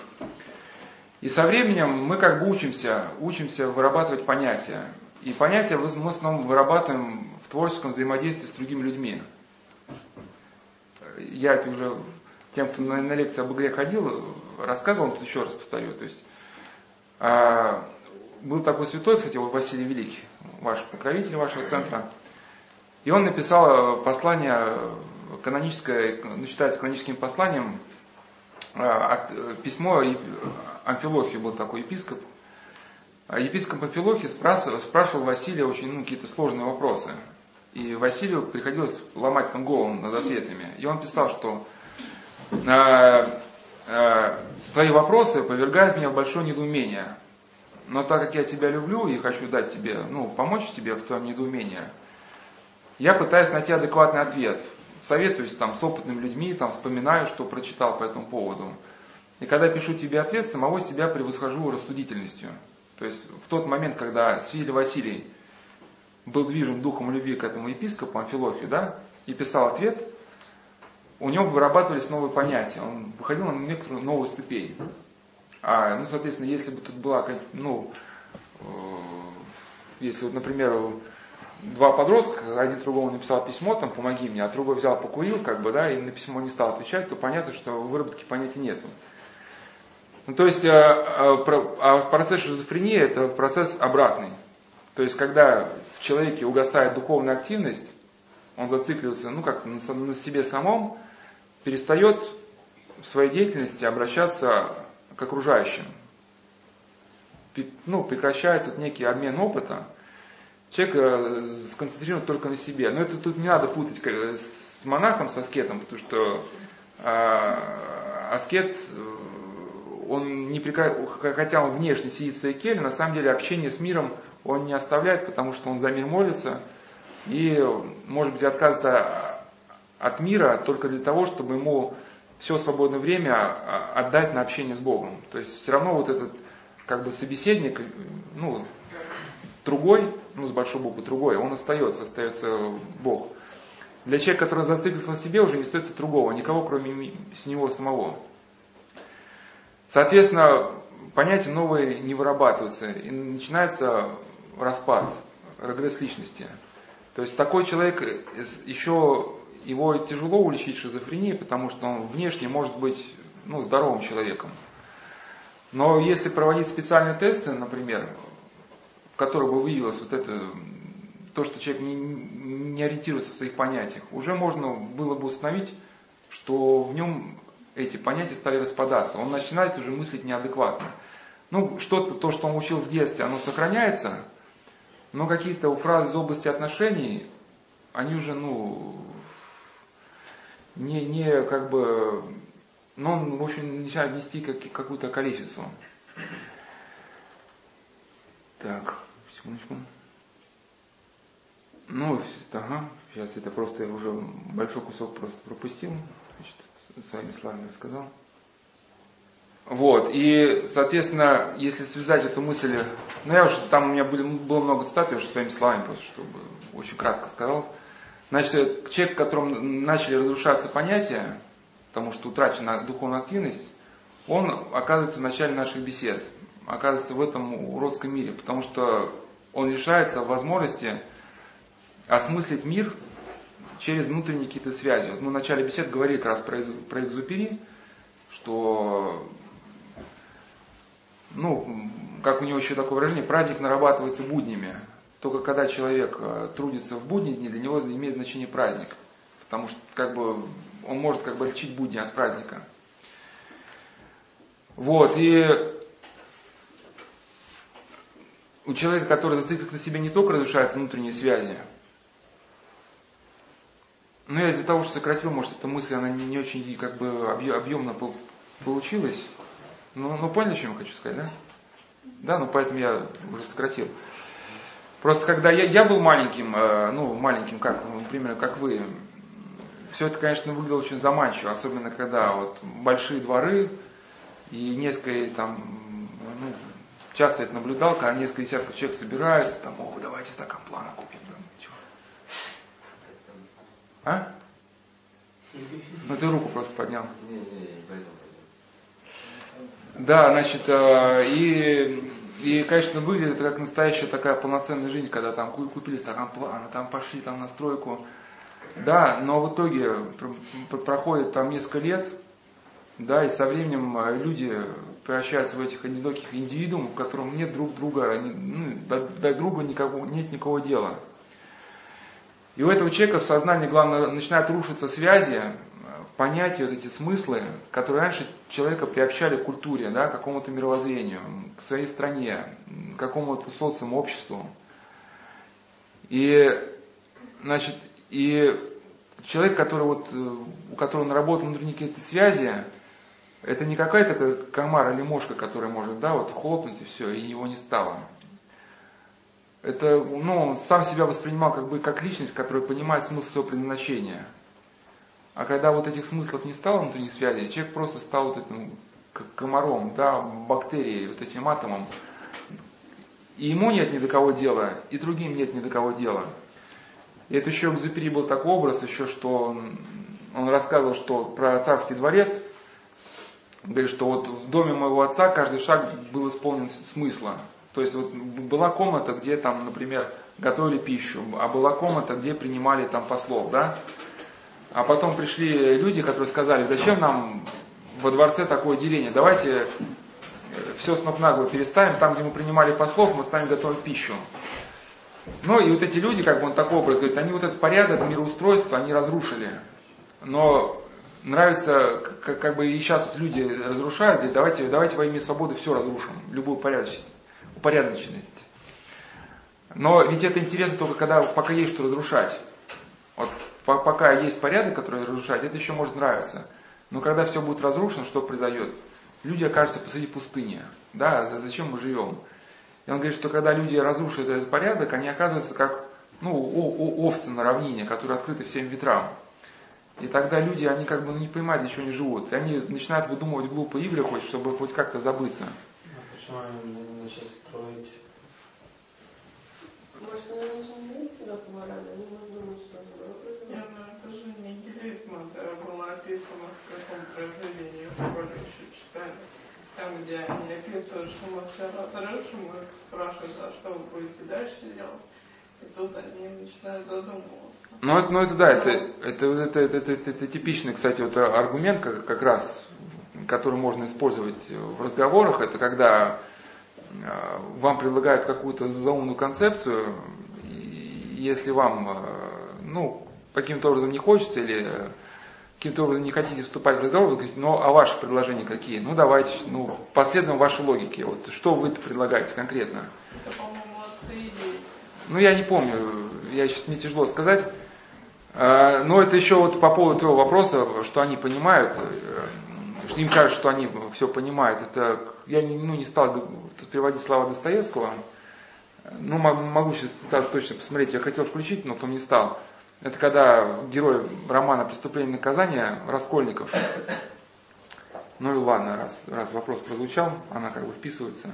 И со временем мы как бы учимся, учимся вырабатывать понятия. И понятия мы в основном вырабатываем в творческом взаимодействии с другими людьми я это уже тем, кто на, на лекции об игре ходил, рассказывал, тут еще раз повторю. То есть, а, был такой святой, кстати, Василий Великий, ваш покровитель вашего центра. И он написал послание каноническое, ну, считается каноническим посланием, письмо Амфилохию был такой епископ. А епископ Амфилохий спрашивал Василия очень ну, какие-то сложные вопросы. И Василию приходилось ломать там голову над ответами. И он писал, что э, э, твои вопросы повергают меня в большое недоумение. Но так как я тебя люблю и хочу дать тебе, ну, помочь тебе в твоем недоумении, я пытаюсь найти адекватный ответ. Советуюсь там с опытными людьми, там вспоминаю, что прочитал по этому поводу. И когда пишу тебе ответ, самого себя превосхожу рассудительностью. То есть в тот момент, когда Свидели Василий был движим духом любви к этому епископу Амфилохию, да, и писал ответ, у него вырабатывались новые понятия, он выходил на некоторую новую ступень. А, ну, соответственно, если бы тут была, ну, э, если вот, например, два подростка, один другому написал письмо, там, помоги мне, а другой взял, покурил, как бы, да, и на письмо не стал отвечать, то понятно, что выработки понятий нету. Ну, то есть, а, а процесс шизофрении это процесс обратный. То есть, когда в человеке угасает духовная активность, он зацикливается, ну, как на себе самом, перестает в своей деятельности обращаться к окружающим. Ну, прекращается некий обмен опыта, человек э, сконцентрирован только на себе. Но это тут не надо путать с монахом, с аскетом, потому что а, аскет он не прекращает, хотя он внешне сидит в своей келье, на самом деле общение с миром он не оставляет, потому что он за мир молится и, может быть, отказывается от мира только для того, чтобы ему все свободное время отдать на общение с Богом. То есть все равно вот этот как бы собеседник, ну, другой, ну, с большой буквы другой, он остается, остается Бог. Для человека, который зациклился на себе, уже не остается другого, никого, кроме с него самого. Соответственно, понятия новые не вырабатываются, и начинается распад, регресс личности. То есть такой человек, еще его тяжело уличить шизофренией, потому что он внешне может быть ну, здоровым человеком. Но если проводить специальные тесты, например, в которых бы выявилось вот это, то, что человек не, не ориентируется в своих понятиях, уже можно было бы установить, что в нем эти понятия стали распадаться. Он начинает уже мыслить неадекватно. Ну, что-то, то, что он учил в детстве, оно сохраняется, но какие-то фразы из области отношений, они уже, ну, не, не как бы, но он, в общем, начинает нести как, какую-то колесицу. Так, секундочку. Ну, ага, сейчас это просто уже большой кусок просто пропустил, значит, своими словами рассказал. Вот, и, соответственно, если связать эту мысль, ну я уже, там у меня были, было много цитат, я уже своими словами просто, чтобы очень кратко сказал. Значит, человек, в котором начали разрушаться понятия, потому что утрачена духовная активность, он оказывается в начале наших бесед, оказывается в этом уродском мире, потому что он лишается возможности осмыслить мир через внутренние какие-то связи. Вот мы в начале бесед говорили как раз про, про экзупери, что ну, как у него еще такое выражение, праздник нарабатывается буднями. Только когда человек э, трудится в будни дни, для него имеет значение праздник. Потому что как бы, он может как бы отличить будни от праздника. Вот, и у человека, который зациклится на себе, не только разрушаются внутренние связи, но я из-за того, что сократил, может, эта мысль, она не очень как бы объемно получилась. Ну, ну поняли, что я хочу сказать, да? Да, ну поэтому я уже сократил. Просто когда я, я был маленьким, э, ну маленьким, как, ну, примерно как вы, все это, конечно, выглядело очень заманчиво, особенно когда вот большие дворы и несколько там, ну, часто это наблюдал, когда несколько десятков человек собираются, там, о, давайте стакан плана купим, там, чего. А? Ну ты руку просто поднял. Да, значит, э, и, и, конечно, выглядит как настоящая такая полноценная жизнь, когда там купили стакан плана, там пошли там на стройку. Да, но в итоге проходит там несколько лет, да, и со временем э, люди превращаются в этих одиноких индивидуумов, которым нет друг друга, ну, до, до друга никого, нет никакого дела. И у этого человека в сознании, главное, начинают рушиться связи, понятия, вот эти смыслы, которые раньше человека приобщали к культуре, да, к какому-то мировоззрению, к своей стране, к какому-то социуму, обществу. И, значит, и человек, который вот, у которого наработаны какие-то связи, это не какая-то комара или мошка, которая может, да, вот хлопнуть и все, и его не стало. Это, ну, сам себя воспринимал как бы как личность, которая понимает смысл своего предназначения – а когда вот этих смыслов не стало внутренних связей, человек просто стал вот этим комаром, да, бактерией, вот этим атомом. И ему нет ни до кого дела, и другим нет ни до кого дела. И это еще в Зупери был такой образ, еще что он, он рассказывал, что про царский дворец, говорит, что вот в доме моего отца каждый шаг был исполнен смысла. То есть вот была комната, где там, например, готовили пищу, а была комната, где принимали там послов, да, а потом пришли люди, которые сказали, зачем нам во дворце такое деление, давайте э, все с ног на голову переставим, там, где мы принимали послов, мы ставим готовить пищу. Ну и вот эти люди, как бы он такой образ говорит, они вот этот порядок, мироустройство, они разрушили. Но нравится, как, как бы и сейчас вот люди разрушают, говорят, давайте, давайте во имя свободы все разрушим, любую упорядоченность. упорядоченность. Но ведь это интересно только когда, пока есть что разрушать. Вот пока есть порядок, который разрушает, это еще может нравиться. Но когда все будет разрушено, что произойдет? Люди окажутся посреди пустыни. Да, зачем мы живем? И он говорит, что когда люди разрушат этот порядок, они оказываются как ну, овцы на равнине, которые открыты всем ветрам. И тогда люди, они как бы ну, не понимают, для чего они живут. И они начинают выдумывать глупые игры, хоть, чтобы хоть как-то забыться. А почему они начали строить? Может, они даже не видят себя como они могут думать, что описано в каком произведении, в школе еще читали. Там, где они описывают, что мы все разрушим, мы спрашивают, а что вы будете дальше делать? И тут они начинают задумываться. Ну, это, ну это да, это, это, это, это, это, это, это типичный, кстати, вот аргумент как, как раз, который можно использовать в разговорах, это когда вам предлагают какую-то заумную концепцию, и, если вам, э, ну, каким-то образом не хочется или каким-то образом не хотите вступать в разговор, вы говорите, ну, а ваши предложения какие? Ну, давайте, ну, последуем вашей логике. Вот что вы предлагаете конкретно? Это, по-моему, отцы и. Ну, я не помню, я сейчас мне тяжело сказать. А, Но это еще вот по поводу твоего вопроса, что они понимают, э, что им кажется, что они все понимают. Это я ну, не стал приводить слова Достоевского. Ну, могу сейчас точно посмотреть, я хотел включить, но потом не стал. Это когда герой романа «Преступление и наказание» Раскольников. Ну и ладно, раз, раз вопрос прозвучал, она как бы вписывается.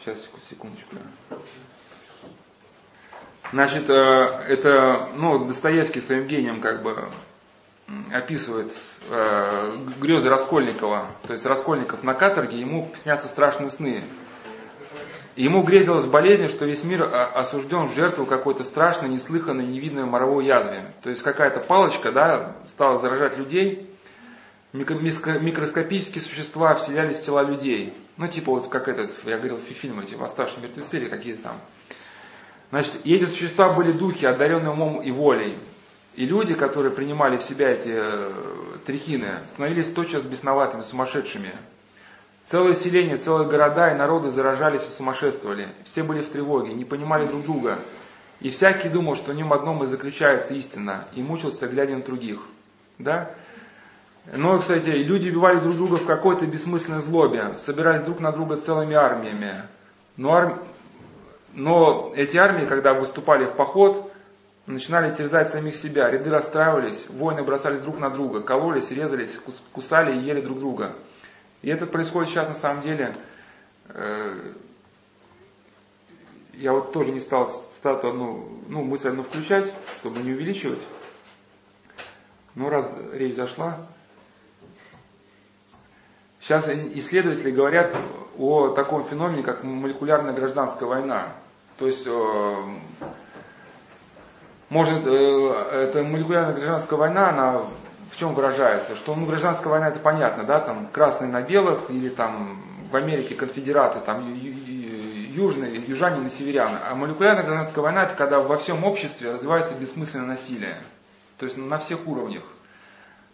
Сейчас, секундочку. Значит, э, это, ну, Достоевский своим гением как бы описывает э, грезы Раскольникова. То есть Раскольников на каторге, ему снятся страшные сны. Ему грезилось болезнь, что весь мир осужден в жертву какой-то страшной, неслыханной, невидной моровой язве. То есть какая-то палочка да, стала заражать людей, микроскопические существа вселялись в тела людей. Ну, типа вот как этот, я говорил, в фильме, эти восставшие мертвецы или какие-то там. Значит, и эти существа были духи, одаренные умом и волей. И люди, которые принимали в себя эти э, трихины, становились тотчас бесноватыми, сумасшедшими. Целые селения, целые города и народы заражались и сумасшествовали. Все были в тревоге, не понимали друг друга. И всякий думал, что в нем одном и заключается истина, и мучился, глядя на других. Да? Но, кстати, люди убивали друг друга в какой-то бессмысленной злобе, собирались друг на друга целыми армиями. Но, ар... Но эти армии, когда выступали в поход, начинали терзать самих себя, ряды расстраивались, воины бросались друг на друга, кололись, резались, кусали и ели друг друга. И это происходит сейчас на самом деле. Э, я вот тоже не стал стату одну, ну, мысль одну включать, чтобы не увеличивать. Но раз речь зашла, сейчас исследователи говорят о таком феномене, как молекулярная гражданская война. То есть, э, может, э, эта молекулярная гражданская война, она в чем выражается? Что ну, гражданская война это понятно, да, там красные на белых или там в Америке конфедераты, там южные, южане на северян. А молекулярная гражданская война это когда во всем обществе развивается бессмысленное насилие. То есть на всех уровнях.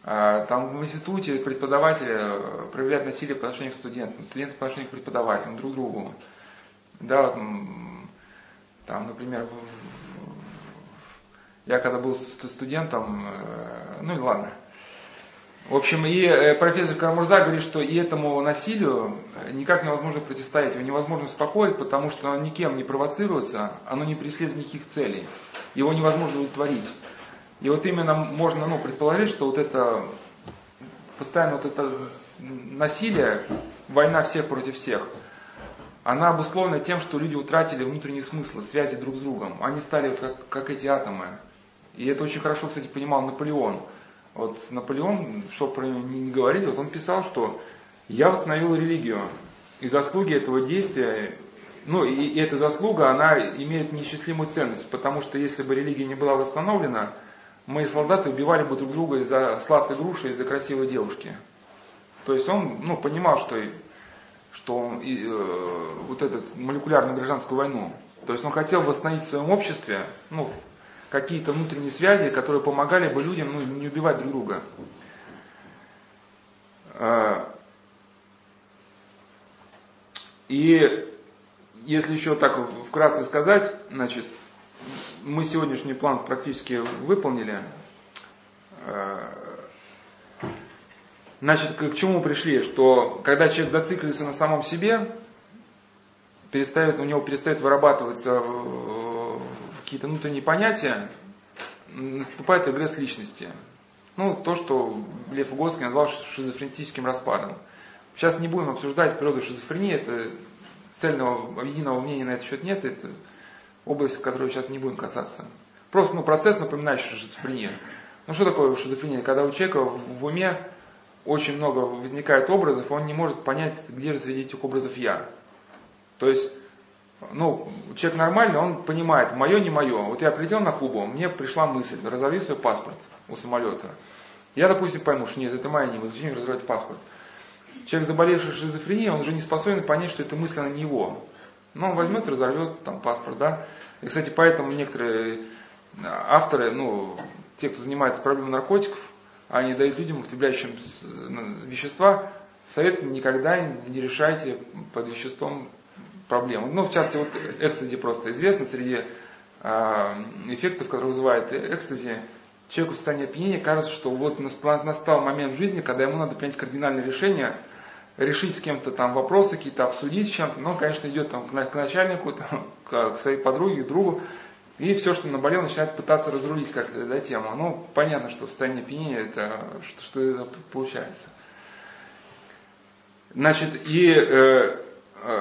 А, там в институте преподаватели э, проявляют насилие по отношению к студентам, студенты по отношению к преподавателям, друг другу. Да, там, например, я когда был студентом, э, ну и ладно, в общем, и э, профессор Карамурза говорит, что и этому насилию никак невозможно противостоять, его невозможно успокоить, потому что оно никем не провоцируется, оно не преследует никаких целей, его невозможно удовлетворить. И вот именно можно ну, предположить, что вот это постоянно вот это насилие, война всех против всех, она обусловлена тем, что люди утратили внутренний смысл, связи друг с другом. Они стали вот как, как эти атомы. И это очень хорошо, кстати, понимал Наполеон. Вот Наполеон, что про него не говорили, вот он писал, что я восстановил религию. И заслуги этого действия, ну и, и эта заслуга, она имеет неисчислимую ценность, потому что если бы религия не была восстановлена, мои солдаты убивали бы друг друга из-за сладкой груши, из-за красивой девушки. То есть он ну, понимал, что, что он, и, э, вот эту молекулярную гражданскую войну, то есть он хотел восстановить в своем обществе, ну, какие-то внутренние связи, которые помогали бы людям ну, не убивать друг друга. А, и если еще так вкратце сказать, значит, мы сегодняшний план практически выполнили. А, значит, к чему пришли? Что когда человек зациклится на самом себе, перестает, у него перестает вырабатываться какие-то внутренние понятия, наступает регресс личности. Ну, то, что Лев Угодский назвал шизофреническим распадом. Сейчас не будем обсуждать природу шизофрении, это цельного единого мнения на этот счет нет, это область, которую сейчас не будем касаться. Просто ну, процесс, напоминающий шизофрению. Ну что такое шизофрения? Когда у человека в уме очень много возникает образов, он не может понять, где же среди этих образов я. То есть ну, человек нормальный, он понимает, мое, не мое. Вот я прилетел на Кубу, мне пришла мысль, разорви свой паспорт у самолета. Я, допустим, пойму, что нет, это моя не зачем разорвать паспорт. Человек, заболевший шизофренией, он уже не способен понять, что эта мысль, она не его. Но он возьмет и разорвет там паспорт, да. И, кстати, поэтому некоторые авторы, ну, те, кто занимается проблемой наркотиков, они дают людям, употребляющим вещества, совет никогда не решайте под веществом проблему. Ну, в частности, вот экстази просто известно среди э, эффектов, которые вызывает экстази. Человеку в состоянии опьянения кажется, что вот настал момент в жизни, когда ему надо принять кардинальное решение, решить с кем-то там вопросы какие-то, обсудить с чем-то. Но, конечно, идет там к начальнику, там, к своей подруге, к другу. И все, что наболел, начинает пытаться разрулить как-то да, тему. Ну, понятно, что состояние опьянения, это, что, что это получается. Значит, и э, э,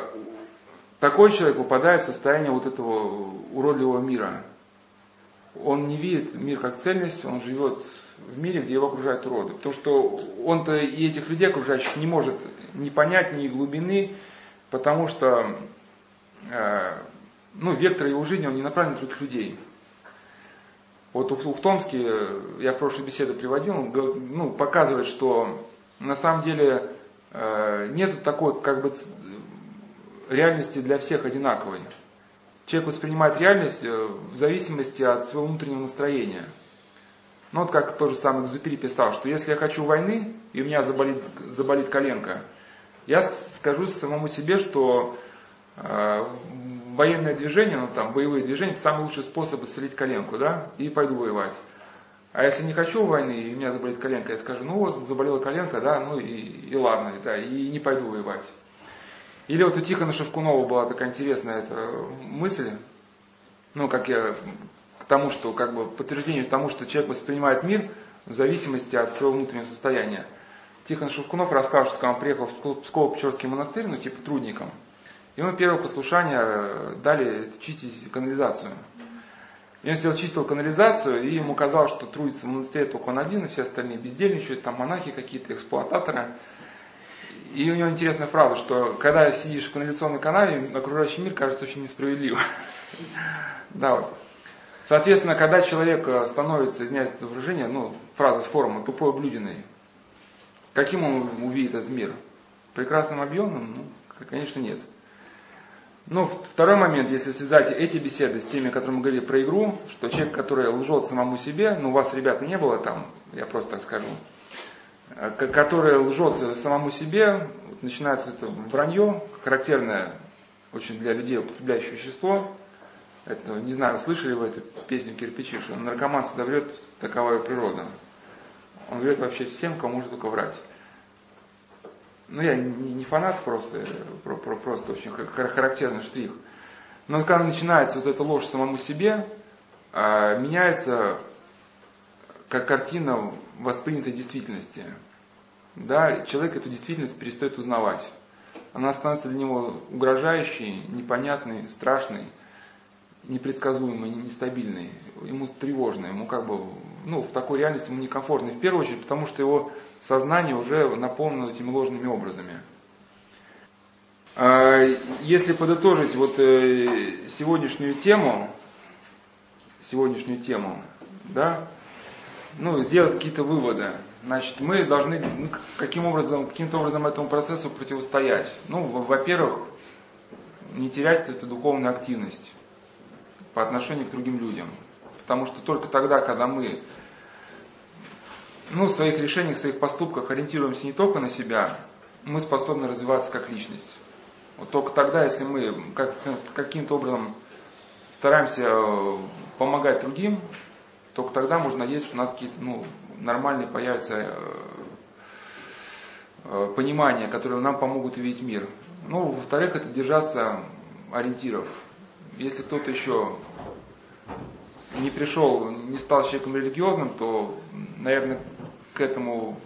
такой человек попадает в состояние вот этого уродливого мира. Он не видит мир как цельность, он живет в мире, где его окружают уроды. Потому что он-то и этих людей окружающих не может ни понять, ни глубины, потому что э, ну, вектор его жизни, он не направлен на других людей. Вот у Ухтомский, я в прошлой беседе приводил, он ну, показывает, что на самом деле э, нет такой как бы реальности для всех одинаковой. Человек воспринимает реальность э, в зависимости от своего внутреннего настроения. Ну вот как тот же самый Экзупери писал, что если я хочу войны, и у меня заболит, заболит коленка, я скажу самому себе, что э, военное движение, ну там боевые движения, это самый лучший способ исцелить коленку, да, и пойду воевать. А если не хочу войны, и у меня заболит коленка, я скажу, ну вот заболела коленка, да, ну и, и ладно, да, и не пойду воевать. Или вот у Тихона Шевкунова была такая интересная эта мысль, ну, как я, к тому, что, как бы, подтверждение тому, что человек воспринимает мир в зависимости от своего внутреннего состояния. Тихон Шевкунов рассказывал, что когда он приехал в Псково-Печорский монастырь, ну, типа трудником, ему первое послушание э, дали чистить канализацию. И он сел чистил канализацию, и ему казалось, что трудится в монастыре только он один, и все остальные бездельничают, там монахи какие-то, эксплуататоры. И у него интересная фраза, что когда сидишь в канализационной канаве, окружающий мир кажется очень несправедливым. Да, вот. Соответственно, когда человек э, становится, извиняюсь это выражение, ну, фраза с форума, тупой облюденный, каким он увидит этот мир? Прекрасным объемным? Ну, конечно, нет. Ну, второй момент, если связать эти беседы с теми, которые мы говорили про игру, что человек, который лжет самому себе, ну, у вас, ребята, не было там, я просто так скажу, Э, которая лжет самому себе, начинается это вранье, характерное очень для людей, употребляющих вещество. Это, не знаю, слышали вы эту песню Кирпичи, что наркоман всегда врет, такова природа. Он врет вообще всем, кому может только врать. Ну, я не, не фанат просто, про, про, просто очень характерный штрих. Но когда начинается вот эта ложь самому себе, а, меняется как картина воспринятой действительности. Да, человек эту действительность перестает узнавать. Она становится для него угрожающей, непонятной, страшной, непредсказуемой, нестабильной. Ему тревожно, ему как бы, ну, в такой реальности ему некомфортно. в первую очередь, потому что его сознание уже наполнено этими ложными образами. А, если подытожить вот э, сегодняшнюю тему, сегодняшнюю тему, да, ну, сделать какие-то выводы. Значит, мы должны ну, каким образом, каким-то образом этому процессу противостоять. Ну, во-первых, не терять эту духовную активность по отношению к другим людям. Потому что только тогда, когда мы ну, в своих решениях, в своих поступках ориентируемся не только на себя, мы способны развиваться как личность. Вот только тогда, если мы как, каким-то образом стараемся э, помогать другим, только тогда можно надеяться, что у нас какие-то ну, нормальные появятся э, э, понимания, которые нам помогут увидеть мир. Ну, во-вторых, это держаться ориентиров. Если кто-то еще не пришел, не стал человеком религиозным, то, наверное, к этому,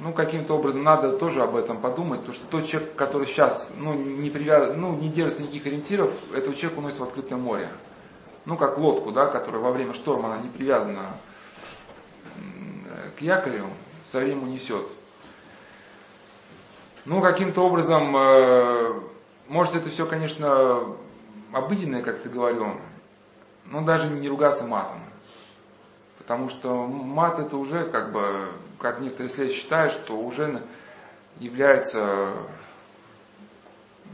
ну, каким-то образом надо тоже об этом подумать, потому что тот человек, который сейчас, ну, не, привяз... ну, не держится никаких ориентиров, этого человека уносит в открытое море ну как лодку, да, которая во время шторма она не привязана к якорю, со временем несет. Ну, каким-то образом, э, может это все, конечно, обыденное, как ты говорил, но даже не ругаться матом. Потому что мат это уже, как бы, как некоторые исследователи считают, что уже является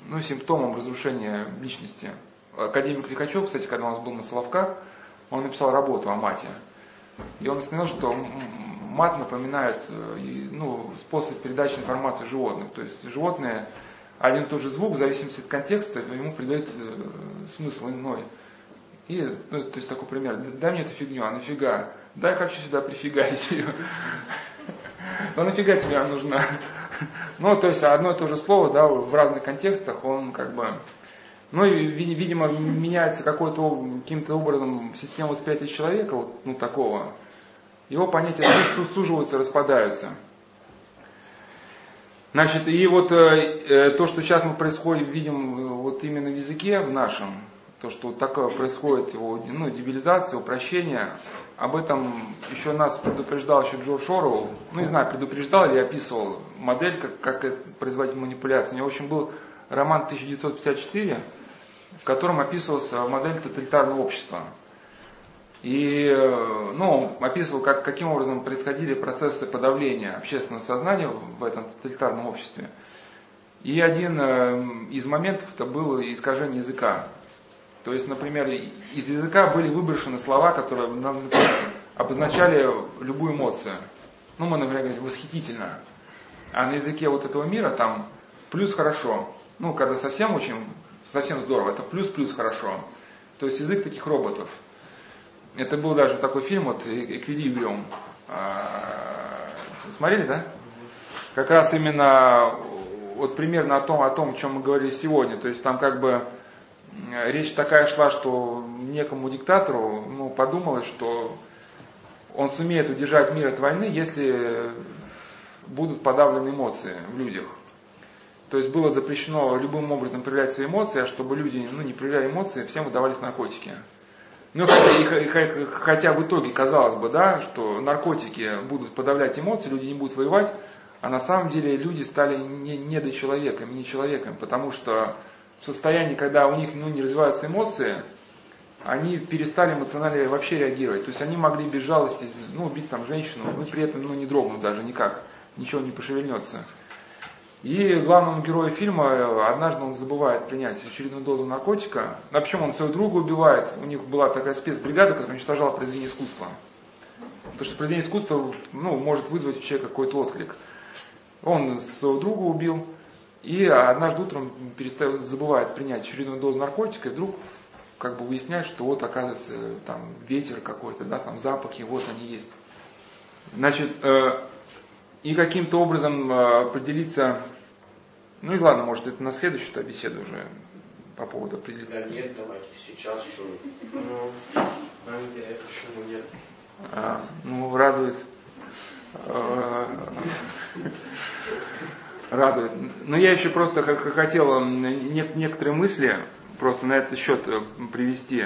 ну, симптомом разрушения личности. Академик Лихачев, кстати, когда у нас был на Соловках, он написал работу о мате. И он установил, что мат напоминает э, ну, способ передачи информации животных. То есть животные один и тот же звук, в зависимости от контекста, ему придает э, смысл иной. И, ну, то есть такой пример, дай мне эту фигню, а нафига? Дай хочу сюда прифигать ее. Ну нафига тебе она нужна? Ну, то есть одно и то же слово, да, в разных контекстах, он как бы ну и, видимо, меняется какой-то каким-то образом система восприятия человека, вот, ну такого. Его понятия суживаются, распадаются. Значит, и вот э, э, то, что сейчас мы происходит, видим э, вот именно в языке в нашем, то, что вот такое происходит, его ну, дебилизация, упрощение, об этом еще нас предупреждал еще Джордж Оруэлл, ну не знаю, предупреждал или описывал модель, как, как производить манипуляции. У него, в общем, был роман 1954, в котором описывался модель тоталитарного общества. И ну, описывал, как, каким образом происходили процессы подавления общественного сознания в этом тоталитарном обществе. И один э, из моментов это было искажение языка. То есть, например, из языка были выброшены слова, которые обозначали любую эмоцию. Ну, мы, например, говорим восхитительно. А на языке вот этого мира там плюс хорошо. Ну, когда совсем очень совсем здорово. Это плюс-плюс хорошо. То есть язык таких роботов. Это был даже такой фильм, вот «Эквилибриум». А, смотрели, да? Как раз именно вот примерно о том, о том, о чем мы говорили сегодня. То есть там как бы речь такая шла, что некому диктатору ну, подумалось, что он сумеет удержать мир от войны, если будут подавлены эмоции в людях. То есть было запрещено любым образом проявлять свои эмоции, а чтобы люди ну, не проявляли эмоции, всем выдавались наркотики. Ну, хотя, в итоге казалось бы, да, что наркотики будут подавлять эмоции, люди не будут воевать, а на самом деле люди стали не, недочеловеками, не человеком, потому что в состоянии, когда у них ну, не развиваются эмоции, они перестали эмоционально вообще реагировать. То есть они могли без жалости ну, убить там женщину, но при этом ну, не дрогнуть даже никак, ничего не пошевельнется. И главному герою фильма однажды он забывает принять очередную дозу наркотика. А почему он своего друга убивает? У них была такая спецбригада, которая уничтожала произведение искусства. Потому что произведение искусства ну, может вызвать у человека какой-то отклик. Он своего друга убил, и однажды утром перестает, забывает принять очередную дозу наркотика, и вдруг как бы выясняет, что вот оказывается там ветер какой-то, да, там запахи, вот они есть. Значит, э, и каким-то образом э, определиться, ну и ладно, может это на следующую беседу уже по поводу определиться. Да нет, давайте сейчас что. Ну, нам интересно, почему нет. А, ну, радует. Э, радует. Но я еще просто хотел некоторые мысли просто на этот счет э, привести.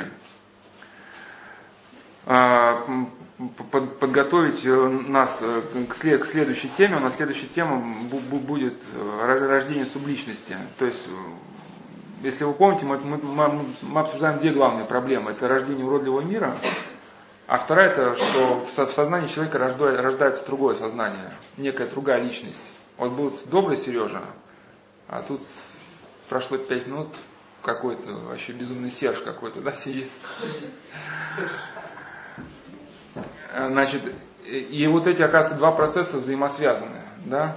Подготовить э, нас э, к следующей теме. У нас следующая тема будет э, рождение субличности. То есть, если вы помните, мы, мы обсуждаем две главные проблемы. Это рождение уродливого мира, а вторая это, что в сознании человека рождается другое сознание, некая другая личность. Вот был добрый Сережа, а тут прошло пять минут, какой-то вообще безумный Серж какой-то, да, сидит. Значит, и вот эти, оказывается, два процесса взаимосвязаны, да?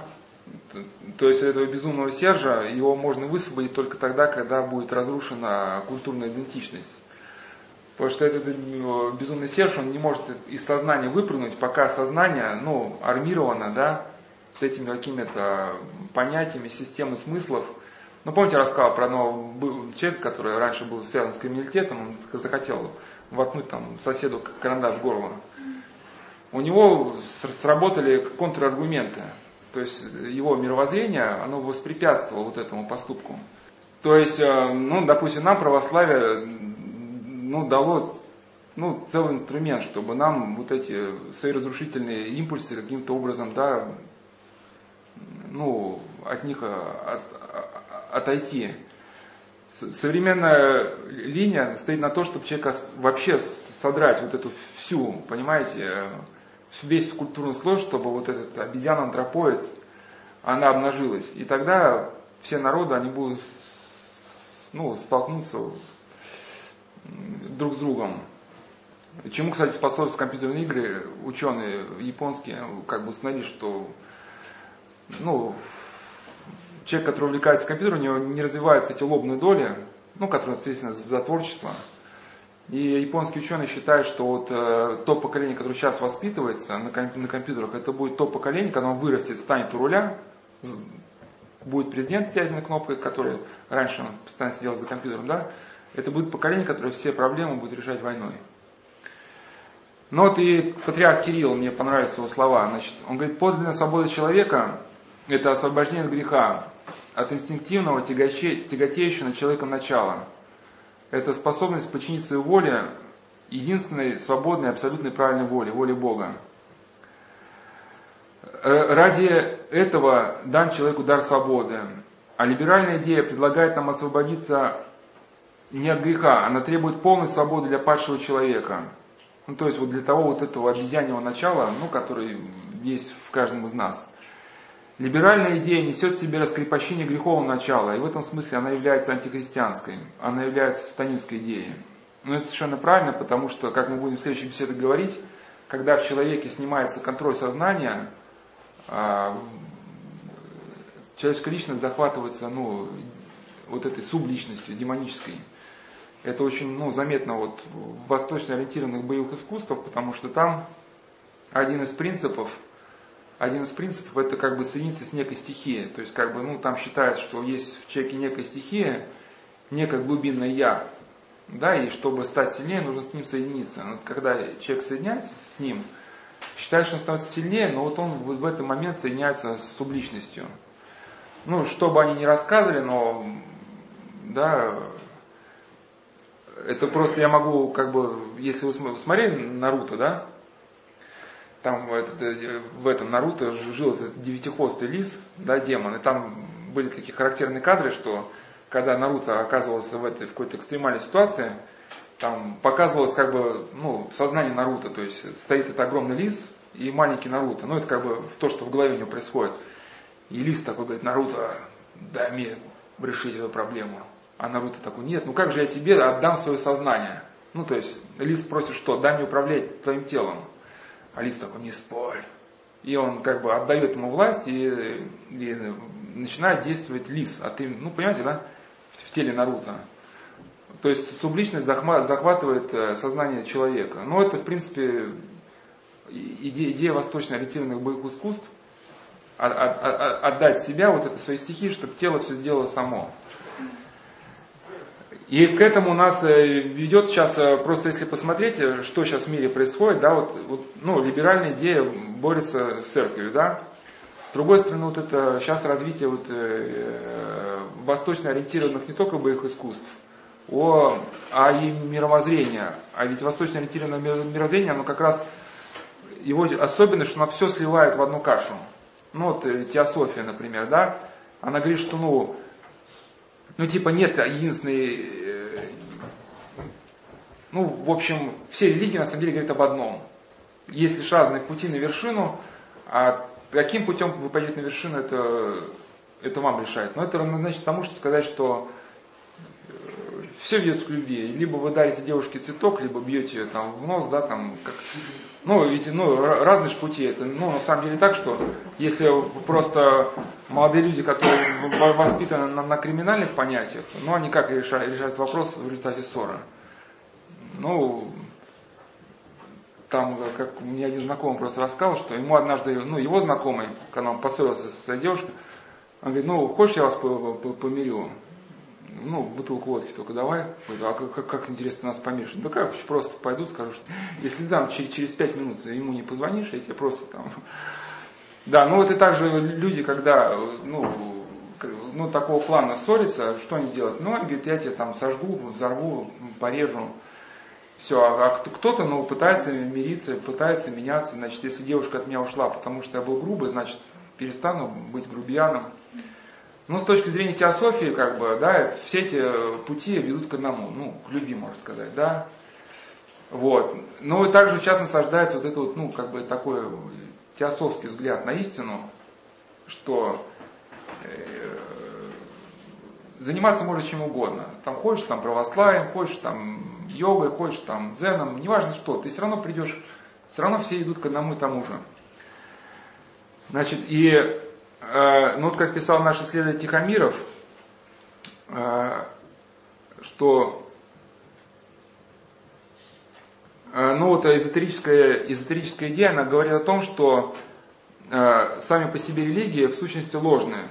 То есть этого безумного Сержа, его можно высвободить только тогда, когда будет разрушена культурная идентичность. Потому что этот э, безумный Серж, он не может из сознания выпрыгнуть, пока сознание, ну, армировано, да, вот этими какими-то понятиями, системы смыслов. Ну, помните, я рассказал про одного человека, который раньше был связан с криминалитетом, он захотел воткнуть там соседу карандаш в горло у него сработали контраргументы. То есть его мировоззрение, оно воспрепятствовало вот этому поступку. То есть, э, ну, допустим, нам православие ну, дало ну, целый инструмент, чтобы нам вот эти свои разрушительные импульсы каким-то образом, да, ну, от них э, отойти. Современная линия стоит на то, чтобы человека вообще содрать вот эту всю, понимаете, весь культурный слой, чтобы вот этот обезьян-антропоид, она обнажилась. И тогда все народы, они будут ну, столкнуться друг с другом. Чему, кстати, способствуют компьютерные игры, ученые японские как бы установили, что ну, человек, который увлекается компьютером, у него не развиваются эти лобные доли, ну, которые ответственны за творчество. И японские ученые считают, что вот э, то поколение, которое сейчас воспитывается на, на компьютерах, это будет то поколение, когда он вырастет, станет у руля, будет президент с ядерной кнопкой, который раньше он постоянно сидел за компьютером, да, это будет поколение, которое все проблемы будет решать войной. Но вот и патриарх Кирилл, мне понравились его слова, значит, он говорит, подлинная свобода человека – это освобождение от греха, от инстинктивного, тяготеющего на человека начала. Это способность подчинить свою воле единственной свободной, абсолютной правильной воле, воле Бога. Ради этого дан человеку дар свободы. А либеральная идея предлагает нам освободиться не от греха, она требует полной свободы для падшего человека. Ну, то есть вот для того вот этого обезьяньего начала, ну, который есть в каждом из нас. Либеральная идея несет в себе раскрепощение греховного начала, и в этом смысле она является антихристианской, она является сатанинской идеей. Но это совершенно правильно, потому что, как мы будем в следующей беседе говорить, когда в человеке снимается контроль сознания, а, человеческая личность захватывается ну, вот этой субличностью, демонической. Это очень ну, заметно вот, в восточно ориентированных боевых искусствах, потому что там один из принципов – один из принципов это как бы соединиться с некой стихией. То есть как бы, ну, там считается, что есть в человеке некая стихия, некое глубинное я. Да, и чтобы стать сильнее, нужно с ним соединиться. Вот когда человек соединяется с ним, считает, что он становится сильнее, но вот он в этот момент соединяется с субличностью. Ну, что бы они ни рассказывали, но, да, это просто я могу, как бы, если вы смотрели Наруто, да, там этот, э, в этом Наруто жил этот девятихвостый лис, да, демон, и там были такие характерные кадры, что когда Наруто оказывался в этой в какой-то экстремальной ситуации, там показывалось как бы ну, сознание Наруто, то есть стоит этот огромный лис и маленький Наруто, ну это как бы то, что в голове у него происходит. И лис такой говорит, Наруто, дай мне решить эту проблему. А Наруто такой, нет, ну как же я тебе отдам свое сознание? Ну то есть лис просит что, дай мне управлять твоим телом. Алис такой, не спорь. И он как бы отдает ему власть и, и начинает действовать лис. А ты, ну понимаете, да, в теле Наруто. То есть субличность захватывает э, сознание человека. Но это, в принципе, идея, идея восточно-ориентированных боевых искусств. Отдать себя, вот это свои стихии, чтобы тело все сделало само. И к этому нас э, ведет сейчас, э, просто если посмотреть, э, что сейчас в мире происходит, да, вот, вот ну, либеральная идея борется с церковью, да. С другой стороны, вот это сейчас развитие вот, э, восточно ориентированных не только боевых искусств, о, а и мировоззрения. А ведь восточно ориентированное мировоззрение, оно как раз, его особенность, что оно все сливает в одну кашу. Ну вот теософия, например, да, она говорит, что ну, ну, типа, нет единственной... Э, ну, в общем, все религии на самом деле говорят об одном. Есть лишь разные пути на вершину, а каким путем вы пойдете на вершину, это, это вам решает. Но это значит тому, что сказать, что э, все ведет к любви. Либо вы дарите девушке цветок, либо бьете ее там в нос, да, там, как, ну, ведь, ну, разные же пути. Это, ну, на самом деле так, что если просто молодые люди, которые воспитаны на, на криминальных понятиях, ну, они как решают, решают вопрос в результате ссоры? Ну, там, как мне один знакомый просто рассказал, что ему однажды, ну, его знакомый, когда он поссорился с девушкой, он говорит, ну, хочешь, я вас помирю? Ну, бутылку водки только давай. А как, как, как интересно нас помешать? Да как, просто пойду, скажу, что если там через, через пять минут ему не позвонишь, я тебе просто там... Да, ну вот и также люди, когда, ну, ну, такого плана ссорятся, что они делают? Ну, они говорят, я тебя там сожгу, взорву, порежу. Все, а, а кто-то, ну, пытается мириться, пытается меняться. Значит, если девушка от меня ушла, потому что я был грубый, значит, перестану быть грубияном. Ну, с точки зрения теософии, как бы, да, все эти пути ведут к одному, ну, к любви, можно сказать, да. Вот. Ну, и также сейчас насаждается вот это вот, ну, как бы такой теософский взгляд на истину, что э, заниматься можно чем угодно. Там хочешь там православием, хочешь там йогой, хочешь там дзеном, неважно что, ты все равно придешь, все равно все идут к одному и тому же. Значит, и э, ну вот как писал наш исследователь Тихомиров, э, что э, ну вот эзотерическая, эзотерическая идея, она говорит о том, что э, сами по себе религии в сущности ложные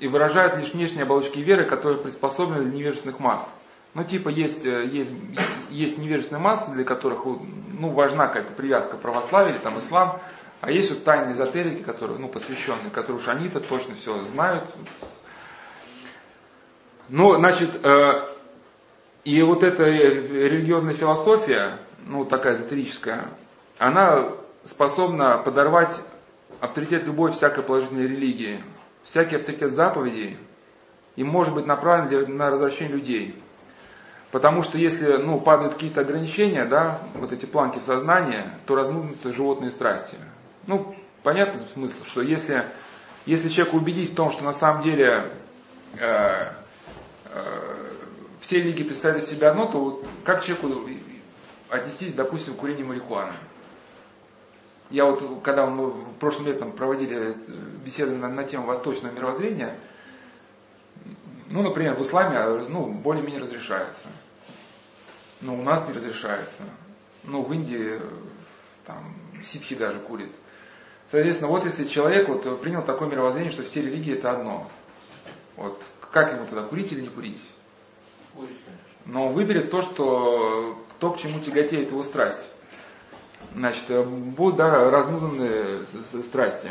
и выражают лишь внешние оболочки веры, которые приспособлены для невежественных масс. Ну, типа, есть, э, есть, есть невежественные массы, для которых ну, важна какая-то привязка православия или там ислам, а есть вот тайные эзотерики, которые, ну, посвященные, которые уж они-то точно все знают. Ну, значит, э, и вот эта религиозная философия, ну, такая эзотерическая, она способна подорвать авторитет любой всякой положительной религии. Всякий авторитет заповедей и может быть направлен на развращение людей. Потому что если ну, падают какие-то ограничения, да, вот эти планки в сознании, то размнутся животные страсти. Ну, понятный смысл, что если, если человека убедить в том, что на самом деле э, э, все религии представляют себя одно, то вот как человеку отнестись, допустим, к курению марихуаны? Я вот, когда мы в прошлом летом проводили беседы на, на тему восточного мировоззрения, ну, например, в исламе, ну, более-менее разрешается. Но у нас не разрешается. Ну, в Индии, там, ситхи даже курят. Соответственно, вот если человек вот принял такое мировоззрение, что все религии это одно, вот как ему тогда курить или не курить? Курить, конечно. Но он выберет то, что то, к чему тяготеет его страсть. Значит, будут да, размазаны страсти.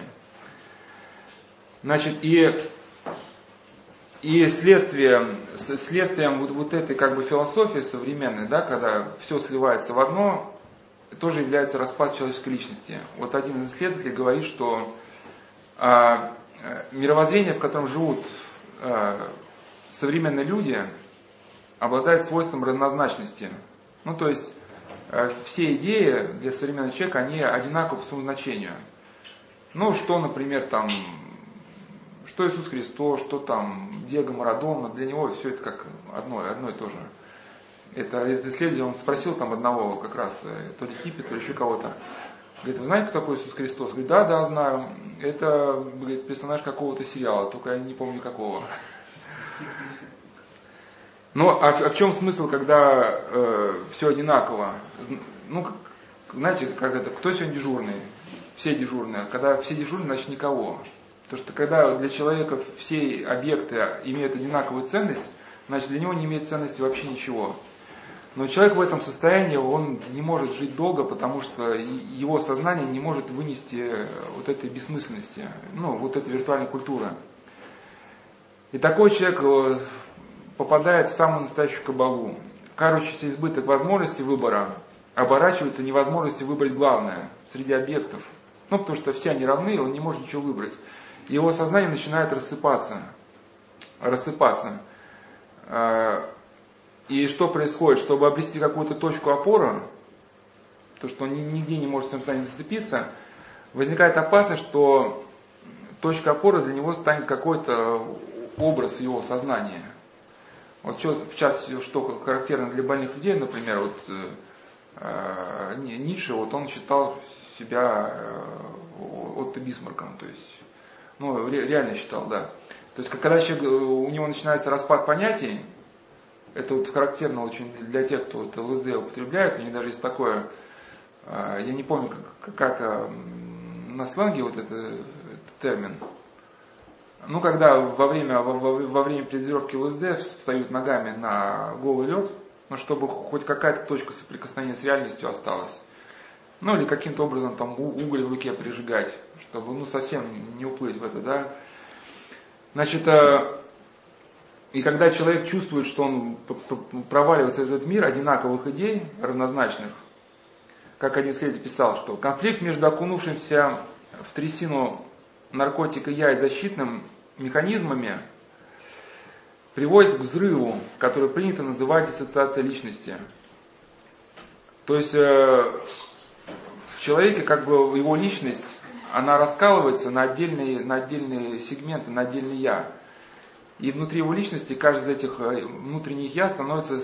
Значит, и, и следствием, следствием вот, вот этой как бы философии современной, да, когда все сливается в одно, тоже является распад человеческой личности. Вот один из исследователей говорит, что а, мировоззрение, в котором живут а, современные люди, обладает свойством равнозначности. Ну, то есть, а, все идеи для современного человека, они одинаковы по своему значению. Ну, что, например, там, что Иисус Христос, что там Диего Марадона, для него все это как одно, одно и то же это, это исследование, он спросил там одного как раз, э, то ли Хиппи, то ли еще кого-то. Говорит, вы знаете, кто такой Иисус Христос? Говорит, да, да, знаю. Это говорит, персонаж какого-то сериала, только я не помню какого. Ну, а, а в чем смысл, когда э, все одинаково? Ну, знаете, как это, кто сегодня дежурный? Все дежурные. Когда все дежурные, значит никого. Потому что когда для человека все объекты имеют одинаковую ценность, значит для него не имеет ценности вообще ничего. Но человек в этом состоянии, он не может жить долго, потому что его сознание не может вынести э, вот этой бессмысленности, ну, вот этой виртуальной культуры. И такой человек э, попадает в самую настоящую кабалу. Кажущийся избыток возможностей выбора оборачивается невозможностью выбрать главное среди объектов. Ну, потому что все они равны, он не может ничего выбрать. Его сознание начинает рассыпаться. Рассыпаться. Э, и что происходит? Чтобы обрести какую-то точку опоры, то, что он нигде не может в своем сознании зацепиться, возникает опасность, что точка опоры для него станет какой-то образ его сознания. Вот что, в частности, что характерно для больных людей, например, вот э, Ницше, вот он считал себя э, Отто Бисмарком, то есть, ну, реально считал, да. То есть, когда человек, у него начинается распад понятий, это вот характерно очень для тех, кто вот ЛСД употребляет. У них даже есть такое, а, я не помню, как, как а, на сленге вот это, этот термин. Ну, когда во время, во, во время предзировки ЛСД встают ногами на голый лед, ну, чтобы хоть какая-то точка соприкосновения с реальностью осталась. Ну, или каким-то образом там уголь в руке прижигать, чтобы, ну, совсем не уплыть в это, да. Значит, а, и когда человек чувствует, что он проваливается в этот мир одинаковых идей, равнозначных, как один исследователь писал, что конфликт между окунувшимся в трясину наркотика я и защитным механизмами приводит к взрыву, который принято называть диссоциацией личности. То есть э, в человеке как бы его личность, она раскалывается на отдельные, на отдельные сегменты, на отдельный я. И внутри его личности каждый из этих э, внутренних я становится,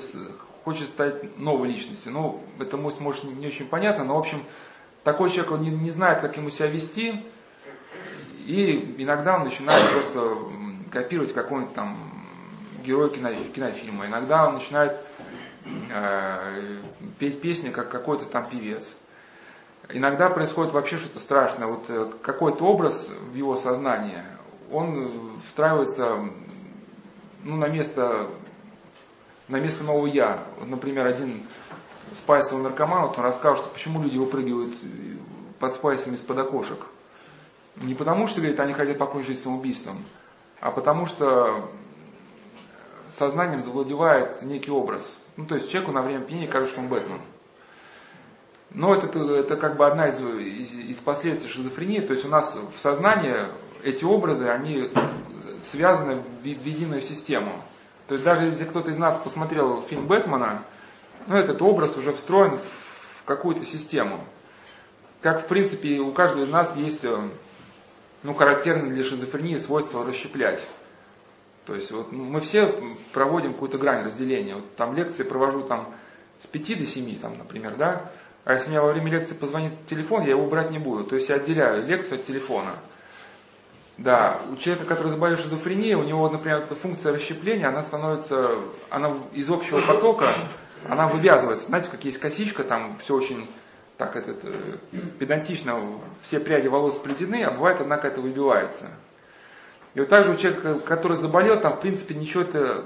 хочет стать новой личностью. Ну, это может, не очень понятно, но в общем, такой человек он не, не знает, как ему себя вести, и иногда он начинает просто копировать какой-нибудь там герой кино, кинофильма. Иногда он начинает э, петь песни, как какой-то там певец. Иногда происходит вообще что-то страшное. Вот э, какой-то образ в его сознании, он встраивается ну, на место на место нового я. Например, один спайсовый наркоман, вот он рассказал, что почему люди выпрыгивают под спайсами из-под окошек. Не потому, что, говорит, они хотят покончить самоубийством, а потому что сознанием завладевает некий образ. Ну, то есть человеку на время пьяни кажется, что он Бэтмен. Но это, это как бы одна из, из, из последствий шизофрении. То есть у нас в сознании эти образы, они связаны в, в единую систему. То есть даже если кто-то из нас посмотрел фильм Бэтмена, ну, этот образ уже встроен в какую-то систему. Как, в принципе, у каждого из нас есть э, ну, характерное для шизофрении свойство расщеплять. То есть вот мы все проводим какую-то грань разделения. Вот там лекции провожу там с 5 до 7, там, например, да. А если мне во время лекции позвонит телефон, я его брать не буду. То есть я отделяю лекцию от телефона. Да, у человека, который заболел шизофренией, у него, например, функция расщепления, она становится, она из общего потока, она вывязывается. Знаете, как есть косичка, там все очень так этот, э, педантично, все пряди волос сплетены, а бывает, однако, это выбивается. И вот также у человека, который заболел, там, в принципе, ничего это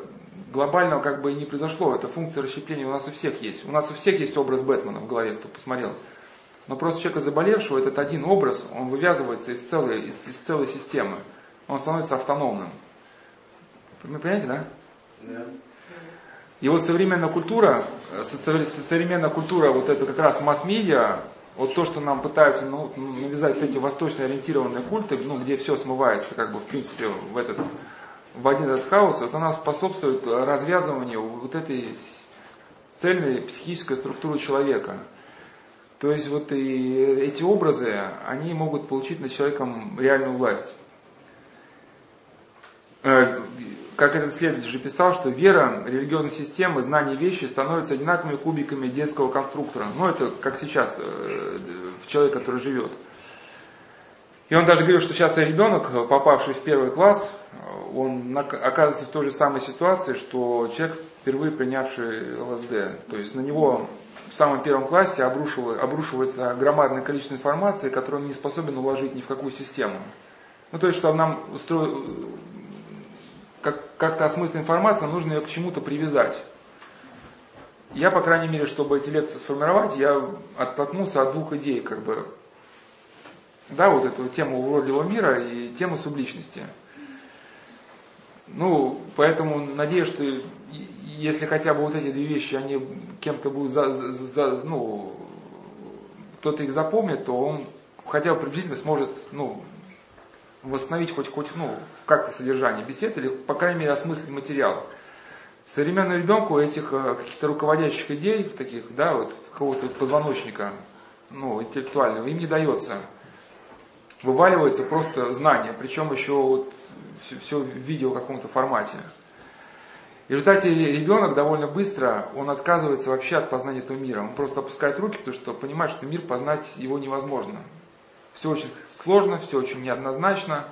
глобального как бы и не произошло. Это функция расщепления у нас у всех есть. У нас у всех есть образ Бэтмена в голове, кто посмотрел. Но просто человека заболевшего, этот один образ, он вывязывается из целой, из, из целой системы. Он становится автономным. Вы понимаете, да? Да. И вот современная культура, современная культура, вот это как раз масс-медиа, вот то, что нам пытаются ну, навязать эти восточно ориентированные культы, ну, где все смывается, как бы, в принципе, в этот, в один этот хаос, вот она способствует развязыванию вот этой цельной психической структуры человека. То есть вот и эти образы, они могут получить над человеком реальную власть. Э, как этот следователь же писал, что вера, религиозная система, знание вещи становятся одинаковыми кубиками детского конструктора. Ну, это как сейчас э, человек, который живет. И он даже говорил, что сейчас ребенок, попавший в первый класс, он оказывается в той же самой ситуации, что человек, впервые принявший ЛСД. То есть на него в самом первом классе обрушивается громадное количество информации, которую он не способен уложить ни в какую систему. Ну, то есть, чтобы нам устро... как, как-то осмыслить информацию, нужно ее к чему-то привязать. Я, по крайней мере, чтобы эти лекции сформировать, я оттолкнулся от двух идей, как бы, да, вот эту тему уродливого мира и тему субличности. Ну, поэтому надеюсь, что если хотя бы вот эти две вещи, они кем-то будут, за, за, ну, кто-то их запомнит, то он хотя бы приблизительно сможет, ну, восстановить хоть, хоть, ну, как-то содержание бесед или, по крайней мере, осмыслить материал. Современному ребенку этих э, каких-то руководящих идей, таких, да, вот, какого-то позвоночника, ну, интеллектуального, им не дается. Вываливается просто знание, причем еще вот все, все в видео каком-то формате. В результате ребенок довольно быстро, он отказывается вообще от познания этого мира. Он просто опускает руки, потому что понимает, что мир познать его невозможно. Все очень сложно, все очень неоднозначно.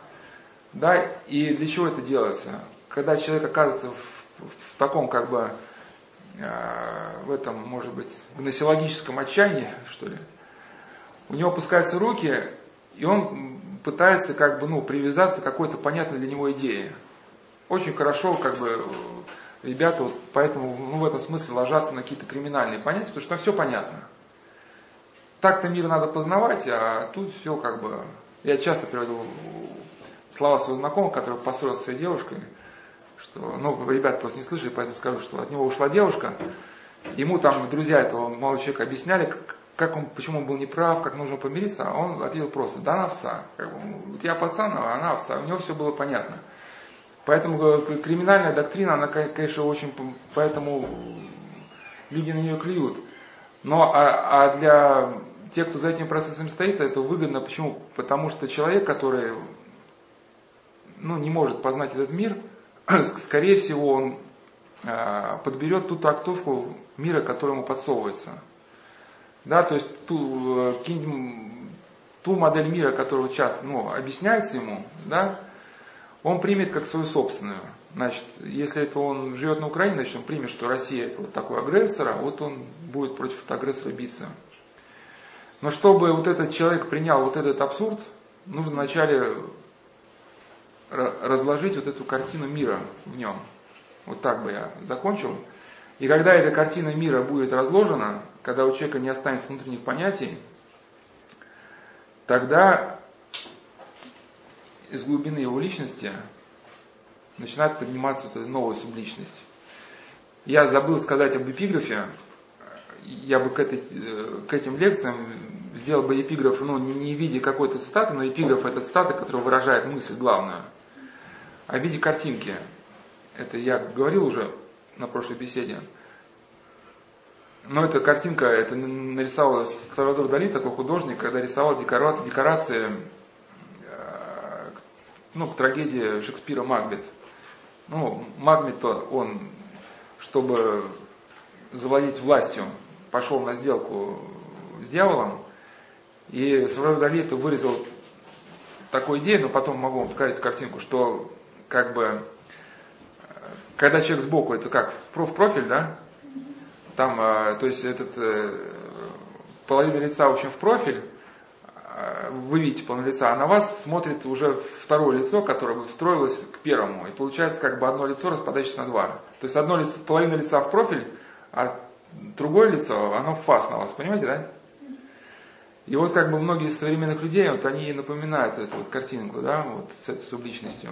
Да, и для чего это делается? Когда человек оказывается в, в таком как бы э, в этом, может быть, гносеологическом отчаянии, что ли, у него опускаются руки, и он пытается как бы, ну, привязаться к какой-то понятной для него идее. Очень хорошо как бы ребята вот поэтому ну, в этом смысле ложатся на какие-то криминальные понятия, потому что все понятно. Так-то мир надо познавать, а тут все как бы... Я часто приводил слова своего знакомого, который поссорился с своей девушкой, что, ну, ребят просто не слышали, поэтому скажу, что от него ушла девушка, ему там друзья этого молодого человека объясняли, как он, почему он был неправ, как нужно помириться, а он ответил просто, да она овца. Как бы, вот я пацан, а она овца. У него все было понятно. Поэтому э, криминальная доктрина, она, конечно, очень, поэтому люди на нее клюют. Но а, а для тех, кто за этим процессом стоит, это выгодно. Почему? Потому что человек, который ну, не может познать этот мир, скорее всего, он э, подберет ту трактовку мира, которая ему подсовывается. Да, то есть ту, э, ту модель мира, которая сейчас ну, объясняется ему, да, он примет как свою собственную. Значит, если это он живет на Украине, значит он примет, что Россия это вот такой агрессор, а вот он будет против этого агрессора биться. Но чтобы вот этот человек принял вот этот абсурд, нужно вначале разложить вот эту картину мира в нем. Вот так бы я закончил. И когда эта картина мира будет разложена, когда у человека не останется внутренних понятий, тогда из глубины его личности начинает подниматься вот эта новая субличность. Я забыл сказать об эпиграфе. Я бы к, этой, к этим лекциям сделал бы эпиграф, ну, не в виде какой-то цитаты, но эпиграф это цитата, которая выражает мысль главную, а в виде картинки. Это я говорил уже на прошлой беседе. Но эта картинка, это нарисовал Сальвадор Дали, такой художник, когда рисовал декорации, декорации ну, к трагедии Шекспира Макбет. Ну, Макбет, он, чтобы завладеть властью, пошел на сделку с дьяволом, и Сальвадор Дали это вырезал такую идею, но потом могу вам показать картинку, что как бы, когда человек сбоку, это как, в профиль, да, там, а, то есть этот, э, половина лица очень в профиль, вы видите половину лица, а на вас смотрит уже второе лицо, которое бы встроилось к первому. И получается как бы одно лицо распадающееся на два. То есть одно лицо, половина лица в профиль, а другое лицо, оно в фас на вас, понимаете, да? И вот как бы многие из современных людей, вот они напоминают эту вот картинку, да, вот с этой субличностью.